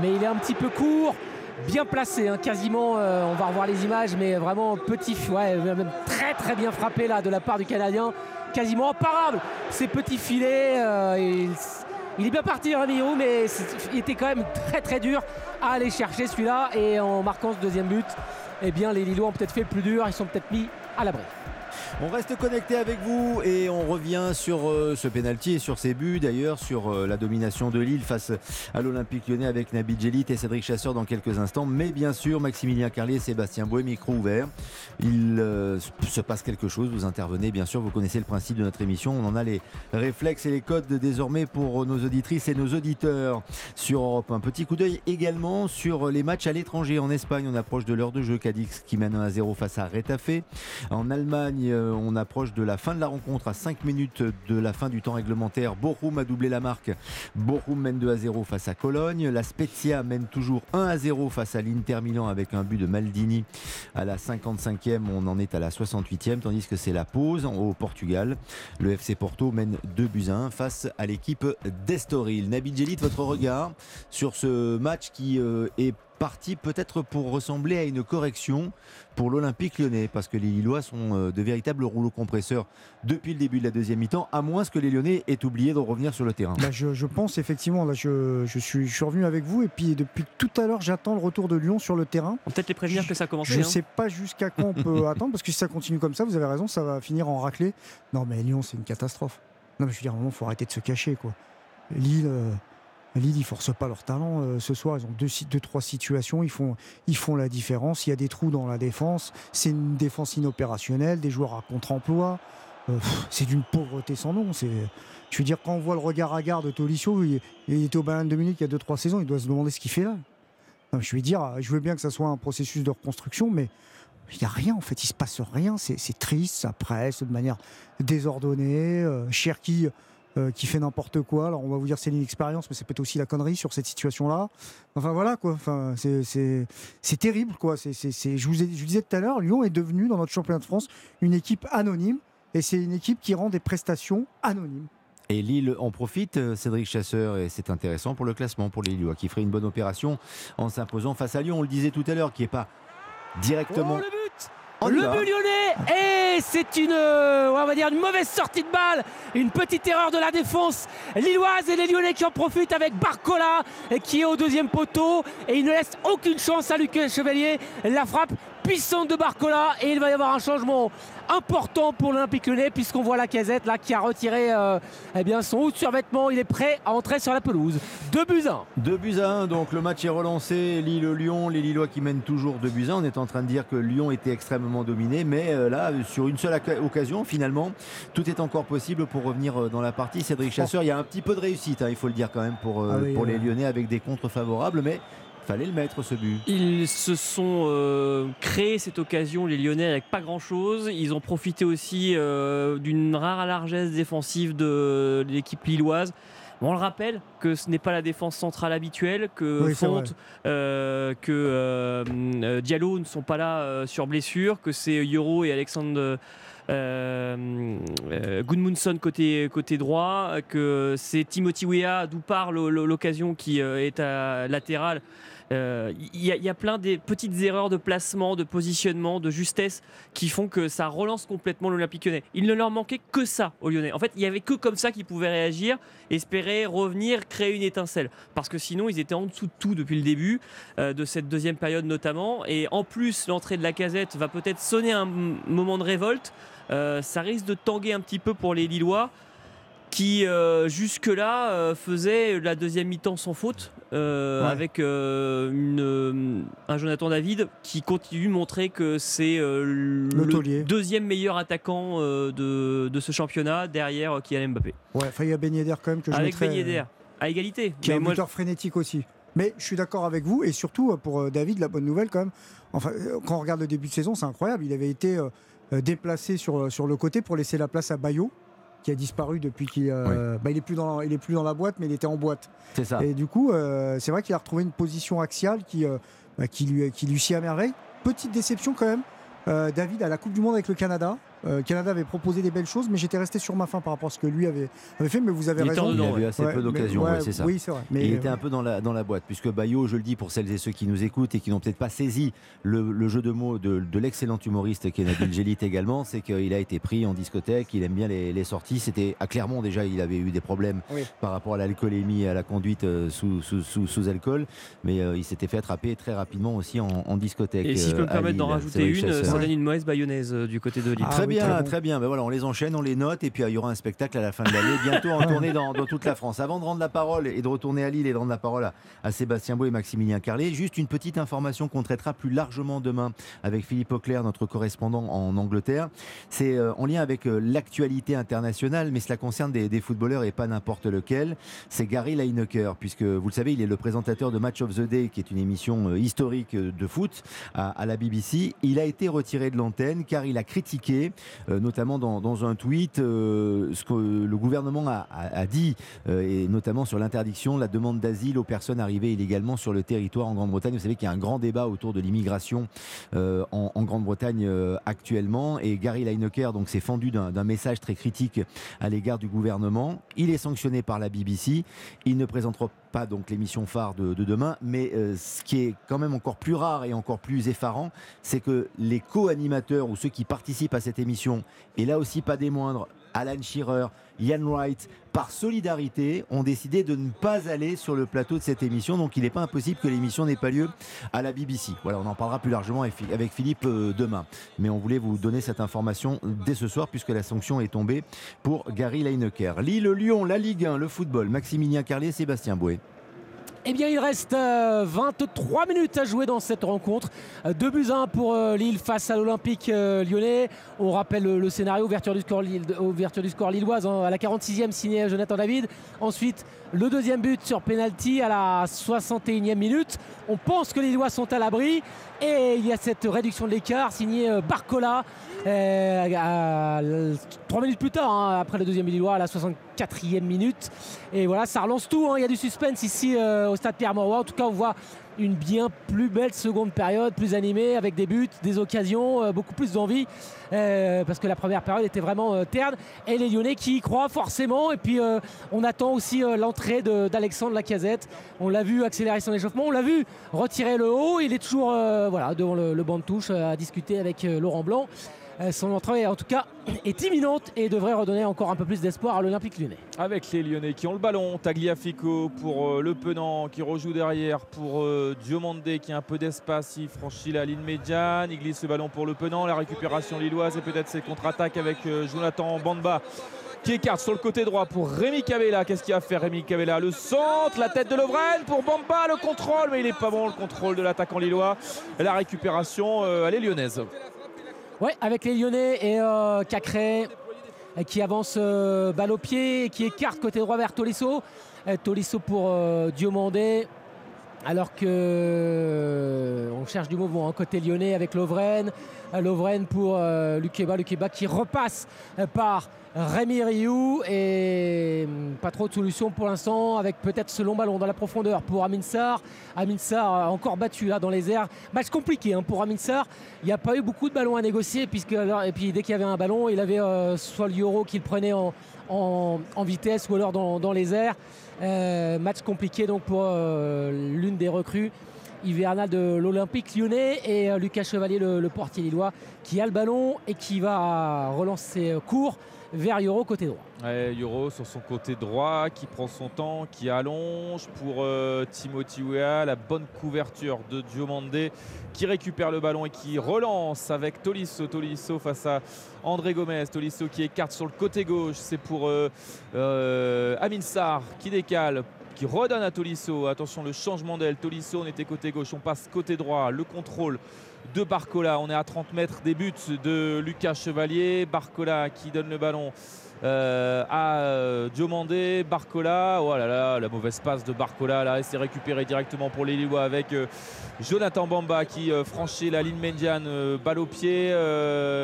il est un petit peu court. Bien placé, hein, quasiment, euh, on va revoir les images, mais vraiment petit, ouais, même très très bien frappé là de la part du Canadien, quasiment imparable. Ces petits filets, euh, il, est bien parti Rémi Rioux, mais il était quand même très très dur à aller chercher celui-là. Et en marquant ce deuxième but, eh bien les Lillois ont peut-être fait plus dur, ils sont peut-être mis à l'abri. On reste connecté avec vous et on revient sur euh, ce pénalty et sur ses buts d'ailleurs, sur euh, la domination de Lille face à l'Olympique lyonnais avec Nabil Djelit et Cédric Chasseur dans quelques instants. Mais bien sûr, Maximilien Carlier et Sébastien Boué, micro ouvert. Il euh, se passe quelque chose, vous intervenez bien sûr, vous connaissez le principe de notre émission. On en a les réflexes et les codes désormais pour nos auditrices et nos auditeurs sur Europe. Un petit coup d'œil également sur les matchs à l'étranger. En Espagne, on approche de l'heure de jeu. Cadix qui mène 1 à 0 face à Retafe. En Allemagne, euh, on approche de la fin de la rencontre à 5 minutes de la fin du temps réglementaire. Bochum a doublé la marque. Bochum mène 2 à 0 face à Cologne. La Spezia mène toujours 1 à 0 face à l'Inter Milan avec un but de Maldini à la 55e. On en est à la 68e, tandis que c'est la pause au Portugal. Le FC Porto mène 2 buts à 1 face à l'équipe d'Estoril. Nabil Djelit, votre regard sur ce match qui euh, est parti peut-être pour ressembler à une correction pour l'Olympique lyonnais, parce que les Lillois sont euh, de véritables rouleaux compresseurs depuis le début de la deuxième mi-temps, à moins que les Lyonnais aient oublié de revenir sur le terrain. Là, je, je pense effectivement, là, je, je suis, je suis revenu avec vous et puis depuis tout à l'heure, j'attends le retour de Lyon sur le terrain. On peut-être les prévenir que ça commence. Je ne sais pas jusqu'à quand on peut attendre parce que si ça continue comme ça, vous avez raison, ça va finir en raclée. Non, mais Lyon, c'est une catastrophe. Non, mais je veux dire, à un moment, il faut arrêter de se cacher, quoi. Lille, euh, Lille, ils forcent pas leur talent. euh, ce soir, ils ont deux, deux, trois situations, ils font, la différence. Il y a des trous dans la défense. C'est une défense inopérationnelle, des joueurs à contre-emploi. Euh, c'est d'une pauvreté sans nom. Je veux dire, quand on voit le regard à garde de Tolisso, il, était au Bayern de Munich il y a 2-3 saisons, il doit se demander ce qu'il fait là. Je veux dire, je veux bien que ça soit un processus de reconstruction, mais il n'y a rien en fait, il se passe rien. C'est c'est triste, ça presse de manière désordonnée. Euh, Cherki euh, qui fait n'importe quoi. Alors on va vous dire c'est l'inexpérience, mais c'est peut-être aussi la connerie sur cette situation-là. Enfin voilà quoi. Enfin c'est- c'est c'est terrible quoi. C'est c'est- c'est- je vous ai- je vous disais tout à l'heure, Lyon est devenu dans notre championnat de France une équipe anonyme et c'est une équipe qui rend des prestations anonymes. Et Lille en profite, euh, Cédric Chasseur, et c'est intéressant pour le classement pour les Lillois, qui ferait une bonne opération en s'imposant face à Lyon. On le disait tout à l'heure, qui n'est pas directement. Oh, le but On Le but lyonnais Et c'est une, euh, on va dire une mauvaise sortie de balle, une petite erreur de la défense lilloise et les Lyonnais qui en profitent avec Barcola qui est au deuxième poteau et il ne laisse aucune chance à Lucas Chevalier. La frappe puissante de Barcola et il va y avoir un changement important pour l'Olympique Lyonnais puisqu'on voit la casette là qui a retiré euh, eh bien, son haut de survêtement. Il est prêt à entrer sur la pelouse. 2 buts 1. 2 buts à 1, donc le match est relancé. Lille-Lyon, les Lillois qui mènent toujours 2 buts à 1. On est en train de dire que Lyon était extrêmement dominé, mais euh, là, sur une seule occasion, finalement, tout est encore possible pour revenir euh, dans la partie. Cédric Chasseur, il y a un petit peu de réussite, hein, il faut le dire quand même, pour, euh, Ah oui, pour les. Lyonnais avec des contres favorables, mais fallait le mettre ce but. Ils se sont euh, créés cette occasion, les Lyonnais, avec pas grand-chose. Ils ont profité aussi euh, d'une rare largesse défensive de l'équipe lilloise. On le rappelle que ce n'est pas la défense centrale habituelle, que Oui, Fonte, euh, que euh, euh, Diallo ne sont pas là euh, sur blessure, que c'est Euro et Alexandre euh, euh, Gudmundsson côté, côté droit, que c'est Timothy Weah, d'où part l'occasion qui euh, est à latéral. Euh, Il y, a- il y a plein des petites erreurs de placement, de positionnement, de justesse qui font que ça relance complètement l'Olympique lyonnais. Il ne leur manquait que ça aux Lyonnais. En fait, il n'y avait que comme ça qu'ils pouvaient réagir, espérer revenir, créer une étincelle. Parce que sinon, ils étaient en dessous de tout depuis le début, euh, de cette deuxième période notamment. Et en plus, l'entrée de la casette va peut-être sonner un moment de révolte. Euh, ça risque de tanguer un petit peu pour les Lillois qui euh, jusque-là euh, faisaient la deuxième mi-temps sans faute euh, Ouais. avec une, un Jonathan David qui continue de montrer que c'est Le deuxième meilleur attaquant de, de ce championnat derrière Kylian Mbappé. Ouais, enfin, il y a Ben Yedder quand même que je Avec mettrais, Ben Yedder, à égalité. qui est un buteur frénétique aussi. Mais je suis d'accord avec vous et surtout pour David, la bonne nouvelle quand même. Enfin, quand on regarde le début de saison, c'est incroyable. Il avait été déplacé sur, sur le côté pour laisser la place à Bayo, qui a disparu depuis qu'il euh, bah, il est plus dans il est plus dans la boîte, mais il était en boîte. C'est ça. Et du coup, euh, c'est vrai qu'il a retrouvé une position axiale qui euh, bah, qui lui qui lui sied à merveille. Petite déception quand même. David à la Coupe du Monde avec le Canada. Euh, Canada avait proposé des belles choses, mais j'étais resté sur ma fin par rapport à ce que lui avait, avait fait. Mais vous avez Il raison. dedans, Il a eu ouais. assez Ouais, peu d'occasions, ouais, ouais, c'est ça. Oui, c'est vrai. Mais il était euh, un peu dans la, dans la boîte, puisque Bayo, je le dis pour celles et ceux qui nous écoutent et qui n'ont peut-être pas saisi le, le jeu de mots de, de l'excellent humoriste qui est Gélit également, c'est qu'il a été pris en discothèque, il aime bien les, les sorties. C'était à Clermont déjà, il avait eu des problèmes Oui. par rapport à l'alcoolémie et à la conduite euh, sous, sous, sous, sous alcool, mais euh, il s'était fait attraper très rapidement aussi en, en discothèque. et si je peux me permettre d'en rajouter une, ça donne une mauvaise bayonnaise euh, du côté de Lille. très bien, très, bien. Ben voilà, on les enchaîne, on les note et puis euh, il y aura un spectacle à la fin de l'année, bientôt en tournée dans, dans toute la France. Avant de rendre la parole et de retourner à Lille et de rendre la parole à, à Sébastien Beau et Maximilien Carlet, juste une petite information qu'on traitera plus largement demain avec Philippe Auclair, notre correspondant en Angleterre. C'est euh, en lien avec euh, l'actualité internationale, mais cela concerne des, des footballeurs et pas n'importe lequel. C'est Gary Lineker, puisque vous le savez, il est le présentateur de Match of the Day, qui est une émission euh, historique de foot à, à la BBC. Il a été retiré de l'antenne car il a critiqué, notamment dans, un tweet, euh, ce que le gouvernement a, dit, euh, et notamment sur l'interdiction de la demande d'asile aux personnes arrivées illégalement sur le territoire en Grande-Bretagne. Vous savez qu'il y a un grand débat autour de l'immigration euh, en, Grande-Bretagne euh, actuellement. Et Gary Lineker s'est fendu d'un d'un message très critique à l'égard du gouvernement. Il est sanctionné par la BBC. Il ne présentera pas donc l'émission phare de, de demain, mais euh, ce qui est quand même encore plus rare et encore plus effarant, c'est que les co-animateurs ou ceux qui participent à cette émission, et là aussi pas des moindres, Alan Shearer, Ian Wright, par solidarité, ont décidé de ne pas aller sur le plateau de cette émission. Donc il n'est pas impossible que l'émission n'ait pas lieu à la BBC. Voilà, on en parlera plus largement avec Phil- avec Philippe euh, demain. Mais on voulait vous donner cette information dès ce soir puisque la sanction est tombée pour Gary Lineker. Lille, Lyon, la Ligue 1, le football, Maximilien Carlier, Sébastien Bouet. Eh bien, il reste euh, 23 minutes à jouer dans cette rencontre. 2 buts à 1 pour euh, Lille face à l'Olympique euh, lyonnais. On rappelle le, scénario, ouverture du score, Lille- lilloise hein, à la 46e signé Jonathan David. Ensuite, le deuxième but sur penalty à la 61e minute. On pense que les Lillois sont à l'abri. Et il y a cette réduction de l'écart signée euh, Barcola. Euh, à- à- trois minutes plus tard, hein, après le deuxième Lillois, à la 64e minute. Et voilà, ça relance tout. hein. Il y a du suspense ici euh, au stade Pierre-Mauroy. En tout cas, on voit une bien plus belle seconde période, plus animée, avec des buts, des occasions, euh, beaucoup plus d'envie. parce que la première période était vraiment terne. Et les Lyonnais qui y croient forcément. Et puis, on attend aussi l'entrée d'Alexandre Lacazette. On l'a vu accélérer son échauffement. On l'a vu retirer le haut. Il est toujours voilà, devant le, banc de touche à discuter avec Laurent Blanc. Euh, son entrée, en tout cas, est imminente et devrait redonner encore un peu plus d'espoir à l'Olympique lyonnais. Avec les Lyonnais qui ont le ballon, Tagliafico pour euh, Le Penant qui rejoue derrière pour euh, Diomandé qui a un peu d'espace, il franchit la ligne médiane, il glisse le ballon pour Le Penant, la récupération lilloise et peut-être ses contre-attaques avec Jonathan Bamba qui écarte sur le côté droit pour Rémi Cavella. Qu'est-ce qu'il va faire Rémi Cavella? Le centre, la tête de Lovren pour Bamba, le contrôle, mais il n'est pas bon le contrôle de l'attaquant lillois. La récupération, euh, elle est lyonnaise. Ouais, avec les Lyonnais et euh, Cacré euh, qui avance euh, balle au pied et qui écarte côté droit vers Tolisso. Tolisso pour Diomandé. Alors que on cherche du mouvement hein, côté lyonnais avec Lovren. Lovren pour Lukeba. Lukeba qui repasse par Rémi Rioux. Et hum, pas trop de solution pour l'instant avec peut-être ce long ballon dans la profondeur pour Amin Sarr. Amin Sarr encore battu là dans les airs. Match compliqué hein, pour Amin Sarr. Il n'y a pas eu beaucoup de ballons à négocier. Puisque, et puis dès qu'il y avait un ballon, il avait euh, soit l'Euro qu'il prenait en, vitesse ou alors dans, les airs. Euh, match compliqué donc pour euh, l'une des recrues hivernales de l'Olympique lyonnais et Lucas Chevalier, le, le portier lillois, qui a le ballon et qui va relancer court vers Euro côté droit. Ouais, Euro sur son côté droit qui prend son temps, qui allonge pour euh, Timothy Weah. La bonne couverture de Diomandé qui récupère le ballon et qui relance avec Tolisso. Tolisso face à André Gomez. Tolisso qui écarte sur le côté gauche. C'est pour euh, euh, Amin Sarr qui décale. Qui redonne à Tolisso. Attention, le changement d'aile. Tolisso, on était côté gauche. On passe côté droit. Le contrôle de Barcola. On est à 30 mètres des buts de Lucas Chevalier. Barcola qui donne le ballon euh, à euh, Diomandé, Barcola. Oh là là, la mauvaise passe de Barcola. Là, c'est récupéré directement pour les avec euh, Jonathan Bamba qui franchit la ligne médiane, balle au pied.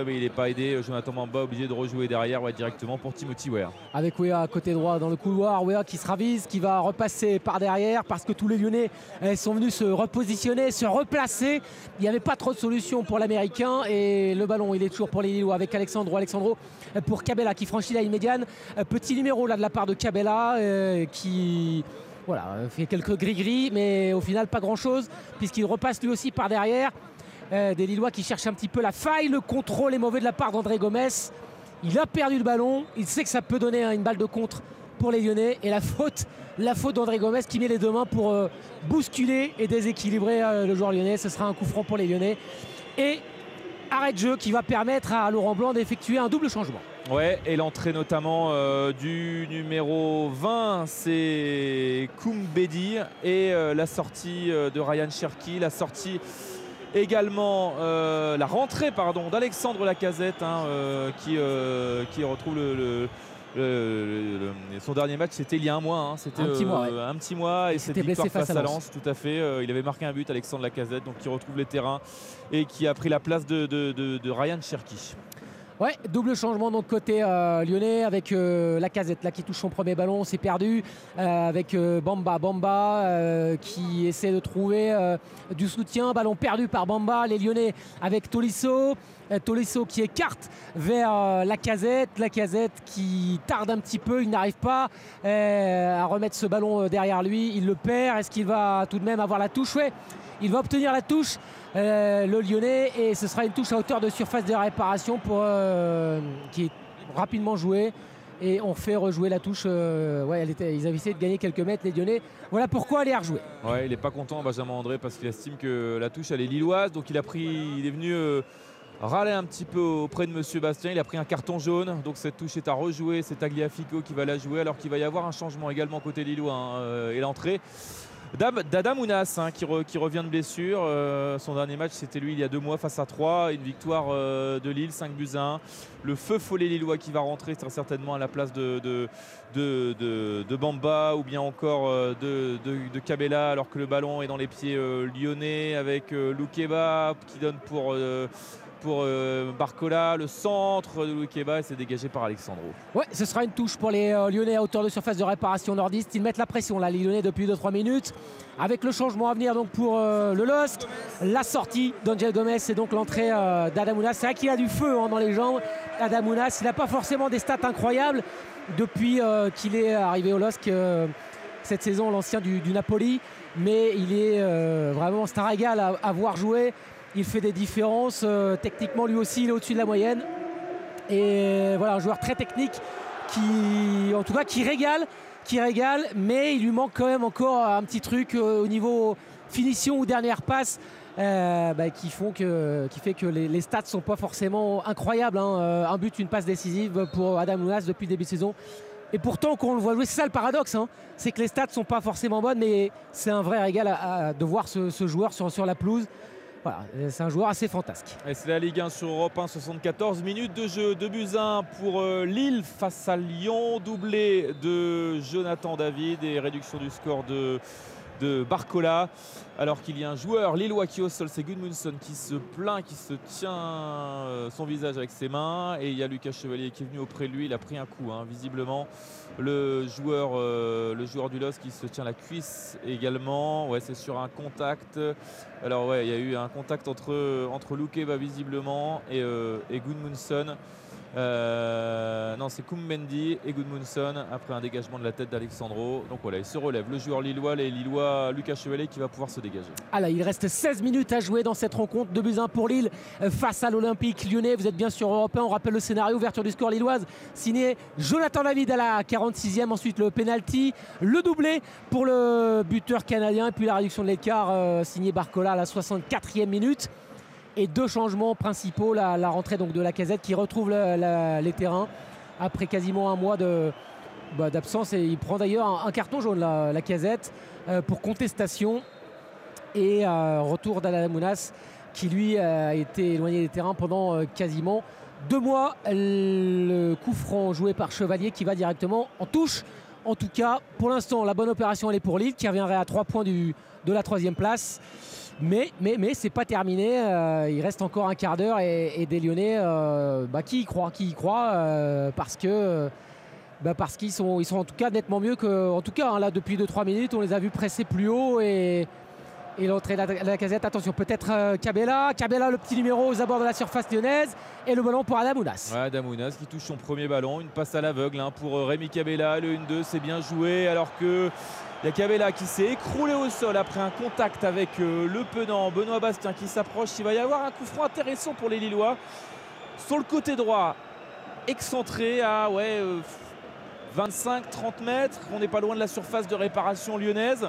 mais il n'est pas aidé. Jonathan Bamba obligé de rejouer derrière ouais, directement pour Timothy Ware. Avec Wea à côté droit dans le couloir. Wea qui se ravise, qui va repasser par derrière parce que tous les Lyonnais eh, sont venus se repositionner, se replacer. Il n'y avait pas trop de solutions pour l'Américain et le ballon il est toujours pour les avec Alexandro. Alexandro pour Cabella qui franchit la Eh, Petit numéro là de la part de Cabella euh, qui voilà, euh, fait quelques gris-gris mais au final pas grand-chose puisqu'il repasse lui aussi par derrière. Euh, des Lillois qui cherchent un petit peu la faille. Le contrôle est mauvais de la part d'André Gomez. Il a perdu le ballon. Il sait que ça peut donner hein, une balle de contre pour les Lyonnais. Et la faute, la faute d'André Gomez qui met les deux mains pour euh, bousculer et déséquilibrer euh, le joueur lyonnais. Ce sera un coup franc pour les Lyonnais. Et arrêt de jeu qui va permettre à Laurent Blanc d'effectuer un double changement. Ouais, et l'entrée notamment euh, du numéro 20, c'est Koumbedi. Et euh, la sortie euh, de Ryan Cherki, la sortie également, la rentrée pardon, d'Alexandre Lacazette, hein, qui, qui retrouve le. le- le- le- son dernier match c'était il y a un mois, hein. c'était Un petit mois, ouais. un petit mois et cette victoire face face à Lens. Lens, tout à fait. Euh, il avait marqué un but Alexandre Lacazette, donc qui retrouve les terrains et qui a pris la place de, de- de- de Ryan Cherki. Ouais, double changement donc côté euh, lyonnais avec euh, la casette là qui touche son premier ballon, c'est perdu euh, avec Bamba, Bamba qui essaie de trouver du soutien, ballon perdu par Bamba, les lyonnais avec Tolisso, Tolisso qui écarte vers la casette, la casette qui tarde un petit peu, il n'arrive pas à remettre ce ballon derrière lui, il le perd, est-ce qu'il va tout de même avoir la touche? Ouais, il va obtenir la touche, euh, le Lyonnais, et ce sera une touche à hauteur de surface de réparation euh, qui est rapidement jouée. Et on fait rejouer la touche. euh, ouais, ils avaient essayé de gagner quelques mètres, les Lyonnais. Voilà pourquoi elle est rejouée. Ouais, il n'est pas content, Benjamin André, parce qu'il estime que la touche, elle est lilloise. Donc il a pris, il est venu râler un petit peu auprès de Monsieur Bastien. Il a pris un carton jaune. Donc cette touche est à rejouer. C'est Tagliafico qui va la jouer, alors qu'il va y avoir un changement également côté lillois. hein, et l'entrée. d'Ab- D'Adam Ounas hein, qui, re- qui revient de blessure. Euh, son dernier match, c'était lui il y a deux mois face à 3. Une victoire euh, de Lille, 5 buts à 1. Le feu follet lillois qui va rentrer très certainement à la place de, Bamba ou bien encore euh, de, de, Cabella alors que le ballon est dans les pieds lyonnais avec Loukeba qui donne pour, pour euh, Barcola le centre de Loukeba et c'est dégagé par Alexandro. Ouais, ce sera une touche pour les euh, Lyonnais à hauteur de surface de réparation nordiste. Ils mettent la pression là, les Lyonnais depuis 2-3 minutes. Avec le changement à venir donc pour euh, le LOSC, la sortie d'Angel Gomez et donc l'entrée d'Adamounas. C'est vrai qu'il a du feu hein, dans les jambes. Adamounas, il n'a pas forcément des stats incroyables depuis qu'il est arrivé au LOSC cette saison, l'ancien du, Napoli. Mais il est vraiment star à, à voir jouer. Il fait des différences. Euh, techniquement, lui aussi, il est au-dessus de la moyenne. Et voilà, un joueur très technique qui, en tout cas, qui régale, qui régale, mais il lui manque quand même encore un petit truc euh, au niveau finition ou dernière passe. Euh, bah, qui, font que, qui fait que les, les stats sont pas forcément incroyables. hein. Euh, un but, une passe décisive pour Adam Ounas depuis le début de saison. Et pourtant, quand on le voit jouer, c'est ça le paradoxe, hein. c'est que les stats sont pas forcément bonnes, mais c'est un vrai régal de voir ce, ce joueur sur, sur la pelouse. Voilà, c'est un joueur assez fantasque. Et c'est la Ligue 1 sur Europe 1, 74 minutes de jeu. De buts 1 pour euh, Lille face à Lyon. Doublé de Jonathan David et réduction du score de, de Barcola. Alors qu'il y a un joueur lillois qui sol, c'est Gudmundsson qui se plaint, qui se tient euh, son visage avec ses mains. Et il y a Lucas Chevalier qui est venu auprès de lui. Il a pris un coup, hein, visiblement. Le joueur, euh, le joueur du LOS qui se tient la cuisse également. Ouais, c'est sur un contact. Alors ouais, il y a eu un contact entre, entre visiblement et, euh, et. Euh, non, c'est Koumbendi et Gudmundsson après un dégagement de la tête d'Alexandro. Donc voilà, il se relève. Le joueur lillois, les Lillois, Lucas Chevalier qui va pouvoir se dégager. Ah là, il reste 16 minutes à jouer dans cette rencontre. 2 buts 1 pour Lille euh, face à l'Olympique lyonnais. Vous êtes bien sur Europe 1. On rappelle le scénario. Ouverture du score lilloise signé Jonathan David à la 46e. Ensuite, le penalty, le doublé pour le buteur canadien. Et puis la réduction de l'écart euh, signé Barcola à la 64e minute. Et deux changements principaux. La, rentrée donc de la casette qui retrouve les terrains après quasiment un mois bah, d'absence. Et il prend d'ailleurs un, carton jaune, la, casette, euh, pour contestation et euh, retour d'Alamounas qui lui a été éloigné des terrains pendant euh, quasiment deux mois. Le coup franc joué par Chevalier qui va directement en touche. En tout cas, pour l'instant, la bonne opération elle est pour Lille qui reviendrait à trois points du, de la troisième place. Mais, mais, mais c'est pas terminé. euh, il reste encore un quart d'heure et, des Lyonnais euh, bah, qui y croient, qui y croient euh, parce que bah, parce qu'ils sont, ils sont en tout cas nettement mieux que. En tout cas, hein, là, depuis 2-3 minutes, on les a vus presser plus haut et, l'entrée de la, casette. Attention, peut-être Cabella. Cabella, le petit numéro aux abords de la surface lyonnaise. Et le ballon pour Adamounas. Ouais, Damounas qui touche son premier ballon, une passe à l'aveugle hein, pour Rémi Cabella, le 1-2, c'est bien joué alors que il y a Cabella qui s'est écroulé au sol après un contact avec euh, le penant Benoît Bastien qui s'approche. Il va y avoir un coup franc intéressant pour les Lillois. Sur le côté droit, excentré à ouais, euh, 25-30 mètres. On n'est pas loin de la surface de réparation lyonnaise.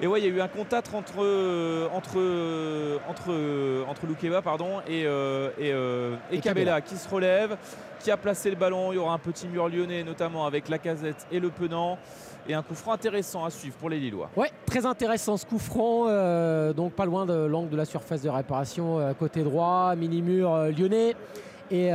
Et ouais, il y a eu un contact entre, euh, entre, euh, entre, euh, entre pardon, et, euh, et, euh, et Et Cabella Cabella. qui se relève, qui a placé le ballon. Il y aura un petit mur lyonnais, notamment avec la casette et le penant. Et un coup franc intéressant à suivre pour les Lillois. Ouais, très intéressant ce coup franc, euh, donc pas loin de l'angle de la surface de réparation, euh, côté droit, mini-mur euh, lyonnais. Et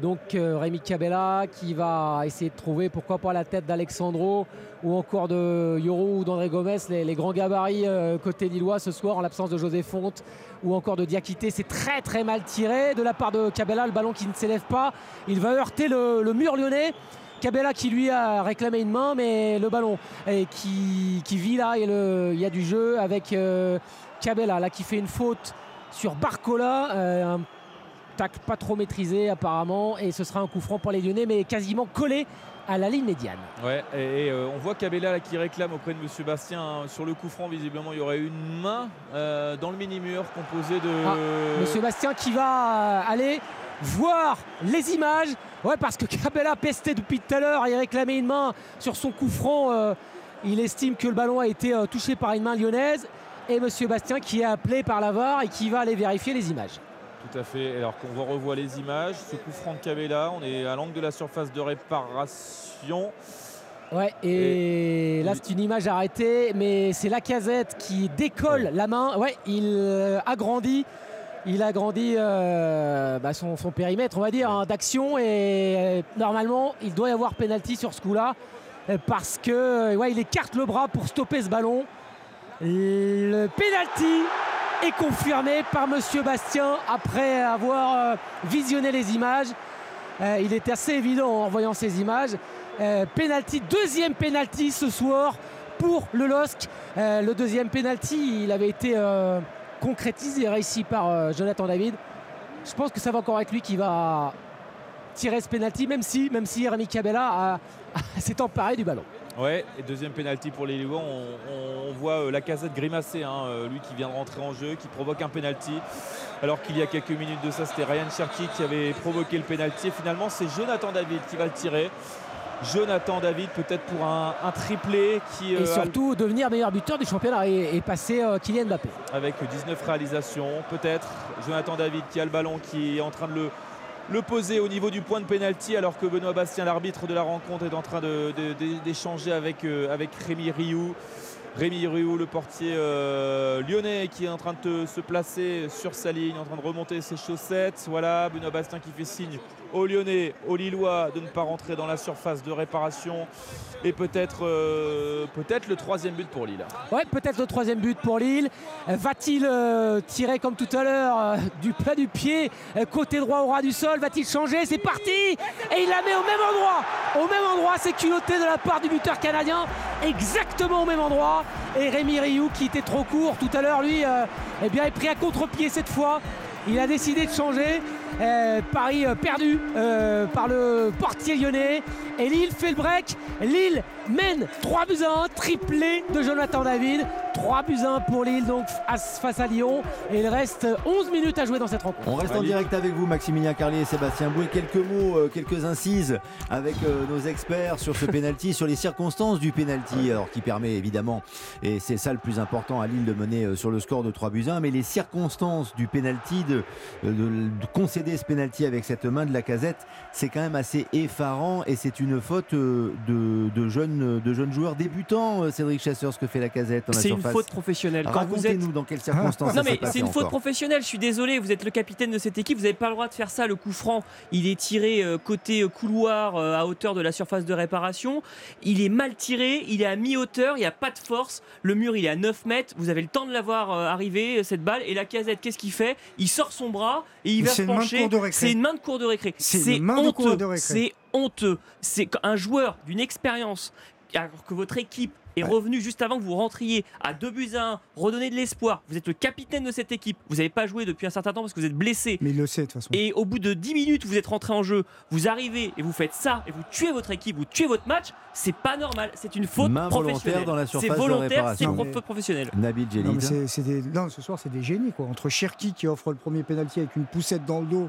donc Rémi Cabella qui va essayer de trouver pourquoi pas la tête d'Alexandro ou encore de Yoro ou d'André Gomez, les, grands gabarits côté lillois ce soir en l'absence de José Fonte ou encore de Diakité. C'est très très mal tiré de la part de Cabella, le ballon qui ne s'élève pas. Il va heurter le mur lyonnais. Cabella qui lui a réclamé une main, mais le ballon et qui, qui vit là et le- il y a du jeu avec euh, Cabella là qui fait une faute sur Barcola, euh, un tac pas trop maîtrisé apparemment et ce sera un coup franc pour les Lyonnais mais quasiment collé à la ligne médiane. Ouais, et, et, euh, on voit Cabella là, qui réclame auprès de Monsieur Bastien hein, sur le coup franc. Visiblement, il y aurait une main euh, dans le mini-mur composé de. Ah, Monsieur Bastien qui va aller voir les images. Ouais, parce que Cabella pestait depuis tout à l'heure et réclamait une main sur son coup franc. euh, il estime que le ballon a été euh, touché par une main lyonnaise. Et Monsieur Bastien qui est appelé par la VAR et qui va aller vérifier les images. Tout à fait. Alors qu'on voit revoit les images, ce coup franc de Cabella, on est à l'angle de la surface de réparation. Ouais, et, là c'est une image arrêtée, mais c'est la casette qui décolle la main. Ouais, il euh, agrandit, il agrandit euh, bah, son, périmètre, on va dire, hein, d'action. Et euh, normalement, il doit y avoir pénalty sur ce coup-là, euh, parce que ouais, il écarte le bras pour stopper ce ballon. Le pénalty est confirmé par Monsieur Bastien après avoir visionné les images. Il était assez évident en voyant ces images. Penalty, deuxième penalty ce soir pour le LOSC. Le deuxième penalty, il avait été concrétisé et réussi par euh, Jonathan David. Je pense que ça va encore être lui qui va tirer ce penalty, même si, même si Rémi Cabella s'est emparé du ballon. Ouais, et deuxième penalty pour les Lillois. On, voit euh, la casette grimacer, hein, euh, lui qui vient de rentrer en jeu, qui provoque un penalty. Alors qu'il y a quelques minutes de ça, c'était Ryan Cherky qui avait provoqué le penalty. Et finalement, c'est Jonathan David qui va le tirer. Jonathan David, peut-être pour un, un triplé qui. Et euh, surtout devenir meilleur buteur du championnat et, et passer euh, Kylian Mbappé. avec 19 réalisations, peut-être. Jonathan David qui a le ballon, qui est en train de le, le poser au niveau du point de pénalty, alors que Benoît Bastien, l'arbitre de la rencontre, est en train d'échanger avec, euh, avec Rémi Rioux. Rémi Rioux, le portier lyonnais, qui est en train de se placer sur sa ligne, en train de remonter ses chaussettes. Voilà, Benoît Bastien qui fait signe aux Lyonnais, aux Lillois, de ne pas rentrer dans la surface de réparation. Et peut-être euh, peut-être le troisième but pour Lille. Ouais, peut-être le troisième but pour Lille. Va-t-il euh, tirer comme tout à l'heure euh, du plat du pied, côté droit au ras du sol? Va-t-il changer? C'est parti Et il la met au même endroit Au même endroit, c'est culotté de la part du buteur canadien, exactement au même endroit. Et Rémi Rioux, qui était trop court tout à l'heure, lui, eh bien, est pris à contre-pied cette fois. Il a décidé de changer. Euh, Paris euh, perdu euh, par le portier lyonnais. Et Lille fait le break. Lille mène 3 buts à 1, triplé de Jonathan David. 3 buts à 1 pour Lille donc face à Lyon. Et il reste 11 minutes à jouer dans cette rencontre. On reste en direct avec vous, Maximilien Carlier et Sébastien Bouet. Quelques mots, euh, quelques incises avec euh, nos experts sur ce penalty, sur les circonstances du penalty, alors qui permet évidemment, et c'est ça le plus important à Lille de mener euh, sur le score de 3 buts à 1, mais les circonstances du penalty, de, de- de concéder ce penalty avec cette main de la casette, c'est quand même assez effarant et c'est une faute euh, de, de jeunes, de jeunes joueurs débutants, euh, Cédric Chasseur, ce que fait la casette C'est une faute professionnelle. Quand vous êtes Racontez-nous dans quelles circonstances Non ça mais c'est une faute professionnelle, je suis désolé, vous êtes le capitaine de cette équipe, vous n'avez pas le droit de faire ça, le coup franc, il est tiré euh, côté couloir à hauteur de la surface de réparation, il est mal tiré, il est à mi-hauteur, il n'y a pas de force, le mur il est à 9 mètres, vous avez le temps de l'avoir arrivé, cette balle, et la casette, qu'est-ce qu'il fait? Il sort son bras et il Mais va se une main de pencher, cour de récré. c'est une main de cour de récré, C'est une main de cour honteux, de récré. c'est honteux, c'est un joueur d'une expérience, alors que votre équipe est revenu juste avant que vous rentriez à 2 buts à 1, redonner de l'espoir. Vous êtes le capitaine de cette équipe. Vous n'avez pas joué depuis un certain temps parce que vous êtes blessé. Mais il le sait de toute façon. Et au bout de 10 minutes, vous êtes rentré en jeu. Vous arrivez et vous faites ça et vous tuez votre équipe, vous tuez votre match. C'est pas normal. C'est une faute Main volontaire professionnelle. dans la C'est surface volontaire, c'est une faute professionnelle. Nabil Non, mais Djelid. c'est- c'est des- non, ce soir, c'est des génies. Quoi. Entre Cherki qui offre le premier pénalty avec une poussette dans le dos,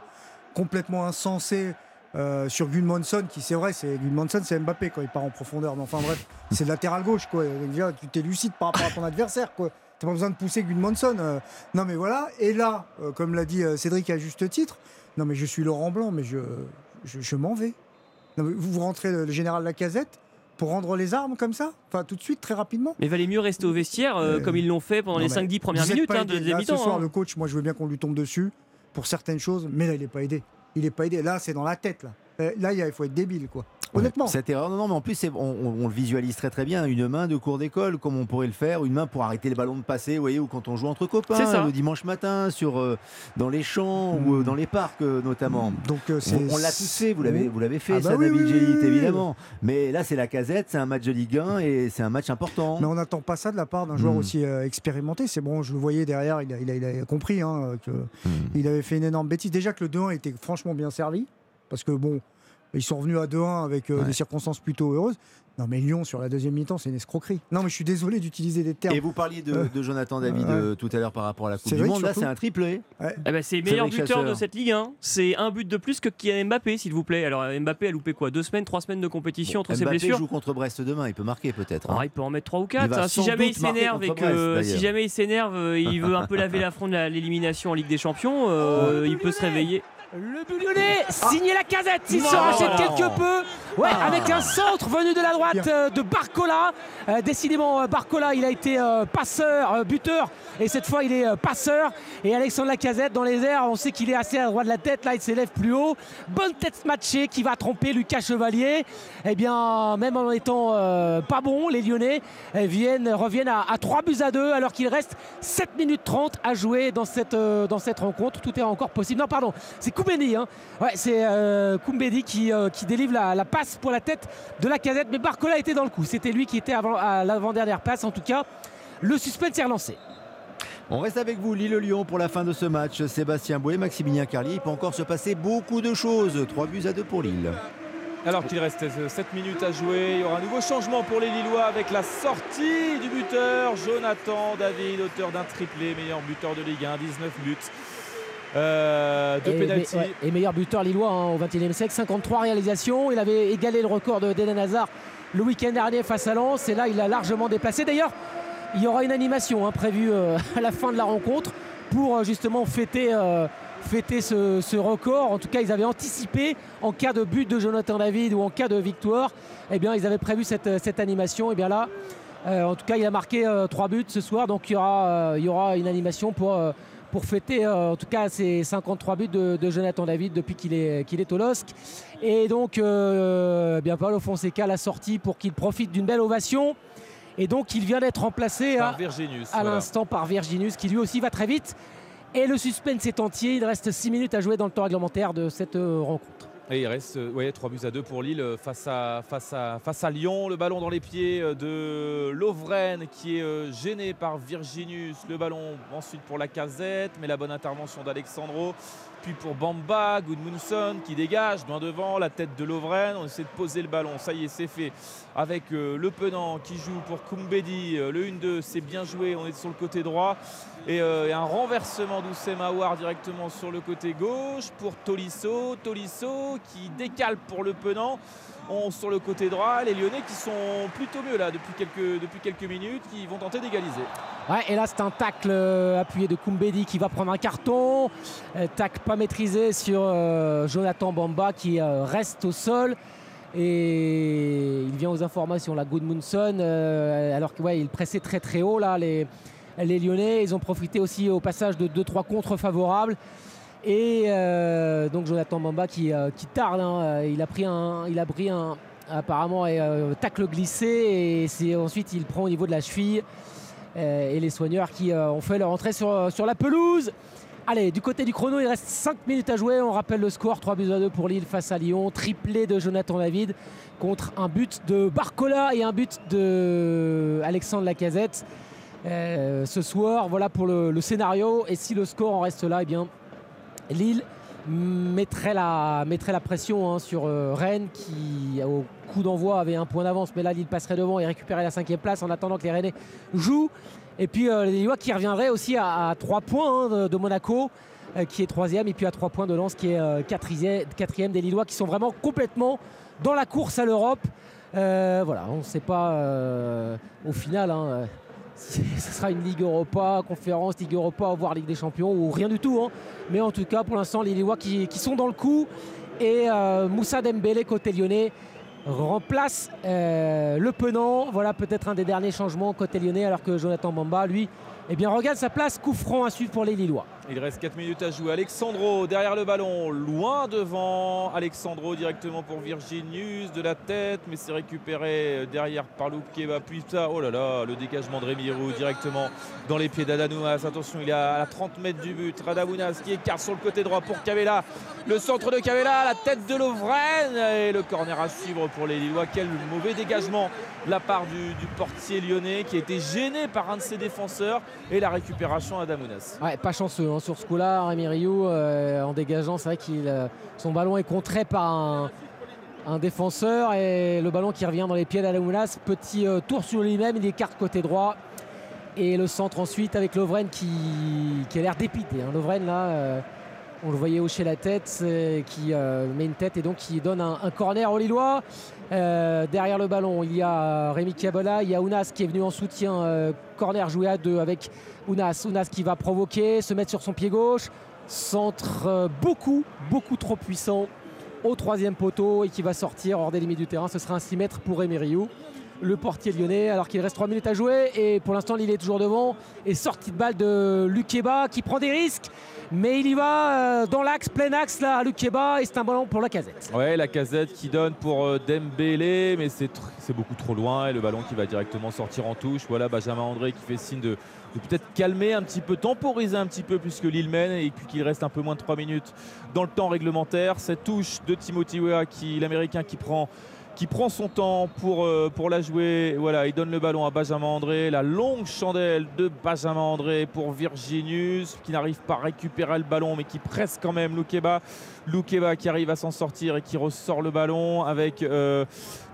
complètement insensé, euh, sur Gudmonson, qui c'est vrai, c'est Gudmonson, c'est Mbappé quand il part en profondeur. Mais enfin bref, c'est latéral gauche. Quoi. Déjà, tu t'es lucide par rapport à ton adversaire. Quoi. T'as pas besoin de pousser Gudmonson. euh. Non, mais voilà. Et là, euh, comme l'a dit euh, Cédric à juste titre, non, mais je suis Laurent Blanc, mais je, je, je m'en vais. Non, mais vous, vous rentrez le, le général Lacazette pour rendre les armes comme ça? Enfin, tout de suite, très rapidement Mais valait mieux rester au vestiaire comme ils l'ont fait pendant Non, les mais 5-10 premières minutes hein, de Ce mi-temps. soir, hein. le coach, moi, je veux bien qu'on lui tombe dessus pour certaines choses, mais là, il n'est pas aidé. Il n'est pas aidé. Là, c'est dans la tête. Là, Euh, là il faut être débile, quoi. Honnêtement. Cette erreur, non, non, mais en plus, on, on- on le visualise très très bien. Une main de cours d'école, comme on pourrait le faire, une main pour arrêter les ballons de passer, vous voyez, ou quand on joue entre copains, C'est ça. le dimanche matin, sur, euh, dans les champs ou euh, dans les parcs euh, notamment. Donc, euh, on on l'a tous fait, vous l'avez, vous l'avez fait, Ah bah ça, oui, Nabil oui, Djellit, oui, oui. évidemment. Mais là, c'est la casette, c'est un match de Ligue 1 et c'est un match important. Mais on n'attend pas ça de la part d'un joueur Mm. aussi euh, expérimenté. C'est bon, je le voyais derrière, il a, il a- il a compris hein, qu'il avait fait une énorme bêtise. Déjà que le 2-1 était franchement bien servi, parce que bon, ils sont revenus à 2-1 avec euh, des circonstances plutôt heureuses. Non, mais Lyon, sur la deuxième mi-temps, c'est une escroquerie. Non, mais je suis désolé d'utiliser des termes. Et vous parliez de, Euh, de Jonathan David ouais. euh, tout à l'heure par rapport à la Coupe C'est du Monde. Là, c'est un triplé. Eh ben, c'est le meilleur buteur de cette Ligue 1. C'est un but de plus que Kylian Mbappé, s'il vous plaît. Alors Mbappé a loupé quoi? Deux semaines, trois semaines de compétition entre ses Mbappé blessures? joue contre Brest demain, il peut marquer peut-être. hein. Ah, il peut en mettre 3 ou 4. va Si jamais il s'énerve et contre que Brest, si jamais il s'énerve, il veut un peu laver l'affront de l'élimination en Ligue des Champions, euh, il peut se réveiller. Le but lyonnais, signé la casette, il se rachète quelque peu. Ouais, Ah. avec un centre venu de la droite euh, de Barcola. Euh, décidément, euh, Barcola, il a été euh, passeur, buteur, et cette fois, il est passeur. Et Alexandre Lacazette dans les airs, on sait qu'il est assez à droite de la tête. Là, il s'élève plus haut. Bonne tête matchée qui va tromper Lucas Chevalier. Eh bien, même en étant pas bon, les Lyonnais eh, viennent, reviennent à, à 3 buts à 2 alors qu'il reste 7 minutes 30 à jouer dans cette, dans cette rencontre. Tout est encore possible. Non, pardon, c'est Koumbedi. Hein. Ouais, c'est Koumbedi qui, qui délivre la, la passe pour la tête de la casette. Mais Barcola était dans le coup. C'était lui qui était avant, à l'avant-dernière passe. En tout cas, le suspense est relancé. On reste avec vous, Lille-Lyon, pour la fin de ce match. Sébastien Bouet, Maximilien Carlier. Il peut encore se passer beaucoup de choses. 3 buts à 2 pour Lille. Alors qu'il reste 7 minutes à jouer, il y aura un nouveau changement pour les Lillois avec la sortie du buteur Jonathan David, auteur d'un triplé, meilleur buteur de Ligue 1, 19 buts. Euh, de et, pénalty. ouais, et meilleur buteur lillois hein, au XXIe siècle, 53 réalisations. Il avait égalé le record de d'Eden Hazard le week-end dernier face à Lens. Et là, il a largement déplacé. D'ailleurs, il y aura une animation hein, prévue euh, à la fin de la rencontre pour euh, justement fêter, euh, fêter ce, ce record. En tout cas, ils avaient anticipé en cas de but de Jonathan David ou en cas de victoire. Eh bien, ils avaient prévu cette, cette animation. Et bien là, en tout cas, il a marqué trois buts ce soir. Donc, il y aura, il y aura une animation pour pour fêter euh, en tout cas ces 53 buts de, de Jonathan David depuis qu'il est, qu'il est au LOSC. Et donc, euh, eh bien Paolo Fonseca l'a sorti pour qu'il profite d'une belle ovation. Et donc, il vient d'être remplacé Par à, Virginius, à voilà. l'instant par Virginius, qui lui aussi va très vite. Et le suspense est entier. Il reste 6 minutes à jouer dans le temps réglementaire de cette euh, rencontre. Et il reste euh, ouais, 3 buts à 2 pour Lille euh, face à, face, à, face à Lyon. Le ballon dans les pieds euh, de Lovren qui est gêné par Virginius. Le ballon ensuite pour la casette, mais la bonne intervention d'Alexandro. Puis pour Bamba, Goodmunson qui dégage loin devant la tête de Lovren. On essaie de poser le ballon. Ça y est, c'est fait. Avec Le Penant qui joue pour Kumbedi. Le 1-2, c'est bien joué. On est sur le côté droit. Et, euh, et un renversement d'Oussem Aouar directement sur le côté gauche pour Tolisso. Tolisso qui décale pour Le Penant. On, sur le côté droit, les Lyonnais qui sont plutôt mieux là depuis quelques, depuis quelques minutes, qui vont tenter d'égaliser. Ouais, et là, c'est un tacle euh, appuyé de Kumbedi qui va prendre un carton. Euh, tacle pas maîtrisé sur Jonathan Bamba qui reste au sol. Et il vient aux informations, là, Goodmunson, alors qu'il ouais, pressait très très haut, là, les, les Lyonnais. Ils ont profité aussi au passage de 2-3 contre favorables. Et euh, donc Jonathan Bamba qui, euh, qui tarde, hein, il a pris un, il a pris un apparemment euh, tacle glissé et ensuite il prend au niveau de la cheville. Et les soigneurs qui ont fait leur entrée sur, sur la pelouse. Allez, du côté du chrono, il reste 5 minutes à jouer. On rappelle le score 3 buts à 2 pour Lille face à Lyon. Triplé de Jonathan David contre un but de Barcola et un but de Alexandre Lacazette. Euh, ce soir, voilà pour le, scénario. Et si le score en reste là, eh bien, Lille mettrait la, pression hein, sur euh, Rennes qui au coup d'envoi avait un point d'avance. Mais là Lille passerait devant et récupérait la cinquième place en attendant que les Rennais jouent. Et puis euh, les Lillois qui reviendraient aussi à, 3 points hein, de, Monaco qui est troisième et puis à 3 points de Lens qui est quatrième, des Lillois qui sont vraiment complètement dans la course à l'Europe. Voilà on ne sait pas au final hein, ce sera une Ligue Europa, conférence, Ligue Europa, voire Ligue des Champions ou rien du tout. hein. Mais en tout cas, pour l'instant, les Lillois qui, sont dans le coup. Et euh, Moussa Dembélé, côté lyonnais, remplace euh, le Penant. Voilà peut-être un des derniers changements côté lyonnais, alors que Jonathan Bamba, lui, eh bien, regarde sa place. Coup franc à suivre pour les Lillois. Il reste 4 minutes à jouer. Alexandro derrière le ballon, loin devant. Alexandro directement pour Virginius de la tête, mais c'est récupéré derrière par Loukeba. Puis ça, oh là là, le dégagement de Rémi Roux directement dans les pieds d'Adamounas. Attention, il est à la 30 mètres du but. Radamounas qui écarte sur le côté droit pour Cavella. Le centre de Cavella, la tête de Lovren et le corner à suivre pour les Lillois. Quel mauvais dégagement de la part du portier lyonnais qui a été gêné par un de ses défenseurs et la récupération d'Adamounas. Ouais, pas chanceux hein, sur ce coup-là, Rémi Rioux, euh, en dégageant, c'est vrai qu'il euh, son ballon est contré par un, défenseur et le ballon qui revient dans les pieds d'Alamoulas. Petit euh, tour sur lui-même, il écarte côté droit. Et le centre ensuite avec Lovren qui, qui a l'air dépité. hein. Lovren là, euh, on le voyait hocher la tête, qui euh, met une tête et donc qui donne un, corner aux Lillois. Euh, derrière le ballon, il y a euh, Rémi Kiabola, il y a Ounas qui est venu en soutien. corner joué à deux avec Ounas. Ounas qui va provoquer, se mettre sur son pied gauche. Centre beaucoup, beaucoup trop puissant au troisième poteau et qui va sortir hors des limites du terrain. Ce sera un 6 mètres pour Rioux, le portier lyonnais, alors qu'il reste 3 minutes à jouer. Et pour l'instant, il est toujours devant. Et sortie de balle de Lukeba qui prend des risques. Mais il y va euh, dans l'axe, plein axe là, à Lukeba. Et c'est un ballon pour la casette. Ouais, la casette qui donne pour euh, Dembélé, mais c'est beaucoup trop loin et le ballon qui va directement sortir en touche. Voilà Benjamin André qui fait signe de, peut-être calmer un petit peu, temporiser un petit peu puisque Lille mène et puis qu'il reste un peu moins de 3 minutes dans le temps réglementaire. Cette touche de Timothy Weah, qui l'américain qui prend qui prend son temps pour, euh, pour la jouer. Voilà, il donne le ballon à Benjamin André. La longue chandelle de Benjamin André pour Virginius, qui n'arrive pas à récupérer le ballon, mais qui presse quand même Loukeba. Loukeba qui arrive à s'en sortir et qui ressort le ballon avec euh,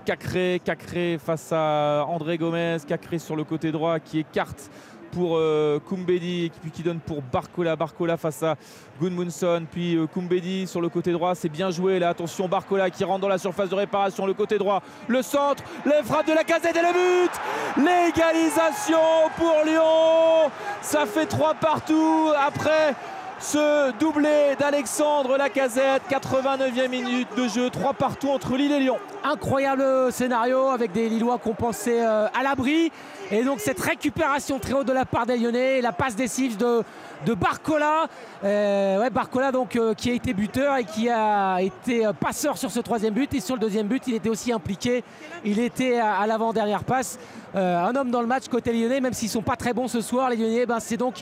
Cacré. Cacré face à André Gomez. Cacré sur le côté droit qui écarte pour euh, Kumbedi, puis qui donne pour Barcola. Barcola face à Gunmunson, puis euh, Kumbedi sur le côté droit. C'est bien joué là. Attention, Barcola qui rentre dans la surface de réparation, le côté droit, le centre, les frappes de la casette et le but L'égalisation pour Lyon Ça fait 3 partout après ce doublé d'Alexandre Lacazette, 89e minute de jeu, 3 partout entre Lille et Lyon. Incroyable scénario avec des Lillois qu'on pensait euh, à l'abri. Et donc cette récupération très haute de la part des Lyonnais, la passe décisive de, de Barcola. Euh, ouais, Barcola donc, euh, qui a été buteur et qui a été euh, passeur sur ce troisième but. Et sur le deuxième but, il était aussi impliqué. Il était à, l'avant-dernière passe. Un homme dans le match côté lyonnais, même s'ils sont pas très bons ce soir, les Lyonnais, ben, c'est donc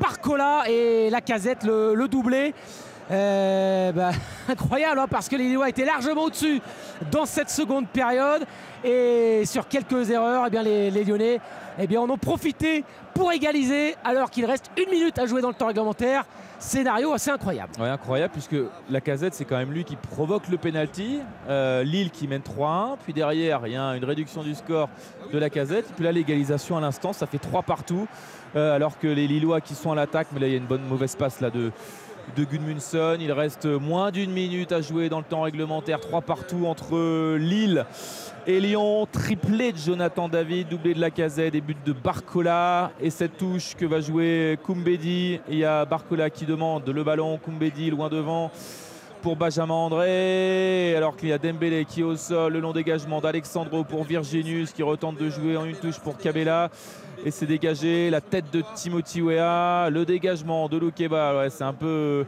Barcola et Lacazette le, le doublé. Euh, bah, incroyable hein, parce que les Lillois étaient largement au-dessus dans cette seconde période et sur quelques erreurs eh bien, les, Lyonnais eh en ont profité pour égaliser alors qu'il reste une minute à jouer dans le temps réglementaire scénario assez incroyable incroyable puisque la casette c'est quand même lui qui provoque le penalty. Euh, Lille qui mène 3-1, puis derrière il y a une réduction du score de la casette. Puis là l'égalisation à l'instant ça fait 3 partout. Euh, alors que les Lillois qui sont à l'attaque, mais là il y a une bonne mauvaise passe là de, de Gudmundsson. Il reste moins d'une minute à jouer dans le temps réglementaire. 3 partout entre Lille et Lyon. Triplé de Jonathan David, doublé de la casette, des buts de Barcola. Et cette touche que va jouer Koumbedi. Il y a Barcola qui demande le ballon. Koumbedi loin devant pour Benjamin André, alors qu'il y a Dembélé qui est au sol, le long dégagement d'Alexandro pour Virginius qui retente de jouer en une touche pour Cabella. Et c'est dégagé, la tête de Timothy Weah, le dégagement de Loukeba, ouais, c'est un peu...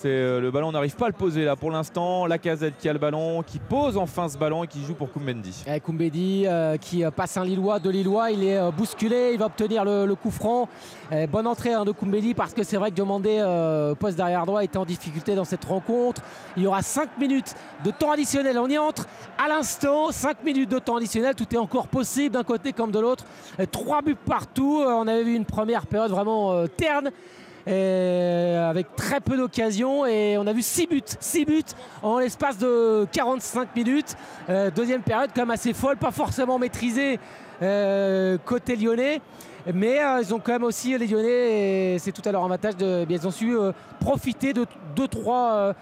C'est, euh, le ballon n'arrive pas à le poser là pour l'instant. La casette qui a le ballon, qui pose enfin ce ballon et qui joue pour Koumendi. Et Koumbedi euh, qui euh, passe un Lillois, de Lillois, il est bousculé, il va obtenir le, coup franc. Euh, bonne entrée hein, de Koumbedi parce que c'est vrai que Diomandé, poste derrière droit, était en difficulté dans cette rencontre. Il y aura 5 minutes de temps additionnel. On y entre à l'instant, 5 minutes de temps additionnel, tout est encore possible d'un côté comme de l'autre. 3 buts partout. On avait vu une première période vraiment terne. Et avec très peu d'occasions. Et on a vu 6 buts 6 buts en l'espace de 45 minutes. Euh, deuxième période quand même assez folle pas forcément maîtrisée euh, côté lyonnais. Mais euh, ils ont quand même aussi les lyonnais c'est tout à leur avantage de, bien, ils ont su euh, profiter de 2-3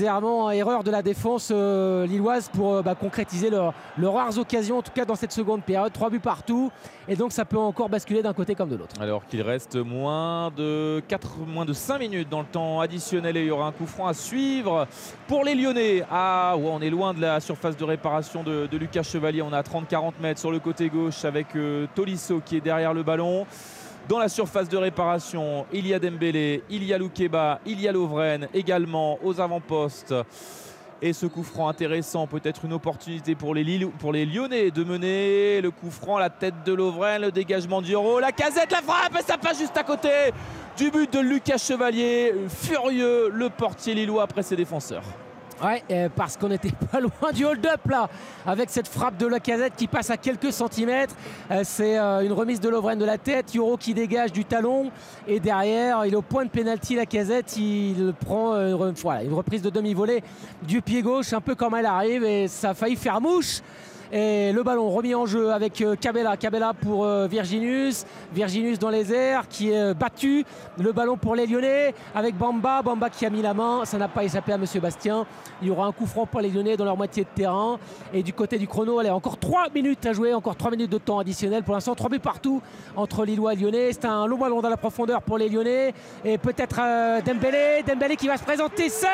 errements erreurs de la défense euh, lilloise pour euh, bah, concrétiser leurs leurs rares occasions en tout cas dans cette seconde période 3 buts partout et donc ça peut encore basculer d'un côté comme de l'autre Alors qu'il reste moins de 4, moins de 5 minutes dans le temps additionnel et il y aura un coup franc à suivre pour les Lyonnais. Ah ouais, on est loin de la surface de réparation de, Lucas Chevalier. On à 30-40 mètres sur le côté gauche avec euh, Tolisso qui est derrière le ballon. Dans la surface de réparation, il y a Dembélé, il y a Loukeba, il y a Lovren également aux avant-postes. Et ce coup franc intéressant, peut-être une opportunité pour les, Lyonnais de mener le coup franc, la tête de Lovren, le dégagement d'Euro, la casette, la frappe, et ça passe juste à côté du but de Lucas Chevalier. Furieux le portier lillois après ses défenseurs. Ouais, euh, parce qu'on n'était pas loin du hold-up là, avec cette frappe de Lacazette qui passe à quelques centimètres. Euh, c'est euh, une remise de Lovren de la tête, Yoro qui dégage du talon, et derrière, il est au point de pénalty Lacazette, il prend une, voilà, une reprise de demi-volée du pied gauche, un peu comme elle arrive, et ça a failli faire mouche. Et le ballon remis en jeu avec euh, Cabella. Cabella pour euh, Virginius. Virginius dans les airs qui est euh, battu. Le ballon pour les Lyonnais avec Bamba. Bamba qui a mis la main. Ça n'a pas échappé à Monsieur Bastien. Il y aura un coup franc pour les Lyonnais dans leur moitié de terrain. Et du côté du chrono, allez, encore 3 minutes à jouer. Encore 3 minutes de temps additionnel. Pour l'instant, 3 buts partout entre Lillois et Lyonnais. C'est un long ballon dans la profondeur pour les Lyonnais. Et peut-être Dembélé. Dembélé qui va se présenter seul.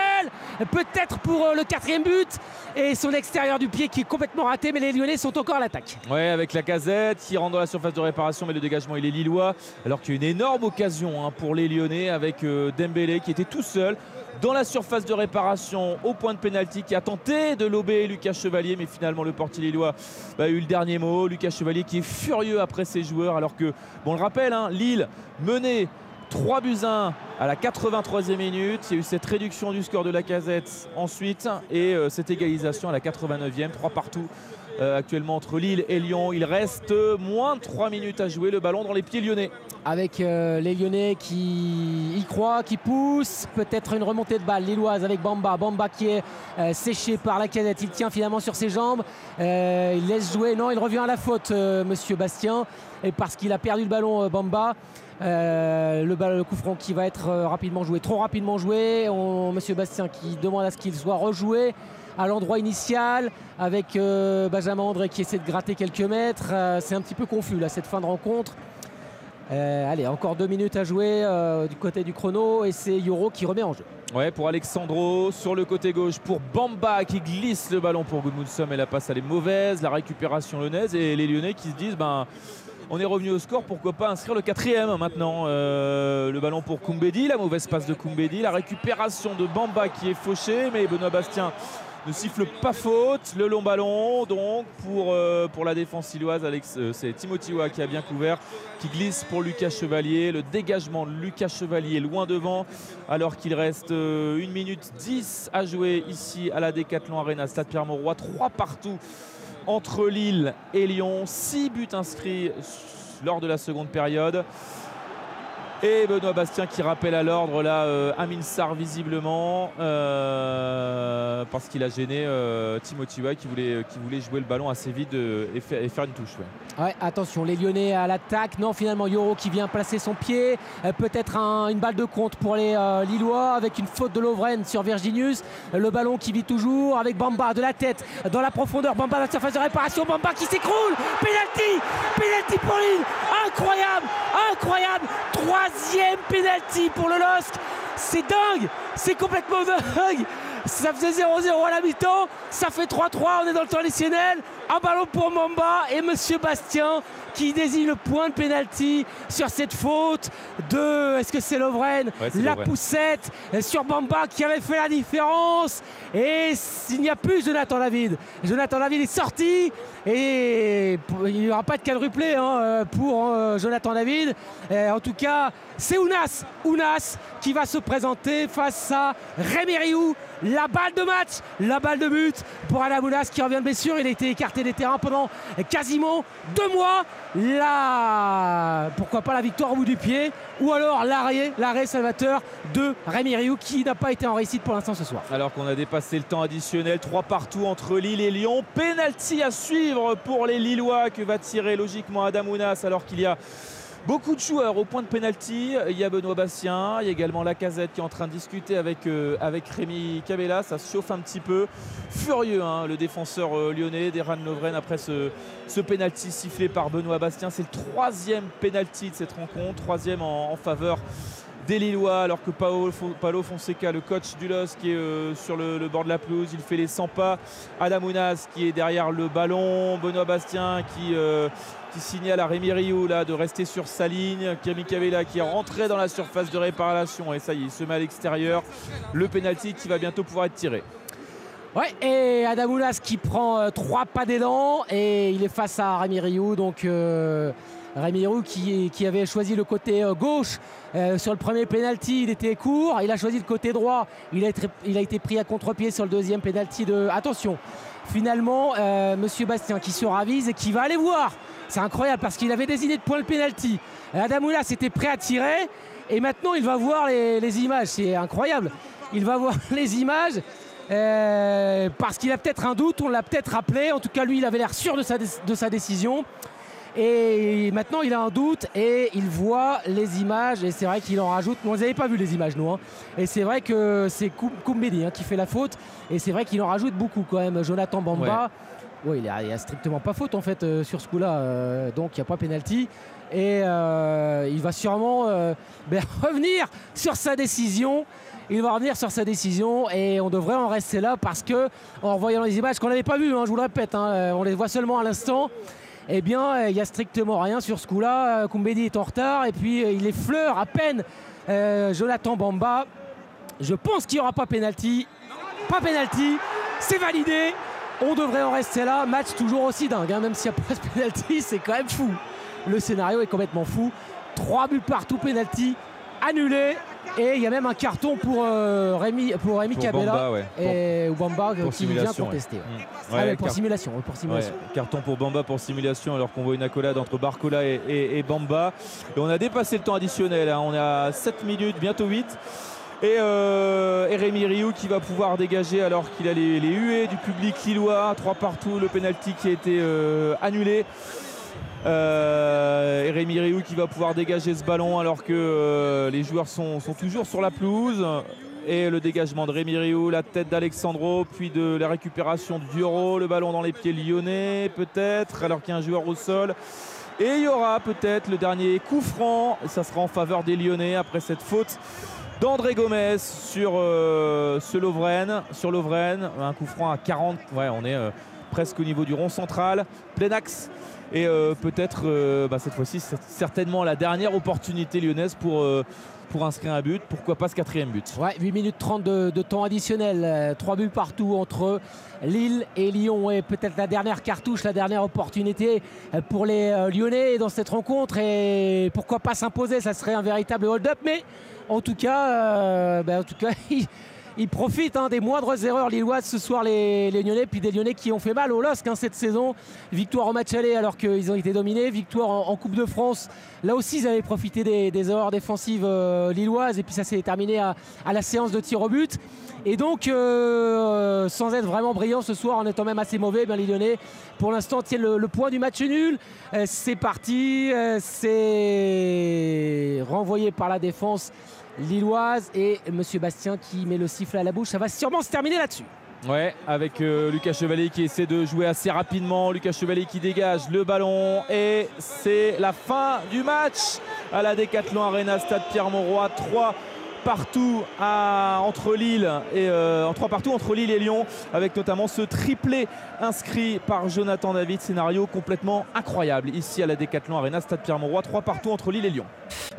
Peut-être pour le quatrième but. Et son extérieur du pied qui est complètement raté. Les Lyonnais sont encore à l'attaque. Ouais, avec la casette qui rentre dans la surface de réparation, mais le dégagement il est lillois. Alors qu'il y a une énorme occasion hein, pour les Lyonnais avec euh, Dembélé qui était tout seul dans la surface de réparation au point de pénalty qui a tenté de lober Lucas Chevalier, mais finalement le portier lillois bah, a eu le dernier mot. Lucas Chevalier qui est furieux après ses joueurs, alors que, bon, on le rappelle, hein, Lille menait 3 buts 1 à la 83e minute. Il y a eu cette réduction du score de la casette ensuite et euh, cette égalisation à la 89e, 3 partout. Euh, actuellement entre Lille et Lyon. Il reste moins de 3 minutes à jouer. Le ballon dans les pieds lyonnais. avec euh, les Lyonnais qui y croient, qui poussent. Peut-être une remontée de balle lilloise avec Bamba. Bamba qui est euh, séché par la cadette. Il tient finalement sur ses jambes. Il laisse jouer. Non, il revient à la faute, monsieur Bastien. Et parce qu'il a perdu le ballon, Bamba. Le, coup franc qui va être rapidement joué, trop rapidement joué. On- monsieur Bastien qui demande à ce qu'il soit rejoué à l'endroit initial avec euh, Benjamin André qui essaie de gratter quelques mètres. Euh, c'est un petit peu confus là cette fin de rencontre. Euh, allez, encore deux minutes à jouer du côté du chrono et c'est Yoro qui remet en jeu. Ouais, pour Alexandro sur le côté gauche, pour Bamba qui glisse le ballon pour Goodmundson et la passe elle est mauvaise, la récupération lyonnaise et les Lyonnais qui se disent ben on est revenu au score, pourquoi pas inscrire le quatrième maintenant. Le ballon pour Koumbedi, la mauvaise passe de Koumbedi, la récupération de Bamba qui est fauchée, mais Benoît Bastien ne siffle pas faute. Le long ballon donc pour, euh, la défense Alex, euh, c'est Timothy Wa qui a bien couvert, qui glisse pour Lucas Chevalier. Le dégagement de Lucas Chevalier loin devant alors qu'il reste 1 minute 10 à jouer ici à la Décathlon Arena, Stade Pierre-Mauroy. 3 partout entre Lille et Lyon. 6 buts inscrits lors de la seconde période. Et Benoît Bastien qui rappelle à l'ordre là euh, visiblement euh, parce qu'il a gêné euh, Timothy Way qui voulait, jouer le ballon assez vite euh, et, fa- et faire une touche. ouais. Attention, les Lyonnais à l'attaque. Non, finalement, Yoro qui vient placer son pied. Peut-être un- une balle de compte pour les Lillois avec une faute de Lovren sur Virginius. Le ballon qui vit toujours avec Bamba de la tête dans la profondeur. Bamba dans la surface de réparation. Bamba qui s'écroule. Penalty Penalty pour Lille Incroyable Incroyable Troisième penalty pour le LOSC. C'est dingue C'est complètement dingue ça faisait 0-0 à la mi-temps, ça fait 3-3, on est dans le temps additionnel. Un ballon pour Mamba et Monsieur Bastien qui désigne le point de pénalty sur cette faute de. Est-ce que c'est Lovren Ouais, La Lovren. poussette sur Bamba qui avait fait la différence. Et il n'y a plus Jonathan David. Jonathan David est sorti et il n'y aura pas de quadruplé hein, pour euh, Jonathan David. Et en tout cas, c'est Ounas, Ounas qui va se présenter face à Rémi Rioux. La balle de match, la balle de but pour Adam Ounas qui revient de blessure. Il a été écarté des terrains pendant quasiment deux mois. Pourquoi pas la victoire au bout du pied ou alors l'arrêt, l'arrêt salvateur de Rémi Rioux qui n'a pas été en réussite pour l'instant ce soir. Alors qu'on a dépassé le temps additionnel, 3 partout entre Lille et Lyon. Penalty à suivre pour les Lillois que va tirer logiquement Adam Ounas alors qu'il y a beaucoup de joueurs au point de penalty. Il y a Benoît Bastien, il y a également Lacazette qui est en train de discuter avec, euh, avec Rémi Cabella. Ça chauffe un petit peu. Furieux hein, le défenseur euh, lyonnais d'Eran Lovren après ce, ce penalty sifflé par Benoît Bastien. C'est le troisième penalty de cette rencontre, troisième en, faveur des Lillois, alors que Paolo, Fo- Paolo Fonseca, le coach du LOS, qui est euh, sur le, le bord de la pelouse, il fait les 100 pas. Adam Ounas qui est derrière le ballon. Benoît Bastien qui, euh, qui signale à Rémi Rioux là, de rester sur sa ligne. Camille Cavella qui est rentré dans la surface de réparation. Et ça y est, il se met à l'extérieur. Le penalty qui va bientôt pouvoir être tiré. Ouais, et Adam Ounas qui prend euh, trois pas d'élan et il est face à Rémi Rioux. Donc euh, Rémi Rioux qui, avait choisi le côté euh, gauche sur le premier penalty, il était court. Il a choisi le côté droit. Il a été, il a été pris à contre-pied sur le deuxième penalty de. Attention, finalement, Monsieur Bastien qui se ravise et qui va aller voir. C'est incroyable parce qu'il avait désigné de point le penalty. Adam Ounas était prêt à tirer et maintenant il va voir les, images. C'est incroyable. Il va voir les images. euh, parce qu'il a peut-être un doute, on l'a peut-être rappelé. En tout cas, lui, il avait l'air sûr de sa, dé- de sa décision. Et maintenant, il a un doute et il voit les images. Et c'est vrai qu'il en rajoute. On les avait pas vu les images, nous. hein. Et c'est vrai que c'est Koum- Koumbedi hein, qui fait la faute. Et c'est vrai qu'il en rajoute beaucoup quand même. Jonathan Bamba. Il n'y a, strictement pas faute en fait euh, sur ce coup-là. euh, donc il n'y a pas pénalty. Et euh, il va sûrement ben, revenir sur sa décision. Il va revenir sur sa décision et on devrait en rester là parce que en voyant les images qu'on n'avait pas vues, hein, je vous le répète, hein, on les voit seulement à l'instant. Eh bien, il n'y a strictement rien sur ce coup-là. Koumbedi est en retard et puis il effleure à peine Jonathan Bamba. Je pense qu'il n'y aura pas pénalty. Pas pénalty. C'est validé. On devrait en rester là. Match toujours aussi dingue. hein, Même s'il n'y a pas de pénalty, c'est quand même fou. Le scénario est complètement fou. Trois buts partout, pénalty. annulé. Et il y a même un carton pour euh, Rémi, pour Rémi Pour Cabella Bamba, ouais. et Bamba Pour qui vient simulation, contester. ouais. ouais. Mm. Ah, pour car- simulation, pour simulation. Carton pour Bamba pour simulation alors qu'on voit une accolade entre Barcola et, et- et Bamba. Et on a dépassé le temps additionnel, hein. on est à 7 minutes, bientôt 8. Et, euh, et Rémi Rioux qui va pouvoir dégager alors qu'il a les, huées du public lillois. 3 partout, le penalty qui a été euh, annulé. Euh, et Rémi Rioux qui va pouvoir dégager ce ballon alors que les joueurs sont, toujours sur la pelouse. Et le dégagement de Rémi Rioux, la tête d'Alexandro, puis de la récupération de Dioro, le ballon dans les pieds lyonnais peut-être, alors qu'il y a un joueur au sol. Et il y aura peut-être le dernier coup franc, ça sera en faveur des Lyonnais après cette faute d'André Gomez sur euh, ce Lovren, sur un coup franc à 40, ouais on est euh, presque au niveau du rond central, plein axe. Et euh, peut-être euh, bah, cette fois-ci, c'est certainement la dernière opportunité lyonnaise pour, euh, inscrire un but. Pourquoi pas ce quatrième but? Ouais, 8 minutes 30 de, de temps additionnel. Euh, Trois buts partout entre Lille et Lyon. Et peut-être la dernière cartouche, la dernière opportunité euh, pour les euh, Lyonnais dans cette rencontre. Et pourquoi pas s'imposer? Ça serait un véritable hold-up. Mais en tout cas, euh, ben, en ils, profitent hein, des moindres erreurs lilloises ce soir, les, Lyonnais. Puis des Lyonnais qui ont fait mal au LOSC hein, cette saison. Victoire au match aller alors qu'ils ont été dominés. Victoire en, en Coupe de France. Là aussi, ils avaient profité des, des erreurs défensives euh, lilloises. Et puis ça s'est terminé à, à la séance de tir au but. Et donc, euh, sans être vraiment brillant ce soir, en étant même assez mauvais, ben, les Lyonnais, pour l'instant, tiennent le, point du match nul. Euh, c'est parti, euh, c'est renvoyé par la défense lilloise et Monsieur Bastien qui met le sifflet à la bouche. Ça va sûrement se terminer là-dessus. Ouais, avec Lucas Chevalier qui essaie de jouer assez rapidement. Lucas Chevalier qui dégage le ballon. Et c'est la fin du match à la Décathlon Arena, stade Pierre-Mauroy. 3 partout entre Lille et euh, en 3 partout entre Lille et Lyon avec notamment ce triplé inscrit par Jonathan David scénario complètement incroyable ici à la Décathlon Arena stade Pierre-Mauroy 3 partout entre Lille et Lyon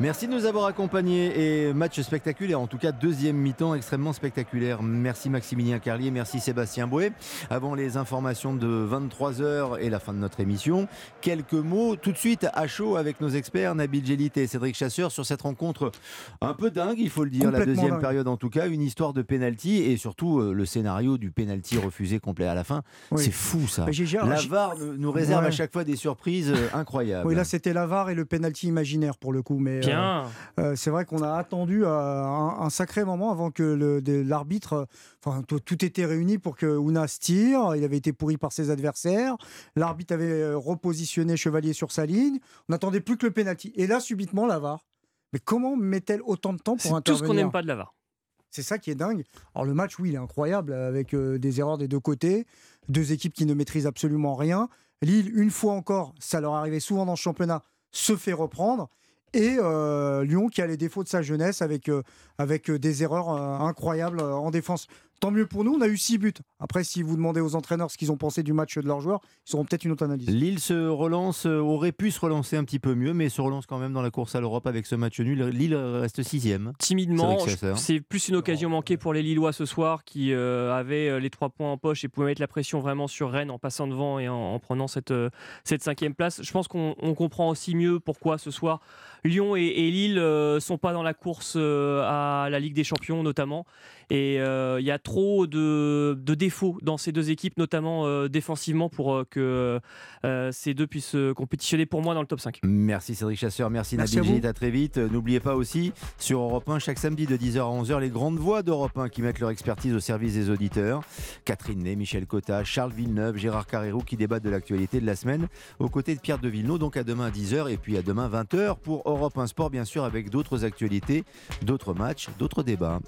Merci de nous avoir accompagnés et match spectaculaire, en tout cas deuxième mi-temps extrêmement spectaculaire. Merci Maximilien Carlier, merci Sébastien Bouet. Avant les informations de 23h et la fin de notre émission, quelques mots tout de suite à chaud avec nos experts Nabil Gélit et Cédric Chasseur sur cette rencontre un peu dingue, il faut le dire, la deuxième dingue. période en tout cas, une histoire de penalty et surtout euh, le scénario du penalty refusé complet à la fin. Oui. C'est fou ça. Mais j'ai- j'ai- La j'ai- VAR nous réserve Ouais. à chaque fois des surprises euh, incroyables. Oui, là c'était l'avare et le penalty imaginaire pour le coup. Mais Bien. euh, euh, c'est vrai qu'on a attendu euh, un, un sacré moment avant que l'arbitre, enfin tout, tout était réuni pour que Ounas tire. Il avait été pourri par ses adversaires. L'arbitre avait repositionné Chevalier sur sa ligne. On n'attendait plus que le penalty. Et là subitement l'avare. Mais comment met-elle autant de temps pour C'est tout intervenir ce qu'on n'aime pas de la VAR. C'est ça qui est dingue. Alors le match, oui, il est incroyable avec euh, des erreurs des deux côtés, deux équipes qui ne maîtrisent absolument rien. Lille, une fois encore, ça leur arrivait souvent dans ce championnat, se fait reprendre. Et euh, Lyon qui a les défauts de sa jeunesse avec, euh, avec des erreurs incroyables en défense. Tant mieux pour nous, on a eu six buts. Après, si vous demandez aux entraîneurs ce qu'ils ont pensé du match de leurs joueurs, ils auront peut-être une autre analyse. Lille se relance, euh, aurait pu se relancer un petit peu mieux, mais se relance quand même dans la course à l'Europe avec ce match nul. Lille reste sixième. Timidement, c'est plus une occasion manquée pour les Lillois ce soir qui euh, avaient euh, les trois points en poche et pouvaient mettre la pression vraiment sur Rennes en passant devant et en, en prenant cette, euh, cette cinquième place. Je pense qu'on on comprend aussi mieux pourquoi ce soir Lyon et, et Lille euh, sont pas dans la course euh, à la Ligue des Champions notamment. Et euh, il y a trop de, de défauts dans ces deux équipes, notamment euh, défensivement, pour euh, que euh, ces deux puissent compétitionner pour moi dans le top 5. Merci Cédric Chasseur, merci, Merci Nabil à à très vite. N'oubliez pas aussi sur Europe 1 chaque samedi de 10h à 11h les grandes voix d'Europe 1 qui mettent leur expertise au service des auditeurs. Catherine Ney, Michel Cotta, Charles Villeneuve, Gérard Carrérou qui débattent de l'actualité de la semaine aux côtés de Pierre de Villeneuve. Donc à demain 10h et puis à demain 20h pour Europe 1 Sport bien sûr avec d'autres actualités, d'autres matchs, d'autres débats.